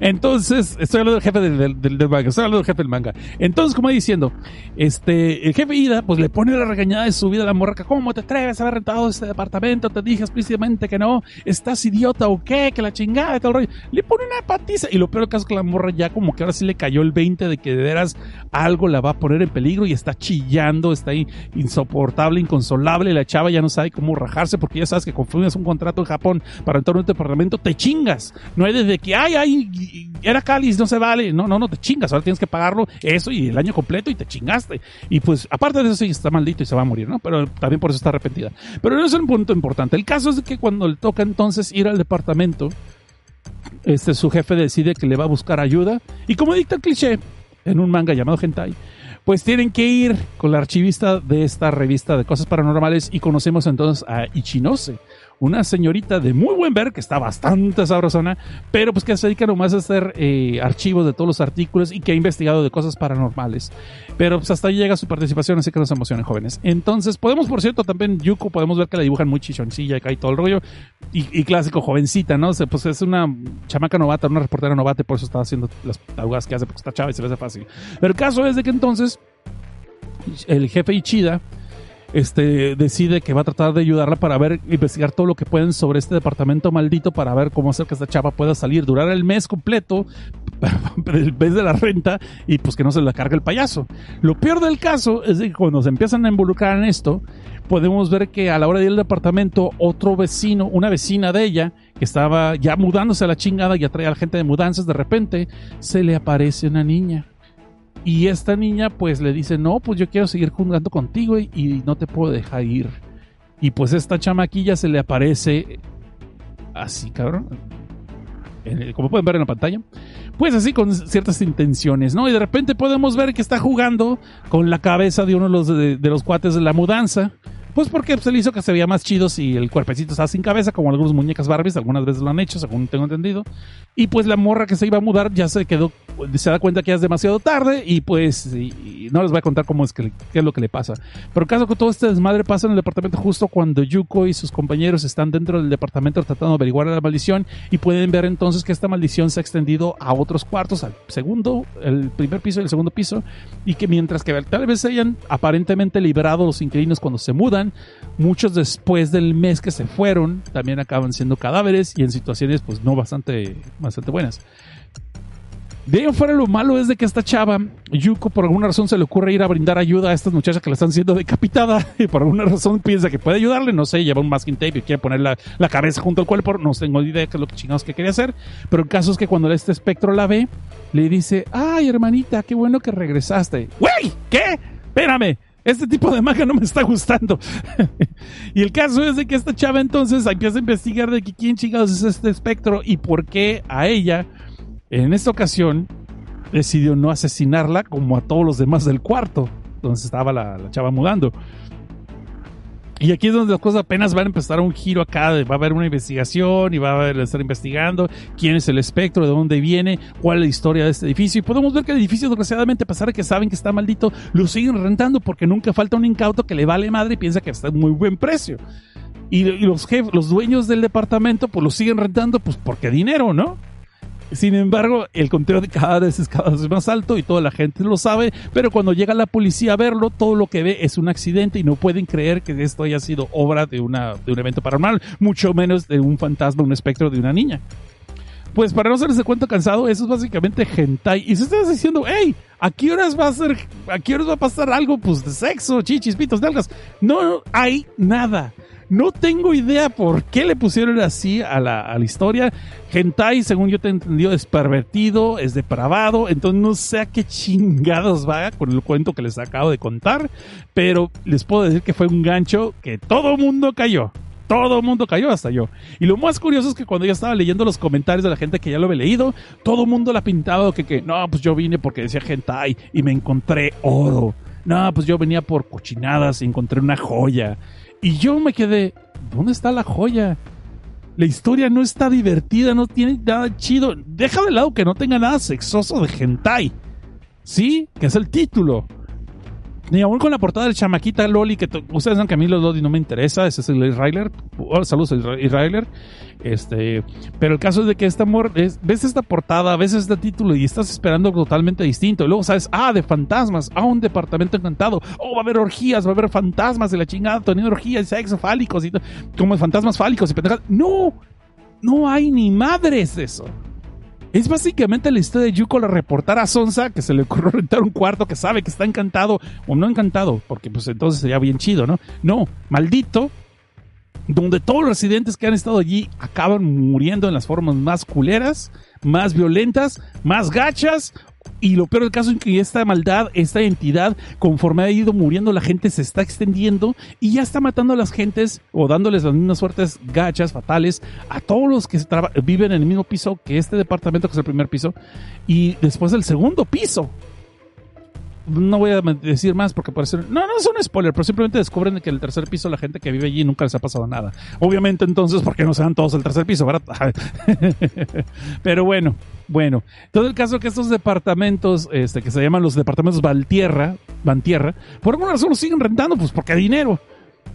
Entonces, estoy hablando del jefe del, manga, estoy hablando del jefe del manga. Entonces, como diciendo, este, el jefe Ida, pues le pone la regañada de su vida a la morraca. ¿Cómo te atreves a haber rentado este departamento? Te dije explícitamente que no. ¿Estás idiota o qué? Que la chingada todo el rollo. Le pone una patiza. Y lo peor del caso es que la morra ya como que ahora sí le cayó el 20 de que de veras algo la va a poner en peligro y está chillando, está ahí insoportable, inconsolable. La chava ya no sabe cómo rajarse porque ya sabes que confundes un contrato en Japón para entrar en un departamento, te chingas. No hay desde que, ay, ay, era cáliz, no se vale. No, no, no te chingas. Ahora tienes que pagarlo eso y el año completo y te chingaste. Y pues, aparte de eso, sí está maldito y se va a morir, ¿no? Pero también por eso está arrepentida. Pero no es un punto importante. El caso es que cuando le toca entonces ir al departamento, este, su jefe decide que le va a buscar ayuda. Y como dicta el cliché en un manga llamado Hentai, pues tienen que ir con la archivista de esta revista de cosas paranormales y conocemos entonces a Ichinose, una señorita de muy buen ver, que está bastante sabrosona, pero pues que se dedica nomás a hacer eh, archivos de todos los artículos y que ha investigado de cosas paranormales. Pero pues hasta ahí llega su participación, así que nos emocionen jóvenes. Entonces, podemos, por cierto, también Yuko, podemos ver que la dibujan muy chichoncilla y cae todo el rollo. Y, y, clásico, jovencita, ¿no? O pues es una chamaca novata, una reportera novata, y por eso está haciendo las tarugas que hace, porque está chava y se le hace fácil. Pero el caso es de que entonces el jefe Ichida este, decide que va a tratar de ayudarla para ver, investigar todo lo que pueden sobre este departamento maldito para ver cómo hacer que esta chava pueda salir, durar el mes completo, el mes de la renta y pues que no se la cargue el payaso. Lo peor del caso es que cuando se empiezan a involucrar en esto, podemos ver que a la hora de ir al departamento, otro vecino, una vecina de ella, que estaba ya mudándose a la chingada y atrae a la gente de mudanzas, de repente se le aparece una niña y esta niña pues le dice, no, pues yo quiero seguir jugando contigo y, no te puedo dejar ir. Y pues esta chamaquilla se le aparece así, cabrón. Como pueden ver en la pantalla. Pues así con ciertas intenciones, ¿no? Y de repente podemos ver que está jugando con la cabeza de uno de los, de, de los cuates de la mudanza Pues porque se le hizo que se veía más chido si el cuerpecito estaba sin cabeza, como algunas muñecas Barbies, algunas veces lo han hecho, según tengo entendido. Y pues la morra que se iba a mudar ya se quedó, se da cuenta que ya es demasiado tarde y pues no les voy a contar cómo es que qué es lo que le pasa. Pero caso que todo este desmadre pasa en el departamento justo cuando Yuko y sus compañeros están dentro del departamento tratando de averiguar la maldición y pueden ver entonces que esta maldición se ha extendido a otros cuartos, al segundo, el primer piso y el segundo piso, y que mientras que tal vez se hayan aparentemente librado los inquilinos cuando se mudan, muchos después del mes que se fueron también acaban siendo cadáveres y en situaciones pues no bastante, bastante buenas. De ahí fuera lo malo es de que esta chava, Yuko, por alguna razón se le ocurre ir a brindar ayuda a estas muchachas que la están siendo decapitada y por alguna razón piensa que puede ayudarle, no sé, lleva un masking tape y quiere poner la, cabeza junto al cuerpo, no tengo idea de qué es lo que chingados que quería hacer, pero el caso es que cuando este espectro la ve, le dice, ay hermanita, qué bueno que regresaste. ¡Güey! ¿Qué? Espérame, este tipo de magia no me está gustando. y el caso es de que esta chava entonces empieza a investigar de que quién chingados es este espectro y por qué a ella, en esta ocasión, decidió no asesinarla como a todos los demás del cuarto, donde se estaba la, la chava mudando. Y aquí es donde las cosas apenas van a empezar un giro acá, va a haber una investigación y va a estar investigando quién es el espectro, de dónde viene, cuál es la historia de este edificio. Y podemos ver que el edificio, desgraciadamente, a pesar de que saben que está maldito, lo siguen rentando porque nunca falta un incauto que le vale madre y piensa que está a muy buen precio. Y, y los jefes, los dueños del departamento, pues lo siguen rentando, pues porque dinero, ¿no? Sin embargo, el conteo de cadáveres es cada vez más alto y toda la gente lo sabe, pero cuando llega la policía a verlo, todo lo que ve es un accidente y no pueden creer que esto haya sido obra de, una, un evento paranormal, mucho menos de un fantasma, un espectro de una niña. Pues para no hacerse cuento cansado, eso es básicamente hentai. Y si estás diciendo, hey, ¿a qué horas va a ser, a qué horas va a pasar algo, pues, de sexo, chichis, pitos, nalgas? No hay nada. No tengo idea por qué le pusieron así a la, a la historia. Hentai, según yo te he entendido, es pervertido, es depravado. Entonces no sé a qué chingados va con el cuento que les acabo de contar. Pero les puedo decir que fue un gancho que todo mundo cayó. Todo mundo cayó hasta yo. Y lo más curioso es que cuando yo estaba leyendo los comentarios de la gente que ya lo había leído, todo mundo la pintaba que, que no, pues yo vine porque decía hentai y me encontré oro. No, pues yo venía por cochinadas y encontré una joya. Y yo me quedé, ¿dónde está la joya? La historia no está divertida, no tiene nada chido. Deja de lado que no tenga nada sexoso de hentai. ¿Sí? Que es el título. Ni aún con la portada del chamaquita Loli, que ustedes saben que a mí los Loli no me interesa, ese es el Israeler. Oh, saludos, Israeler. Este, pero el caso es de que este amor, es- ves esta portada, ves este título y estás esperando totalmente distinto. Y luego sabes, ah, de fantasmas, ah, un departamento encantado, oh, va a haber orgías, va a haber fantasmas de la chingada, teniendo orgías, sexo, fálicos y como fantasmas fálicos y. No, no hay ni madres de eso. Es básicamente la historia de Yuko la reportar a Sonsa que se le ocurrió rentar un cuarto que sabe que está encantado, o no encantado, porque pues entonces sería bien chido, ¿no? No, maldito, donde todos los residentes que han estado allí acaban muriendo en las formas más culeras, más violentas, más gachas. Y lo peor del caso es que esta maldad, esta entidad, conforme ha ido muriendo, la gente se está extendiendo y ya está matando a las gentes o dándoles las mismas suertes gachas, fatales, a todos los que viven en el mismo piso que este departamento, que es el primer piso, y después el segundo piso no voy a decir más porque puede ser. No, no es un spoiler, pero simplemente descubren que el tercer piso, la gente que vive allí nunca les ha pasado nada. Obviamente, entonces, ¿por qué no se dan todos el tercer piso, pero bueno, bueno. Todo el caso que estos departamentos, este, que se llaman los departamentos Valtierra, Vantierra, por alguna razón los siguen rentando, pues porque hay dinero.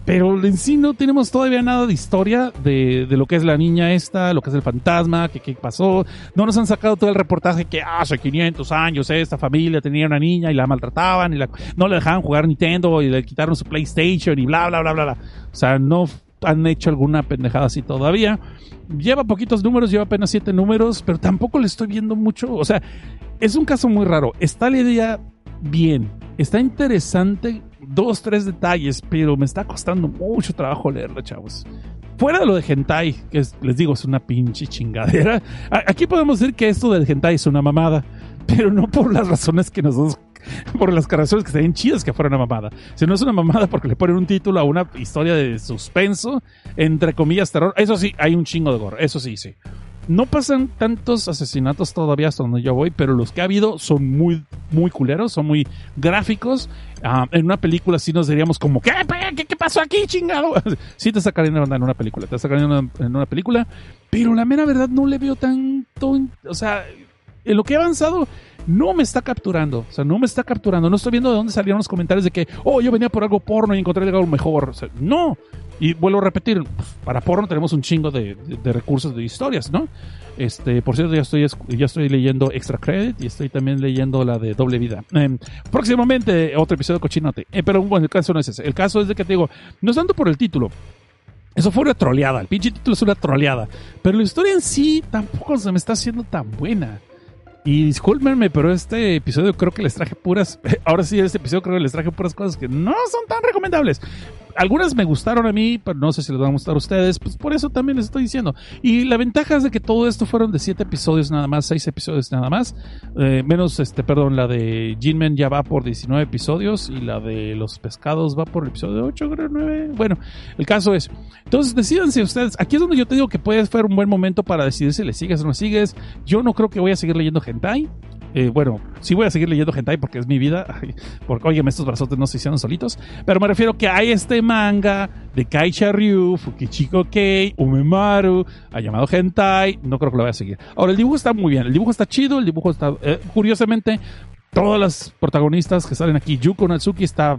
Pero en sí no tenemos todavía nada de historia de, de lo que es la niña esta, lo que es el fantasma, que qué pasó. No nos han sacado todo el reportaje que hace 500 años esta familia tenía una niña y la maltrataban y la, no le dejaban jugar Nintendo y le quitaron su PlayStation y bla, bla, bla, bla, bla. O sea, no han hecho alguna pendejada así todavía. Lleva poquitos números, lleva apenas siete números, pero tampoco le estoy viendo mucho. O sea, es un caso muy raro. Está la idea bien, está interesante, dos, tres detalles, pero me está costando mucho trabajo leerla, chavos. Fuera de lo de hentai, que es- les digo, es una pinche chingadera. Aquí podemos decir que esto del hentai es una mamada, pero no por las razones que nosotros por las razones que serían chidas que fuera una mamada. Si no es una mamada porque le ponen un título a una historia de suspenso, entre comillas terror. Eso sí, hay un chingo de gore. Eso sí, sí. No pasan tantos asesinatos todavía hasta donde yo voy, pero los que ha habido son muy, muy culeros, son muy gráficos. Ah, en una película sí nos diríamos como, ¿qué, pasó aquí, chingado? sí te sacarían de banda en una película, te sacarían en una, en una película, pero la mera verdad no le veo tanto, o sea, en lo que he avanzado no me está capturando. O sea, no me está capturando. No estoy viendo de dónde salieron los comentarios de que, oh, yo venía por algo porno y encontré algo mejor. No. Y vuelvo a repetir, para porno tenemos un chingo de, de- recursos de historias, ¿no? Este, por cierto, ya estoy, ya estoy leyendo Extra Credit y estoy también leyendo la de Doble Vida. Em, próximamente otro episodio de Cochinote. Eh, pero bueno, el caso no es ese. El caso es de que te digo, no es tanto por el título. Eso fue una troleada. El pinche título es una troleada. Pero la historia en sí tampoco se me está haciendo tan buena. Y discúlpenme, pero este episodio creo que les traje puras. Ahora sí, este episodio creo que les traje puras cosas que no son tan recomendables. Algunas me gustaron a mí, pero no sé si les van a gustar a ustedes. Pues por eso también les estoy diciendo. Y la ventaja es de que todo esto fueron de 7 episodios nada más, 6 episodios nada más. Eh, menos, este, perdón, la de Jinmen ya va por 19 episodios. Y la de los pescados va por el episodio 8, creo, 9. Bueno, el caso es. Entonces, decidanse ustedes. Aquí es donde yo te digo que puede ser un buen momento para decidir si le sigues o no sigues. Yo no creo que voy a seguir leyendo hentai. Eh, bueno, sí voy a seguir leyendo hentai porque es mi vida. Porque, óyeme, estos brazotes no se hicieron solitos. Pero me refiero que hay este manga de Kaisha Ryu, Fukichiko Kei, Umemaru, ha llamado hentai. No creo que lo vaya a seguir. Ahora, el dibujo está muy bien. El dibujo está chido. El dibujo está. eh, curiosamente, todas las protagonistas que salen aquí, Yuko Natsuki está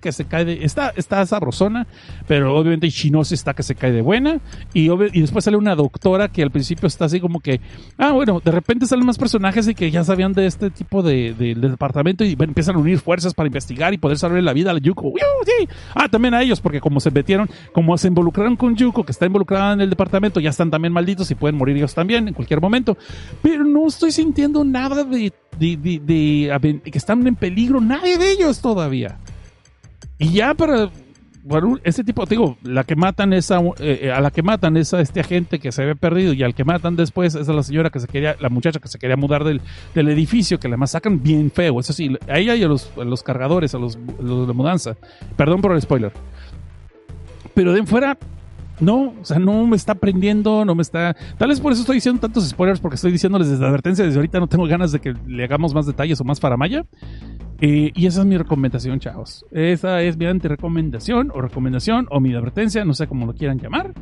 que se cae de, está, está sabrosona, pero obviamente Ishinose está que se cae de buena, y, y después sale una doctora que al principio está así como que, ah, bueno, de repente salen más personajes y que ya sabían de este tipo de, de- del departamento y empiezan a unir fuerzas para investigar y poder salvar la vida a Yuko. Ah, también a ellos, porque como se metieron, como se involucraron con Yuko, que está involucrada en el departamento, ya están también malditos y pueden morir ellos también en cualquier momento. Pero no estoy sintiendo nada de, de, que están en peligro, nadie de ellos todavía. Y ya para bueno, este tipo, digo, la que matan es a, eh, a la que matan es a este agente que se había perdido y al que matan después es a la señora que se quería, la muchacha que se quería mudar del, del edificio, que la masacran bien feo, eso sí, a ella y a los, los cargadores, a los, los de mudanza. Perdón por el spoiler. Pero de fuera, no, o sea, no me está aprendiendo, no me está. Tal vez por eso estoy diciendo tantos spoilers, porque estoy diciéndoles desde advertencia, desde ahorita no tengo ganas de que le hagamos más detalles o más faramaya. Eh, y esa es mi recomendación, chavos. Esa es mi anti-recomendación o recomendación o mi advertencia, no sé cómo lo quieran llamar.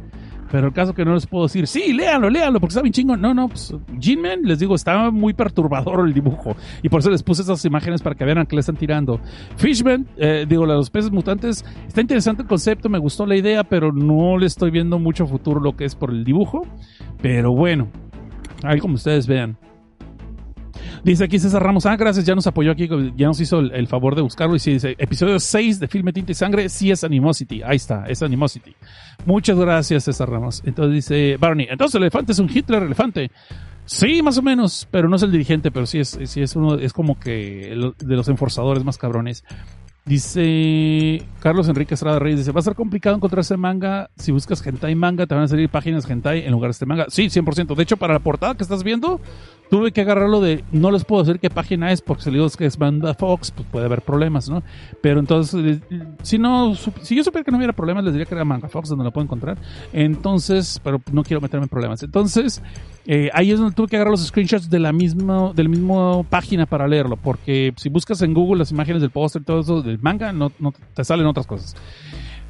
Pero el caso que no les puedo decir, sí, léanlo, léanlo, porque está bien chingón. No, no, pues Jinman, les digo, estaba muy perturbador el dibujo. Y por eso les puse esas imágenes para que vean a qué le están tirando. Fishman, eh, digo, los peces mutantes, está interesante el concepto, me gustó la idea, pero no le estoy viendo mucho futuro lo que es por el dibujo. Pero bueno, ahí como ustedes vean. Dice aquí César Ramos, ah, gracias, ya nos apoyó aquí, ya nos hizo el, favor de buscarlo. Y sí, dice, episodio 6 de Filme Tinta y Sangre, sí es Animosity. Ahí está, es Animosity. Muchas gracias, César Ramos. Entonces dice Barney, entonces el elefante es un Hitler elefante. Sí, más o menos, pero no es el dirigente, pero sí es, sí es uno, es como que de los enforzadores más cabrones. Dice Carlos Enrique Estrada Reyes, dice, va a ser complicado encontrar ese manga. Si buscas hentai manga, te van a salir páginas hentai en lugar de este manga. Sí, 100%. De hecho, para la portada que estás viendo, tuve que agarrarlo de, no les puedo decir qué página es, porque si le digo que es Banda Fox, pues puede haber problemas, ¿no? Pero entonces, si no, si yo supiera que no hubiera problemas, les diría que era Manga Fox, donde lo puedo encontrar. Entonces, pero no quiero meterme en problemas. Entonces, eh, ahí es donde tuve que agarrar los screenshots de la misma, del mismo página para leerlo, porque si buscas en Google las imágenes del póster y todo eso manga, no, te salen otras cosas.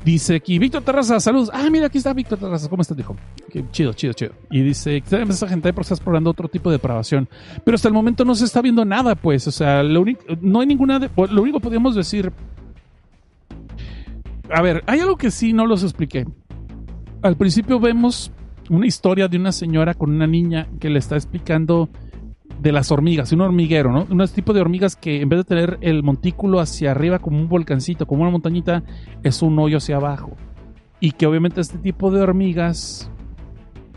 Dice aquí, Víctor Terraza, saludos. Ah, mira, aquí está Víctor Terraza. ¿Cómo estás, dijo? Chido, chido, chido. Y dice, que esa gente porque estás explorando otro tipo de depravación. Pero hasta el momento no se está viendo nada, pues. O sea, lo único, no hay ninguna, de- lo único que podríamos decir. A ver, hay algo que sí no los expliqué. Al principio vemos una historia de una señora con una niña que le está explicando de las hormigas, un hormiguero, ¿no? Un tipo de hormigas que en vez de tener el montículo hacia arriba como un volcancito, como una montañita, es un hoyo hacia abajo. Y que obviamente este tipo de hormigas,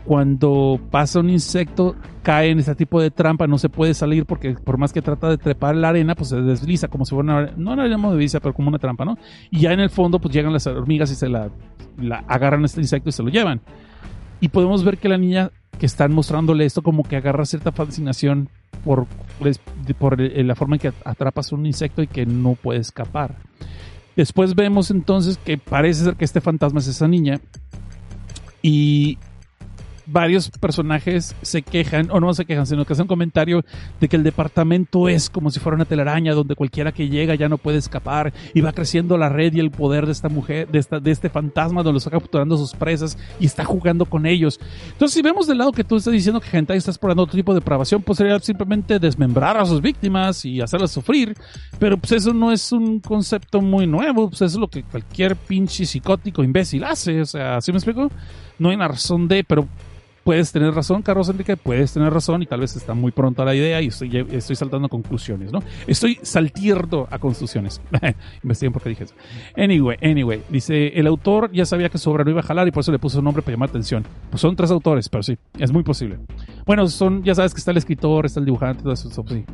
cuando pasa un insecto, cae en este tipo de trampa, no se puede salir porque por más que trata de trepar la arena, pues se desliza como si fuera una, no la llamo desliza, pero como una trampa, ¿no? Y ya en el fondo, pues llegan las hormigas y se la, la agarran a este insecto y se lo llevan. Y podemos ver que la niña que están mostrándole esto como que agarra cierta fascinación por, pues, por la forma en que atrapas un insecto y que no puede escapar. Después vemos entonces que parece ser que este fantasma es esa niña y varios personajes se quejan, o no se quejan, sino que hacen un comentario de que el departamento es como si fuera una telaraña donde cualquiera que llega ya no puede escapar y va creciendo la red y el poder de esta mujer, de, esta, de este fantasma donde lo está capturando sus presas y está jugando con ellos. Entonces, si vemos del lado que tú estás diciendo que Hentai está explorando otro tipo de depravación, pues sería simplemente desmembrar a sus víctimas y hacerlas sufrir. Pero pues eso no es un concepto muy nuevo, pues es lo que cualquier pinche psicótico imbécil hace. O sea, ¿sí me explico? No hay una razón de, pero puedes tener razón, Carlos Enrique, puedes tener razón y tal vez está muy pronto a la idea y estoy, saltando conclusiones, ¿no? Estoy saltierdo a conclusiones. Investiguen por qué dije eso. Anyway, anyway, dice, el autor ya sabía que su obra no iba a jalar y por eso le puso un nombre para llamar atención. Pues son tres autores, pero sí, es muy posible. Bueno, son, ya sabes que está el escritor, está el dibujante, todo eso, sí.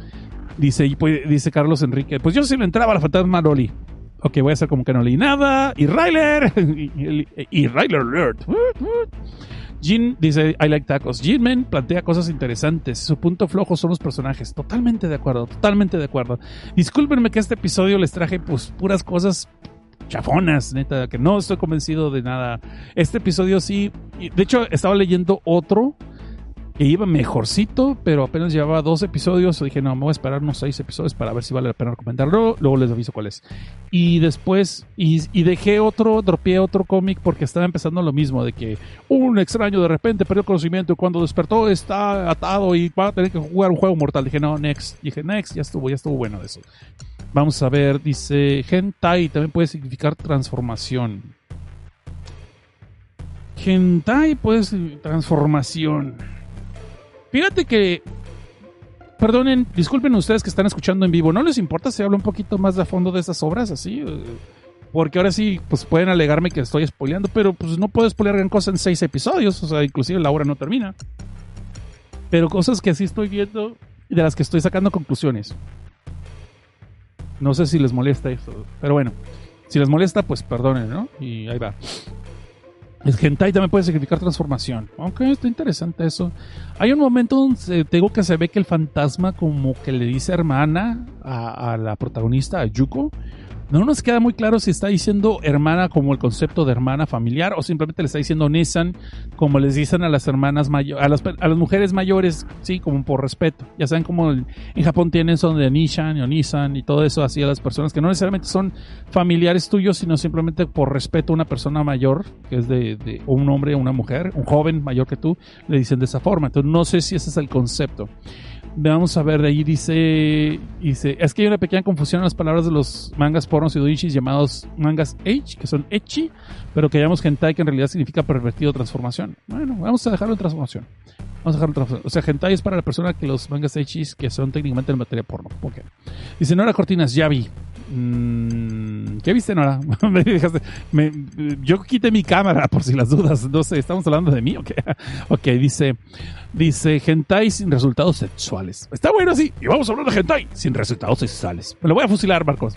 Dice, pues, dice Carlos Enrique, pues yo sí le entraba a la fantasma Loli. Ok, voy a hacer como que no leí nada. Y Ryler. y, y Ryler alert. Jin dice, I like tacos. Jinmen plantea cosas interesantes. Su punto flojo son los personajes. Totalmente de acuerdo, totalmente de acuerdo. Discúlpenme que este episodio les traje pues puras cosas chafonas, neta, que no estoy convencido de nada. Este episodio sí, de hecho estaba leyendo otro que iba mejorcito, pero apenas llevaba dos episodios. Dije, no, me voy a esperar unos seis episodios para ver si vale la pena recomendarlo. Luego les aviso cuál es. Y después, y, dejé otro, dropeé otro cómic porque estaba empezando lo mismo: de que un extraño de repente perdió conocimiento y cuando despertó está atado y va a tener que jugar un juego mortal. Dije, no, next. Dije, next, ya estuvo, ya estuvo bueno de eso. Vamos a ver, dice Hentai también puede significar transformación. Hentai significar transformación. Fíjate que. Perdonen, disculpen ustedes que están escuchando en vivo. ¿No les importa si hablo un poquito más de fondo de estas obras así? Porque ahora sí, pues pueden alegarme que estoy spoileando, pero pues no puedo spoilear gran cosa en seis episodios. O sea, inclusive la obra no termina. Pero cosas que sí estoy viendo y de las que estoy sacando conclusiones. No sé si les molesta eso, pero bueno. Si les molesta, pues perdonen, ¿no? Y ahí va. El hentai también puede significar transformación. Ok, está interesante eso. Hay un momento donde tengo que se ve que el fantasma como que le dice hermana a la protagonista, a Yuko, no nos queda muy claro si está diciendo hermana como el concepto de hermana familiar o simplemente le está diciendo Nissan como les dicen a las hermanas a las, a las mujeres mayores, sí, como por respeto. Ya saben como en Japón tienen son de Nissan o Nissan y todo eso así a las personas que no necesariamente son familiares tuyos, sino simplemente por respeto a una persona mayor, que es de, de un hombre una mujer, un joven mayor que tú, le dicen de esa forma. Entonces no sé si ese es el concepto. Vamos a ver, de ahí dice, dice, es que hay una pequeña confusión en las palabras de los mangas pornos y doujis llamados mangas H, que son Echi, pero que llamamos hentai, que en realidad significa pervertido transformación. Bueno, vamos a dejarlo en transformación. Vamos a dejarlo en transformación. O sea, hentai es para la persona que los mangas H's que son técnicamente en materia porno. Okay. Dice, Nora Cortinas, ya vi. Mm, ¿Qué viste, Nora? yo quité mi cámara por si las dudas. No sé, ¿estamos hablando de mí o qué? ok, dice... Dice, hentai sin resultados sexuales. Está bueno, sí. Y vamos a hablar de hentai sin resultados sexuales. Me lo voy a fusilar, Marcos.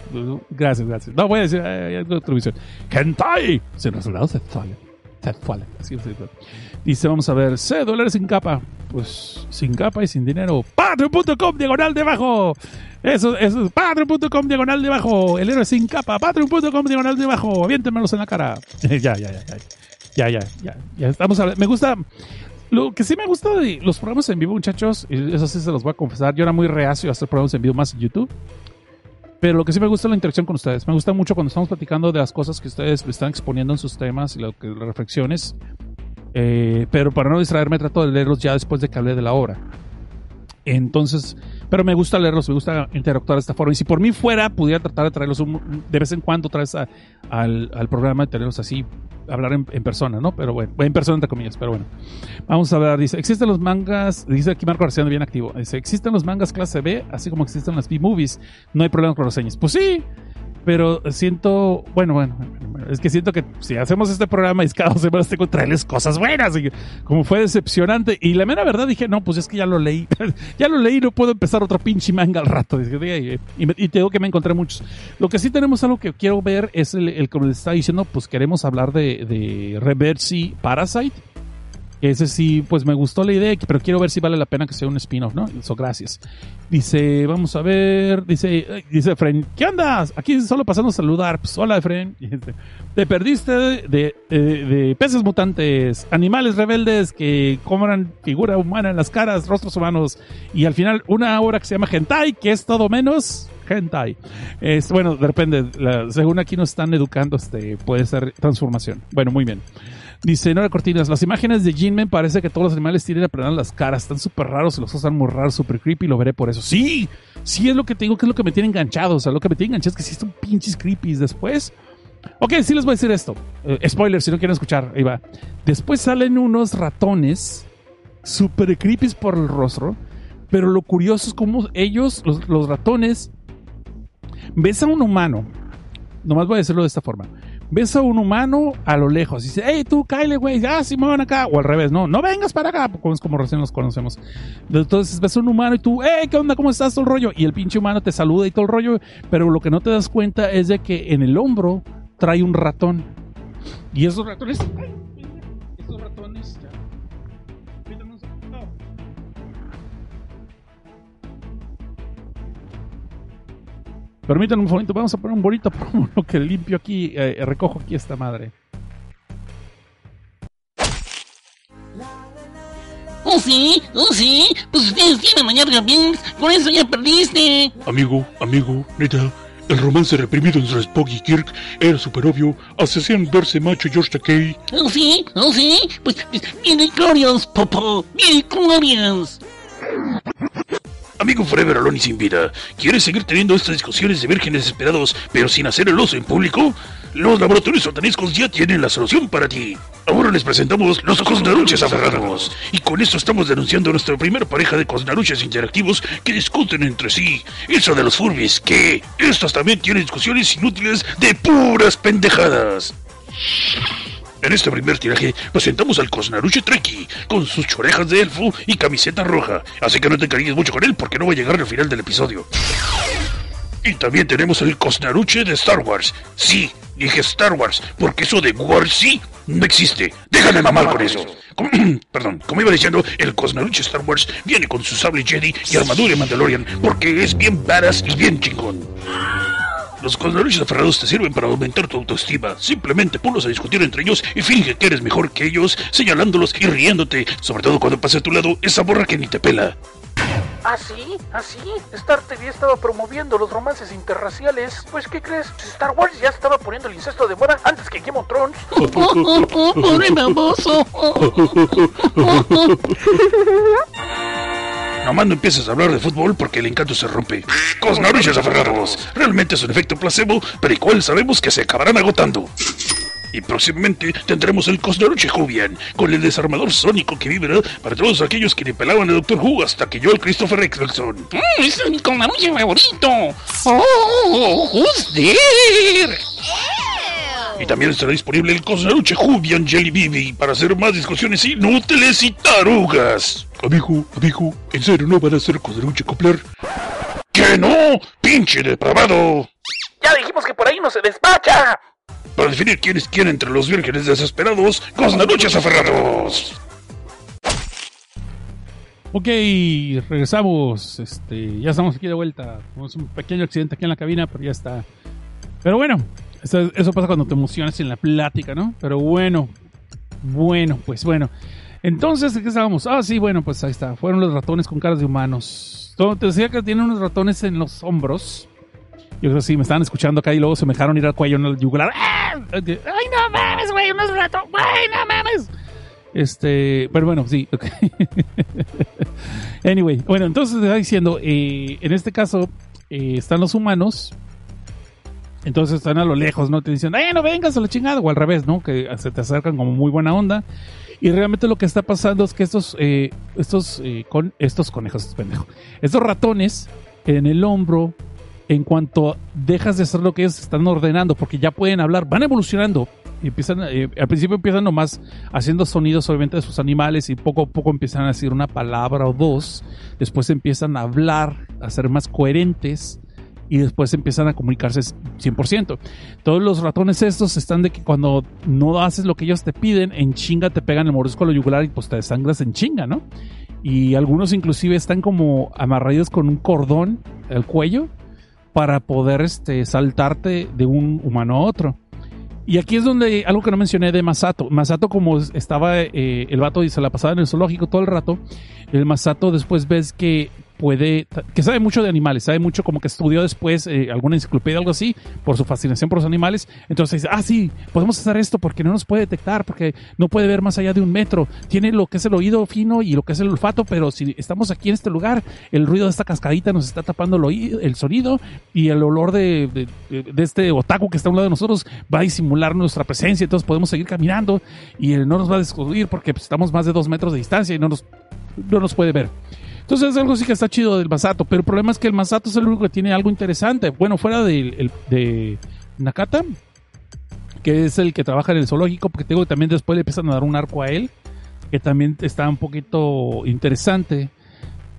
Gracias, gracias. No, voy a decir, eh, otra visión. Hentai sin resultados sexuales. Sexuales. Dice, vamos a ver, C dólares sin capa. Pues sin capa y sin dinero. Patreon.com diagonal debajo. Eso, eso es patreon.com diagonal debajo. El héroe sin capa. Patreon.com diagonal debajo. Aviéntemelos en la cara. ya, ya, ya, ya. Ya, ya, ya. Ya estamos hablando. Me gusta. Lo que sí me gusta de los programas en vivo, muchachos, y eso sí se los voy a confesar, yo era muy reacio a hacer programas en vivo más en YouTube. Pero lo que sí me gusta es la interacción con ustedes. Me gusta mucho cuando estamos platicando de las cosas que ustedes están exponiendo en sus temas y lo que, las reflexiones. Eh, pero para no distraerme, trato de leerlos ya después de que hablé de la obra. Entonces, pero me gusta leerlos, me gusta interactuar de esta forma. Y si por mí fuera, pudiera tratar de traerlos de vez en cuando, otra vez al, al, programa, tenerlos así, hablar en, en, persona, ¿no? Pero bueno, en persona entre comillas, pero bueno. Vamos a ver, dice, existen los mangas, dice aquí Marco García bien activo, dice, existen los mangas clase B, así como existen las B-movies, no hay problema con reseñas. Pues sí, pero siento, bueno, bueno, es que siento que si hacemos este programa y cada dos semanas tengo que traerles cosas buenas, y como fue decepcionante. Y la mera verdad dije, no, pues es que ya lo leí, ya lo leí, no puedo empezar otro pinche manga al rato. Y, y, tengo que me encontré muchos. Lo que sí tenemos algo que quiero ver es el, el como les está diciendo, pues queremos hablar de, de Reversi Parasite ese sí, pues me gustó la idea, pero quiero ver si vale la pena que sea un spin-off, ¿no? Eso, gracias. Dice, vamos a ver, dice, eh, dice Efren, ¿qué andas? Aquí solo pasando a saludar. Pues hola, Efren. Te perdiste de, de, peces mutantes, animales rebeldes que cobran figura humana en las caras, rostros humanos, y al final una obra que se llama Hentai, que es todo menos hentai. Es, bueno, depende, según aquí nos están educando, este, puede ser transformación. Bueno, muy bien. Dice Nora Cortinas, las imágenes de Jinmen parece que todos los animales tienen aplanadas las caras, están súper raros los ojos están muy raros, súper creepy, lo veré por eso. Sí, sí es lo que te digo, que es lo que me tiene enganchado, o sea, lo que me tiene enganchado es que sí son pinches creepy después. Ok, sí les voy a decir esto. Eh, spoiler, si no quieren escuchar, ahí va. Después salen unos ratones súper creepy por el rostro, pero lo curioso es cómo ellos, los, los ratones, ves a un humano, nomás voy a decirlo de esta forma, ves a un humano a lo lejos y dice, hey tú, Kyle, güey, ya Simón acá, o al revés, no, no vengas para acá, como es como recién los conocemos. Entonces ves a un humano y tú, hey, ¿qué onda? ¿Cómo estás? Todo el rollo. Y el pinche humano te saluda y todo el rollo, pero lo que no te das cuenta es de que en el hombro trae un ratón. Y esos ratones, ay, esos ratones, Permítanme un momento, vamos a poner un bonito promo lo que limpio aquí, eh, recojo aquí esta madre. Oh, sí, oh, sí. Pues ustedes tienen mañana bien. Por eso ya perdiste. Amigo, amigo, neta, el romance reprimido entre Spock y Kirk era súper obvio. Hacían verse macho George Takei. Oh, sí, oh, sí. Pues, pues viene Glorious, Popo. Viene Glorious. Amigo Forever Alone y sin vida, ¿quieres seguir teniendo estas discusiones de vírgenes desesperados, pero sin hacer el oso en público? Los laboratorios sotanescos ya tienen la solución para ti. Ahora les presentamos los cosnaruches aferrados. Y con esto estamos denunciando a nuestra primera pareja de cosnaruches interactivos que discuten entre sí. Eso de los furbis, que estos también tienen discusiones inútiles de puras pendejadas. En este primer tiraje presentamos al Cosnaruche Treki con sus chorejas de elfo y camiseta roja. Así que no te cariñes mucho con él porque no va a llegar al final del episodio. Y también tenemos el Cosnaruche de Star Wars. Sí, dije Star Wars, porque eso de Wars sí no existe. Déjame mamar con eso. Perdón, como iba diciendo, el Cosnaruche Star Wars viene con su sable Jedi y armadura de Mandalorian porque es bien badass y bien chingón. Los cosnaruches aferrados te sirven para aumentar tu autoestima. Simplemente ponlos a discutir entre ellos y finge que eres mejor que ellos, señalándolos y riéndote, sobre todo cuando pase a tu lado esa borra que ni te pela. ¿Ah, sí? ¿Ah, sí? Star TV estaba promoviendo los romances interraciales. Pues, ¿qué crees? Star Wars ya estaba poniendo el incesto de moda antes que Game of Thrones. Pobre baboso. Nomás no empieces a hablar de fútbol porque el encanto se rompe. Cosnaruches aferrados. Realmente es un efecto placebo, pero igual sabemos que se acabarán agotando. Y próximamente tendremos el Cosnaruche Jubian, con el desarmador sónico que vibra para todos aquellos que le pelaban a Doctor Who hasta que yo el Christopher Eccleston. Mm, ese es mi conaruche favorito. Oh, who's there? Y también estará disponible el Cosnaruche Jubian Jelly Baby para hacer más discusiones inútiles y tarugas. Amigo, amigo, ¿en serio no van a hacer Cosnaruche Copler? ¡Que no! ¡Pinche depravado! Ya dijimos que por ahí no se despacha. Para definir quién es quién entre los vírgenes desesperados, Cosnaruches aferrados. Ok, regresamos. Este, ya estamos aquí de vuelta. Tuvimos un pequeño accidente aquí en la cabina, pero ya está. Pero bueno, eso, pasa cuando te emocionas en la plática, ¿no? Pero bueno, bueno, pues bueno. Entonces, ¿de qué estábamos? Ah, sí, bueno, pues ahí está. Fueron los ratones con caras de humanos. Te decía que tienen unos ratones en los hombros. Yo creo que sí, me estaban escuchando acá y luego se me dejaron ir al cuello en el yugular. ¡Ah! ¡Ay, no mames, güey! ¡Unos ratones! ¡Güey, no mames! Este, pero bueno, sí. anyway, bueno, entonces te estaba diciendo, eh, en este caso eh, están los humanos. Entonces están a lo lejos, ¿no? Te dicen, ¡eh, no vengas a la chingada! O al revés, ¿no? Que se te acercan como muy buena onda. Y realmente lo que está pasando es que estos, eh, estos, eh, estos conejos, estos estos ratones en el hombro, en cuanto dejas de hacer lo que ellos están ordenando, porque ya pueden hablar, van evolucionando. Y empiezan, eh, al principio empiezan nomás haciendo sonidos obviamente de sus animales y poco a poco empiezan a decir una palabra o dos. Después empiezan a hablar, a ser más coherentes. Y después empiezan a comunicarse 100%. Todos los ratones estos están de que cuando no haces lo que ellos te piden, en chinga te pegan el morisco lo yugular y pues te desangras en chinga, ¿no? Y algunos inclusive están como amarrados con un cordón al cuello para poder este, saltarte de un humano a otro. Y aquí es donde algo que no mencioné de Masato. Masato, como estaba eh, el vato y se la pasaba en el zoológico todo el rato, el Masato después ves que puede, que sabe mucho de animales, sabe mucho como que estudió después eh, alguna enciclopedia o algo así por su fascinación por los animales. Entonces dice, ah, sí, podemos hacer esto porque no nos puede detectar, porque no puede ver más allá de un metro. Tiene lo que es el oído fino y lo que es el olfato, pero si estamos aquí en este lugar, el ruido de esta cascadita nos está tapando el, el sonido y el olor de, de, este otaku que está a un lado de nosotros va a disimular nuestra presencia, entonces podemos seguir caminando y no nos va a descubrir porque pues, estamos más de dos metros de distancia y no nos, no nos puede ver. Entonces es algo sí que está chido del Masato, pero el problema es que el Masato es el único que tiene algo interesante. Bueno, fuera de, Nakata, que es el que trabaja en el zoológico, porque tengo que también después le empiezan a dar un arco a él, que también está un poquito interesante.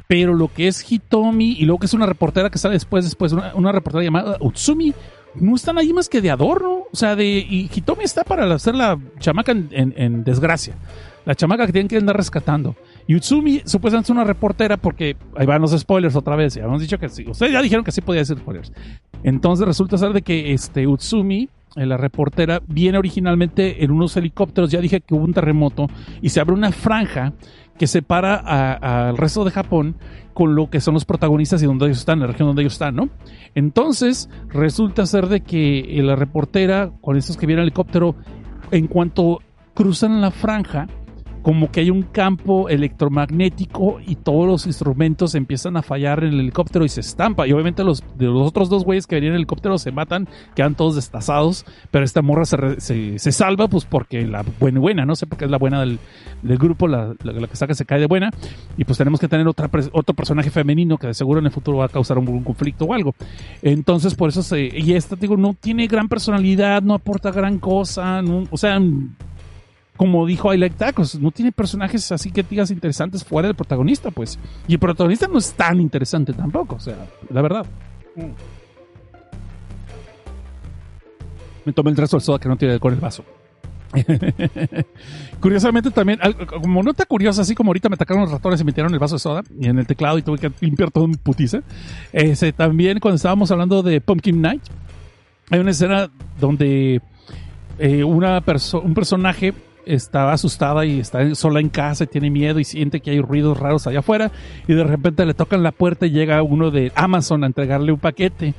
Pero lo que es Hitomi y luego que es una reportera que sale después, después una, reportera llamada Utsumi, no están ahí más que de adorno. O sea, de, y Hitomi está para hacer la chamaca en desgracia. La chamaca que tienen que andar rescatando. Y Utsumi supuestamente es una reportera porque ahí van los spoilers otra vez. Ya habíamos dicho que sí. Ustedes ya dijeron que sí podía ser spoilers. Entonces resulta ser de que este Utsumi, eh, la reportera, viene originalmente en unos helicópteros. Ya dije que hubo un terremoto y se abre una franja que separa al resto de Japón con lo que son los protagonistas y donde ellos están, la región donde ellos están, ¿no? Entonces resulta ser de que eh, la reportera, con estos que vienen en helicóptero, en cuanto cruzan la franja, como que hay un campo electromagnético y todos los instrumentos empiezan a fallar en el helicóptero y se estampa. Y obviamente los, de los otros dos güeyes que venían en el helicóptero se matan, quedan todos destazados, pero esta morra se, se, salva pues porque la buena buena, no sé por qué es la buena del, del grupo, la, la, que saca se cae de buena, y pues tenemos que tener otra, otro personaje femenino que de seguro en el futuro va a causar un, conflicto o algo. Entonces por eso se... Y esta, digo, no tiene gran personalidad, no aporta gran cosa, o sea como dijo I Like Tacos, no tiene personajes así que digas interesantes fuera del protagonista, pues. Y el protagonista no es tan interesante tampoco, o sea, la verdad. Me tomé el resto del soda que no tiene con el vaso. Curiosamente también, como nota curiosa, así como ahorita me atacaron los ratones y me tiraron el vaso de soda y en el teclado y tuve que limpiar todo un putiza. También cuando estábamos hablando de Pumpkin Night, hay una escena donde eh, una un personaje está asustada y está sola en casa y tiene miedo y siente que hay ruidos raros allá afuera y de repente le tocan la puerta y llega uno de Amazon a entregarle un paquete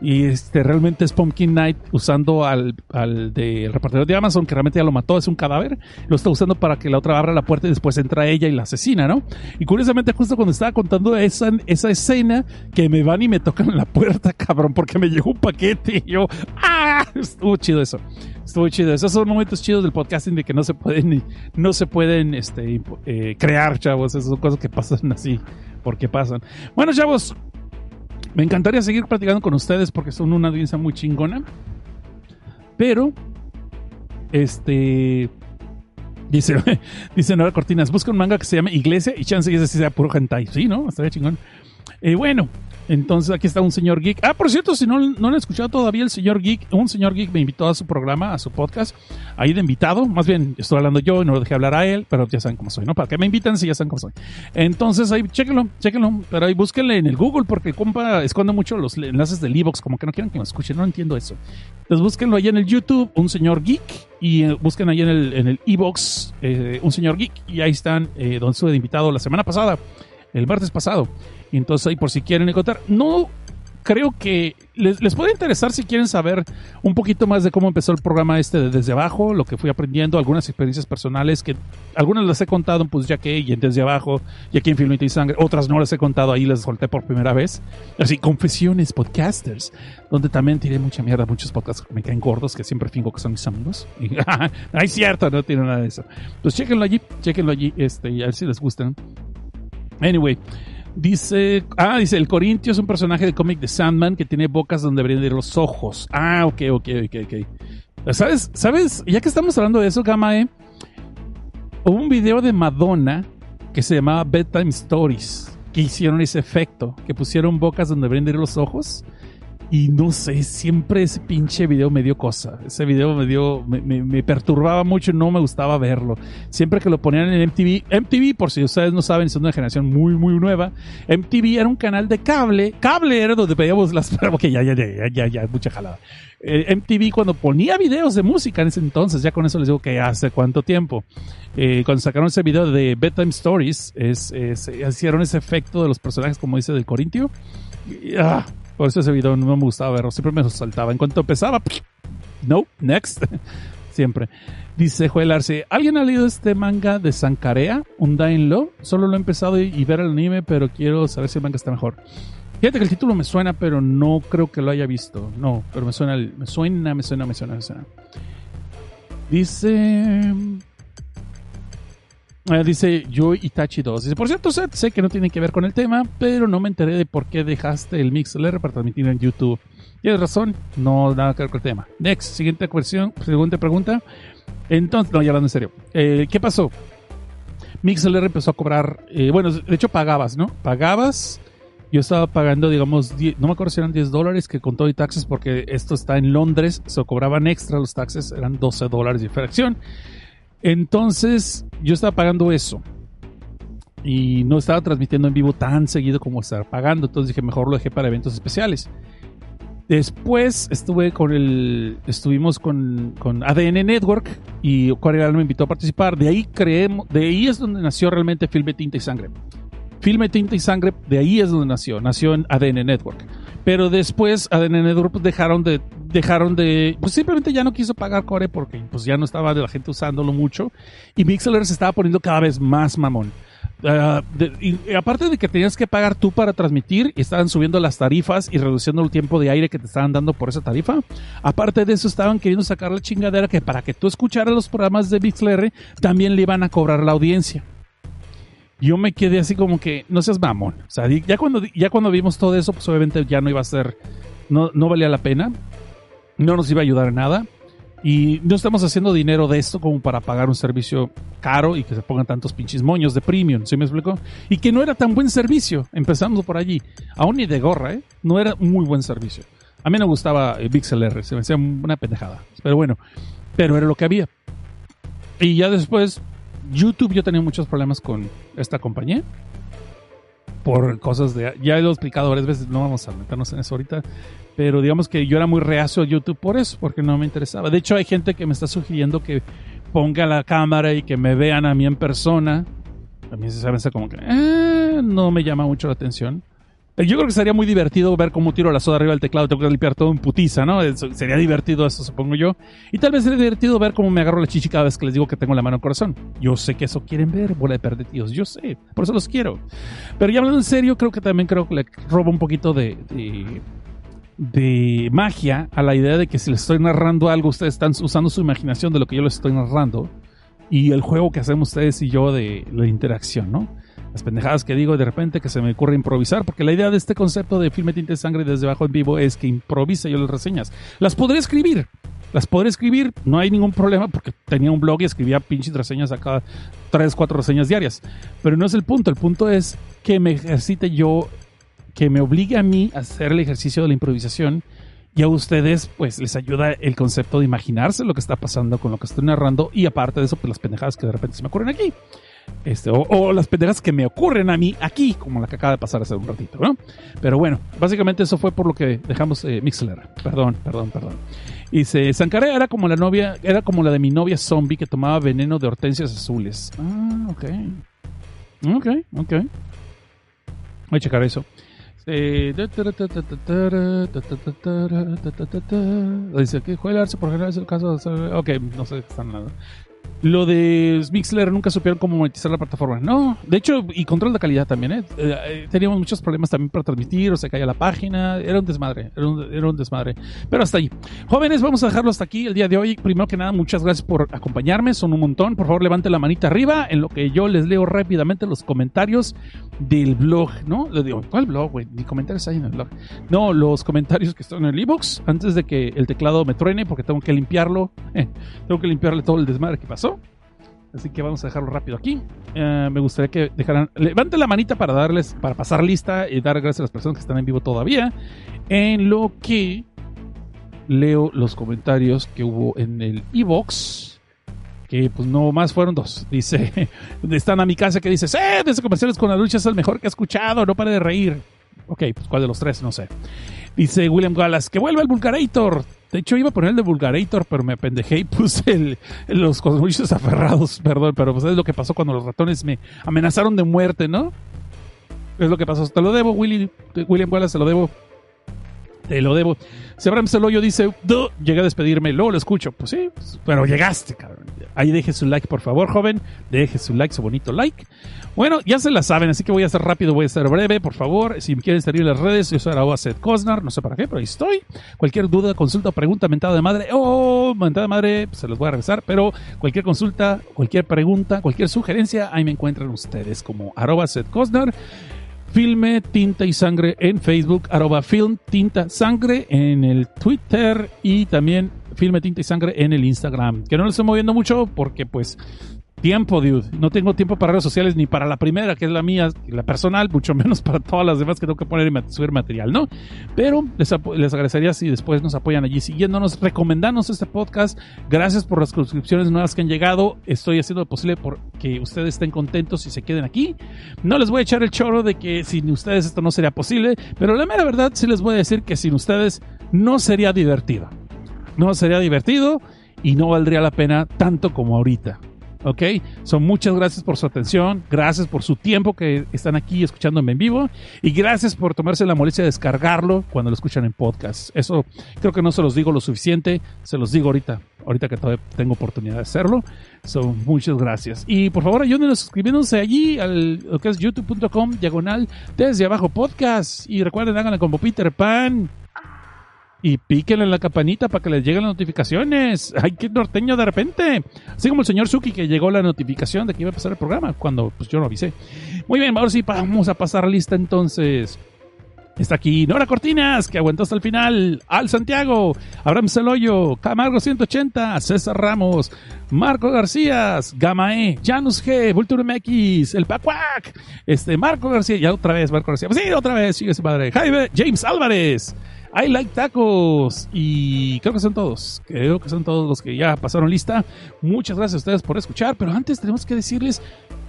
y este realmente es Pumpkin Knight usando al, al de repartidor de Amazon que realmente ya lo mató, es un cadáver, lo está usando para que la otra abra la puerta y después entra ella y la asesina, ¿no? Y curiosamente justo cuando estaba contando esa, esa escena que me van y me tocan la puerta, cabrón, porque me llegó un paquete y yo, ¡ah! Estuvo chido eso. Estuvo chido. Esos son momentos chidos del podcasting de que no se pueden, no se pueden este, eh, crear, chavos. Esas son cosas que pasan así, porque pasan. Bueno, chavos, me encantaría seguir platicando con ustedes porque son una audiencia muy chingona. Pero, este. Dice, dice Nora Cortinas, busca un manga que se llame Iglesia y chance y ese sea puro hentai. Sí, ¿no? Estaría chingón. Eh, bueno, entonces aquí está un señor geek. Ah, por cierto, si no, no lo han escuchado todavía, el señor geek, un señor geek me invitó a su programa, a su podcast, ahí de invitado. Más bien, estoy hablando yo y no lo dejé hablar a él, pero ya saben cómo soy, ¿no? Para que me inviten si ya saben cómo soy. Entonces ahí, chéquenlo, chéquenlo, pero ahí búsquenle en el Google porque esconde mucho los enlaces del e como que no quieren que me escuchen, no entiendo eso. Entonces búsquenlo ahí en el YouTube, un señor geek, y eh, busquen ahí en el en el e-box, eh, un señor geek, y ahí están, eh, donde estuve de invitado la semana pasada, el martes pasado. Y entonces ahí por si quieren encontrar. No creo que les, les, puede interesar si quieren saber un poquito más de cómo empezó el programa este de Desde Abajo, lo que fui aprendiendo, algunas experiencias personales que algunas las he contado Pues Ya que y en Desde Abajo y aquí en Filmita y Sangre, otras no las he contado, ahí les solté por primera vez. Así, Confesiones Podcasters, donde también tiré mucha mierda, muchos podcasts que me caen gordos, que siempre fingo que son mis amigos. Ay, cierto, no tiene nada de eso. Pues chéquenlo allí, chéquenlo allí, este, y a ver si les gustan. Anyway, Dice, ah, dice, el Corintio es un personaje de cómic de Sandman que tiene bocas donde deberían ir los ojos. Ah, ok, ok, ok, ok. ¿Sabes? ¿Sabes? Ya que estamos hablando de eso, Gamae, hubo un video de Madonna que se llamaba Bedtime Stories, que hicieron ese efecto, que pusieron bocas donde deberían ir los ojos. Y no sé, siempre ese pinche video me dio cosa. Ese video me dio, me, me- me perturbaba mucho no me gustaba verlo. Siempre que lo ponían en MTV, MTV, por si ustedes no saben, es una generación muy, muy nueva. MTV era un canal de cable. Cable era donde veíamos las. Ok, ya, ya, ya, ya, ya, ya, mucha jalada. Eh, MTV cuando ponía videos de música en ese entonces, ya con eso les digo que hace cuánto tiempo. Eh, cuando sacaron ese video de Bedtime Stories, es, es- hicieron ese efecto de los personajes, como dice del Corintio. Y, ah, por eso ese video no me gustaba verlo, siempre me saltaba. En cuanto empezaba, no, next, siempre. Dice Joel Arce, ¿alguien ha leído este manga de Sankarea, Undying Law? Solo lo he empezado y, y ver el anime, pero quiero saber si el manga está mejor. Fíjate que el título me suena, pero no creo que lo haya visto. No, pero me suena, me suena, me suena, me suena, me suena. Dice... Ah, dice yo Itachi 2. Dice, por cierto, sé que no tiene que ver con el tema, pero no me enteré de por qué dejaste el MixLR para transmitir en YouTube. Tienes razón, no nada que ver con el tema. Next, siguiente cuestión, siguiente pregunta. Entonces, no, ya hablando en serio. Eh, ¿Qué pasó? MixLR empezó a cobrar, eh, bueno, de hecho pagabas, ¿no? Pagabas, yo estaba pagando, digamos, 10 no me acuerdo si eran 10 dólares que con todo y taxes, porque esto está en Londres, se cobraban extra los taxes, eran 12 dólares de fracción. Entonces, yo estaba pagando eso. Y no estaba transmitiendo en vivo tan seguido como estaba pagando. Entonces dije, mejor lo dejé para eventos especiales. Después estuve con el. Estuvimos con, con ADN Network y Coreal me invitó a participar. De ahí creemos. De ahí es donde nació realmente Filme Tinta y Sangre. Filme Tinta y Sangre, de ahí es donde nació. Nació en ADN Network. Pero después ADN Network dejaron de. Dejaron de. Pues simplemente ya no quiso pagar Core porque pues ya no estaba la gente usándolo mucho. Y Mixler se estaba poniendo cada vez más mamón. De- y aparte de que tenías que pagar tú para transmitir, estaban subiendo las tarifas y reduciendo el tiempo de aire que te estaban dando por esa tarifa. Aparte de eso, estaban queriendo sacar la chingadera que para que tú escucharas los programas de Mixler también le iban a cobrar la audiencia. Yo me quedé así como que, no seas mamón. O ya cuando, ya cuando vimos todo eso, pues obviamente ya no iba a ser, no, no valía la pena. No nos iba a ayudar en nada. Y no estamos haciendo dinero de esto como para pagar un servicio caro y que se pongan tantos pinches moños de premium, ¿sí me explico? Y que no era tan buen servicio, empezamos por allí. Aún ni de gorra, ¿eh? No era muy buen servicio. A mí no gustaba eh, VixLR, se me hacía una pendejada. Pero bueno, pero era lo que había. Y ya después, YouTube yo tenía muchos problemas con esta compañía. Por cosas de... Ya lo he explicado varias veces, no vamos a meternos en eso ahorita. Pero digamos que yo era muy reacio a YouTube por eso, porque no me interesaba. De hecho, hay gente que me está sugiriendo que ponga la cámara y que me vean a mí en persona. A mí se hace como que eh, no me llama mucho la atención. Yo creo que sería muy divertido ver cómo tiro la soda arriba del teclado, tengo que limpiar todo en putiza, ¿no? Eso- sería divertido eso, supongo yo. Y tal vez sería divertido ver cómo me agarro la chichi cada vez que les digo que tengo la mano en corazón. Yo sé que eso quieren ver, bola de perdidos, yo sé, por eso los quiero. Pero ya hablando en serio, creo que también creo que le robo un poquito de, de, de magia a la idea de que si les estoy narrando algo, ustedes están usando su imaginación de lo que yo les estoy narrando y el juego que hacemos ustedes y yo de la interacción, ¿no? Las pendejadas que digo de repente que se me ocurre improvisar, porque la idea de este concepto de filme tinte de sangre desde abajo en vivo es que improvisa yo las reseñas. Las podré escribir, las podré escribir, no hay ningún problema porque tenía un blog y escribía pinches reseñas acá, tres, cuatro reseñas diarias. Pero no es el punto, el punto es que me ejercite yo, que me obligue a mí a hacer el ejercicio de la improvisación y a ustedes pues les ayuda el concepto de imaginarse lo que está pasando con lo que estoy narrando y aparte de eso pues las pendejadas que de repente se me ocurren aquí. Este, o, o las pendejadas que me ocurren a mí aquí, como la que acaba de pasar hace un ratito, ¿no? Pero bueno, básicamente eso fue por lo que dejamos eh, Mixler. Perdón, perdón, perdón. Y dice, Sankara era como la novia, era como la de mi novia zombie que tomaba veneno de hortensias azules. Ah, ok. Ok, ok. Voy a checar eso. Eh, Dice que juegarse por general es el caso de... Ok, no sé están hablando. Lo de Mixler nunca supieron cómo monetizar la plataforma. No, de hecho, y control de calidad también, ¿eh? Eh, eh, Teníamos muchos problemas también para transmitir, o se caía la página, era un desmadre, era un, desmadre. Pero hasta ahí. Jóvenes, vamos a dejarlo hasta aquí el día de hoy. Primero que nada, muchas gracias por acompañarme, son un montón. Por favor, levante la manita arriba en lo que yo les leo rápidamente los comentarios del blog, ¿no? Le digo, ¿cuál blog, güey? Ni comentarios hay en el blog. No, los comentarios que están en el e-box antes de que el teclado me truene porque tengo que limpiarlo. Eh, tengo que limpiarle todo el desmadre que pasó. Así que vamos a dejarlo rápido aquí. Eh, me gustaría que dejaran. Levanten la manita para darles, para pasar lista y dar gracias a las personas que están en vivo todavía. En lo que leo los comentarios que hubo en el e-box. Que pues no más fueron dos. Dice, están a mi casa que dice, ¡eh! Desde comerciales con la lucha es el mejor que he escuchado, no pare de reír. Ok, pues cuál de los tres, no sé. Dice William Wallace, que vuelva el Vulgarator. De hecho, iba a poner el de Vulgarator, pero me apendejé y puse los cosmollitos aferrados, perdón, pero pues es lo que pasó cuando los ratones me amenazaron de muerte, ¿no? Es lo que pasó. Te lo debo, Willy, William Wallace, te lo debo. Te lo debo. Sebram Celoyo dice, "Duh, llegué a despedirme, luego lo escucho. Pues sí, pues, pero llegaste, cabrón. Ahí deje su like, por favor, joven. Deje su like, su bonito like. Bueno, ya se la saben, así que voy a ser rápido, voy a ser breve, por favor. Si me quieren seguir en las redes, yo soy arroba Seth Cosnar, no sé para qué, pero ahí estoy. Cualquier duda, consulta, pregunta, mentada de madre, oh, mentada de madre, pues, se los voy a regresar, pero cualquier consulta, cualquier pregunta, cualquier sugerencia, ahí me encuentran ustedes como arroba Seth Cosnar. Filme Tinta y Sangre en Facebook, arroba Film Tinta Sangre en el Twitter y también Filme Tinta y Sangre en el Instagram. Que no lo estoy moviendo mucho porque pues tiempo, dude. No tengo tiempo para redes sociales ni para la primera, que es la mía, la personal, mucho menos para todas las demás que tengo que poner y subir material, ¿no? Pero les, les agradecería si después nos apoyan allí siguiéndonos, recomendándonos este podcast. Gracias por las suscripciones nuevas que han llegado. Estoy haciendo lo posible por que ustedes estén contentos y se queden aquí. No les voy a echar el choro de que sin ustedes esto no sería posible, pero la mera verdad sí les voy a decir que sin ustedes no sería divertido. No sería divertido y no valdría la pena tanto como ahorita. ¿ok? Son muchas gracias por su atención, gracias por su tiempo que están aquí escuchándome en vivo y gracias por tomarse la molestia de descargarlo cuando lo escuchan en podcast. Eso creo que no se los digo lo suficiente, se los digo ahorita, ahorita que todavía tengo oportunidad de hacerlo. So, muchas gracias. Y por favor ayúdenos suscribiéndose allí al es youtube.com diagonal desde abajo podcast y recuerden háganlo como Peter Pan y píquenle en la campanita para que les lleguen las notificaciones. Ay, qué norteño de repente. Así como el señor Suki que llegó la notificación de que iba a pasar el programa cuando pues yo no avisé. Muy bien, ahora sí vamos a pasar lista entonces. Está aquí Nora Cortinas, que aguantó hasta el final. Al Santiago, Abraham Celoyo, Camargo 180, César Ramos, Marco García, Gamae, Janus G, Vulture MX, El Pacuac, este, Marco García, ya otra vez, Marco García. Sí, otra vez, sigue su padre. Jaime, James Álvarez. I like tacos. Y creo que son todos. Creo que son todos los que ya pasaron lista. Muchas gracias a ustedes por escuchar. Pero antes tenemos que decirles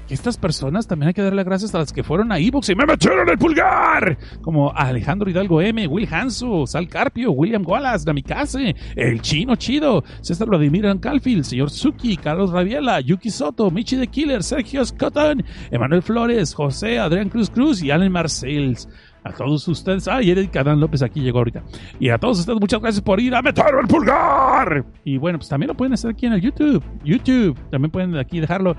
que estas personas también hay que darle gracias a las que fueron a Evox y me metieron el pulgar. Como Alejandro Hidalgo M, Will Hanso, Sal Carpio, William Wallace, Namikaze, El Chino Chido, César Vladimir Calfield, Señor Suki, Carlos Rabiela, Yuki Soto, Michi the Killer, Sergio Scotton, Emanuel Flores, José, Adrián Cruz Cruz y Allen Marcells. A todos ustedes, ah, y Eric Adán López aquí llegó ahorita. Y a todos ustedes, muchas gracias por ir a meter el pulgar. Y bueno, pues también lo pueden hacer aquí en el YouTube. YouTube, también pueden aquí dejarlo.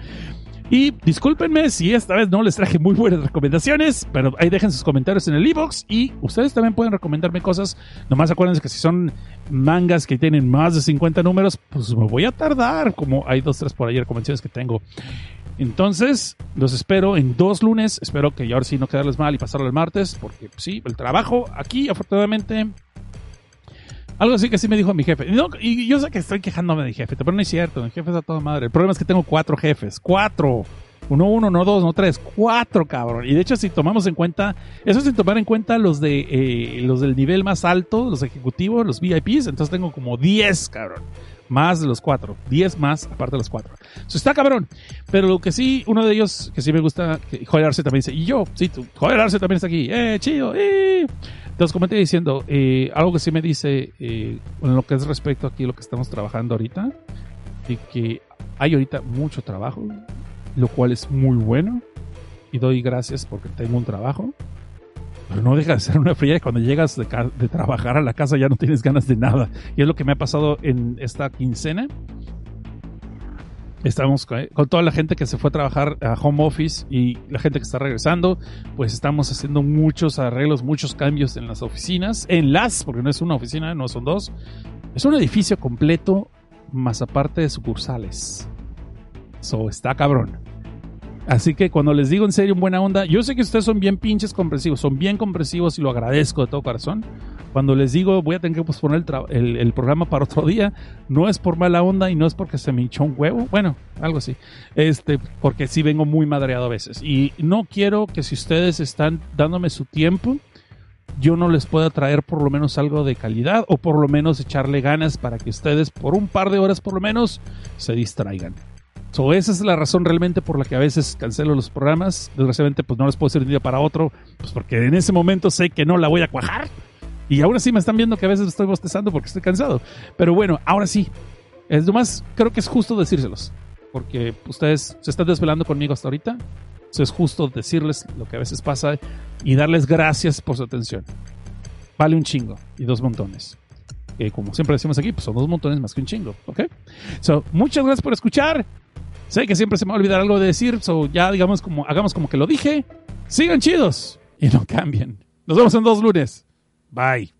Y discúlpenme si esta vez no les traje muy buenas recomendaciones, pero ahí dejen sus comentarios en el e-box y ustedes también pueden recomendarme cosas. Nomás acuérdense que si son mangas que tienen más de 50 números, pues me voy a tardar, como hay dos, tres por ahí recomendaciones que tengo. Entonces, los espero en dos lunes. Espero que ahora sí no quedarles mal y pasarlo el martes, porque sí, el trabajo aquí, afortunadamente, algo así que sí me dijo mi jefe. Y yo sé que estoy quejándome de mi jefe, pero no es cierto. Mi jefe es a toda madre. El problema es que tengo cuatro jefes. Cuatro. Uno, uno, no dos, no tres. Cuatro, cabrón. Y de hecho, si tomamos en cuenta, eso sin tomar en cuenta los de eh, los del nivel más alto, los ejecutivos, los VIPs, entonces tengo como diez, cabrón. Más de los cuatro. Diez más aparte de los cuatro. Eso está cabrón. Pero lo que sí, uno de ellos que sí me gusta, que Joder Arce también dice, y yo, sí, tú, Joder Arce también está aquí. ¡Eh, chido! ¡Eh! Entonces, comenté diciendo, eh, algo que sí me dice eh, en lo que es respecto aquí a lo que estamos trabajando ahorita, de que hay ahorita mucho trabajo, lo cual es muy bueno, y doy gracias porque tengo un trabajo, pero no deja de ser una y cuando llegas de, trabajar a la casa ya no tienes ganas de nada. Y es lo que me ha pasado en esta quincena. Estamos con con toda la gente que se fue a trabajar a home office y la gente que está regresando, pues estamos haciendo muchos arreglos, muchos cambios en las oficinas, en las, porque no es una oficina, no son dos, es un edificio completo, más aparte de sucursales. So, está cabrón. Así que cuando les digo en serio, en buena onda, yo sé que ustedes son bien pinches comprensivos, son bien comprensivos y lo agradezco de todo corazón. Cuando les digo voy a tener que posponer el, programa para otro día, no es por mala onda y no es porque se me hinchó un huevo, bueno, algo así. Este, porque sí vengo muy madreado a veces. Y no quiero que si ustedes están dándome su tiempo, yo no les pueda traer por lo menos algo de calidad o por lo menos echarle ganas para que ustedes por un par de horas por lo menos se distraigan. So, esa es la razón realmente por la que a veces cancelo los programas. Desgraciadamente, pues no les puedo decir de un día para otro, pues porque en ese momento sé que no la voy a cuajar. Y aún así me están viendo que a veces estoy bostezando porque estoy cansado. Pero bueno, ahora sí. Es nomás, creo que es justo decírselos. Porque ustedes se están desvelando conmigo hasta ahorita. Eso es justo decirles lo que a veces pasa y darles gracias por su atención. Vale un chingo y dos montones. Que como siempre decimos aquí, pues son dos montones más que un chingo, ¿ok? So, muchas gracias por escuchar. Sé que siempre se me va a olvidar algo de decir, so ya digamos como, hagamos como que lo dije. Sigan chidos y no cambien. Nos vemos en dos lunes. Bye.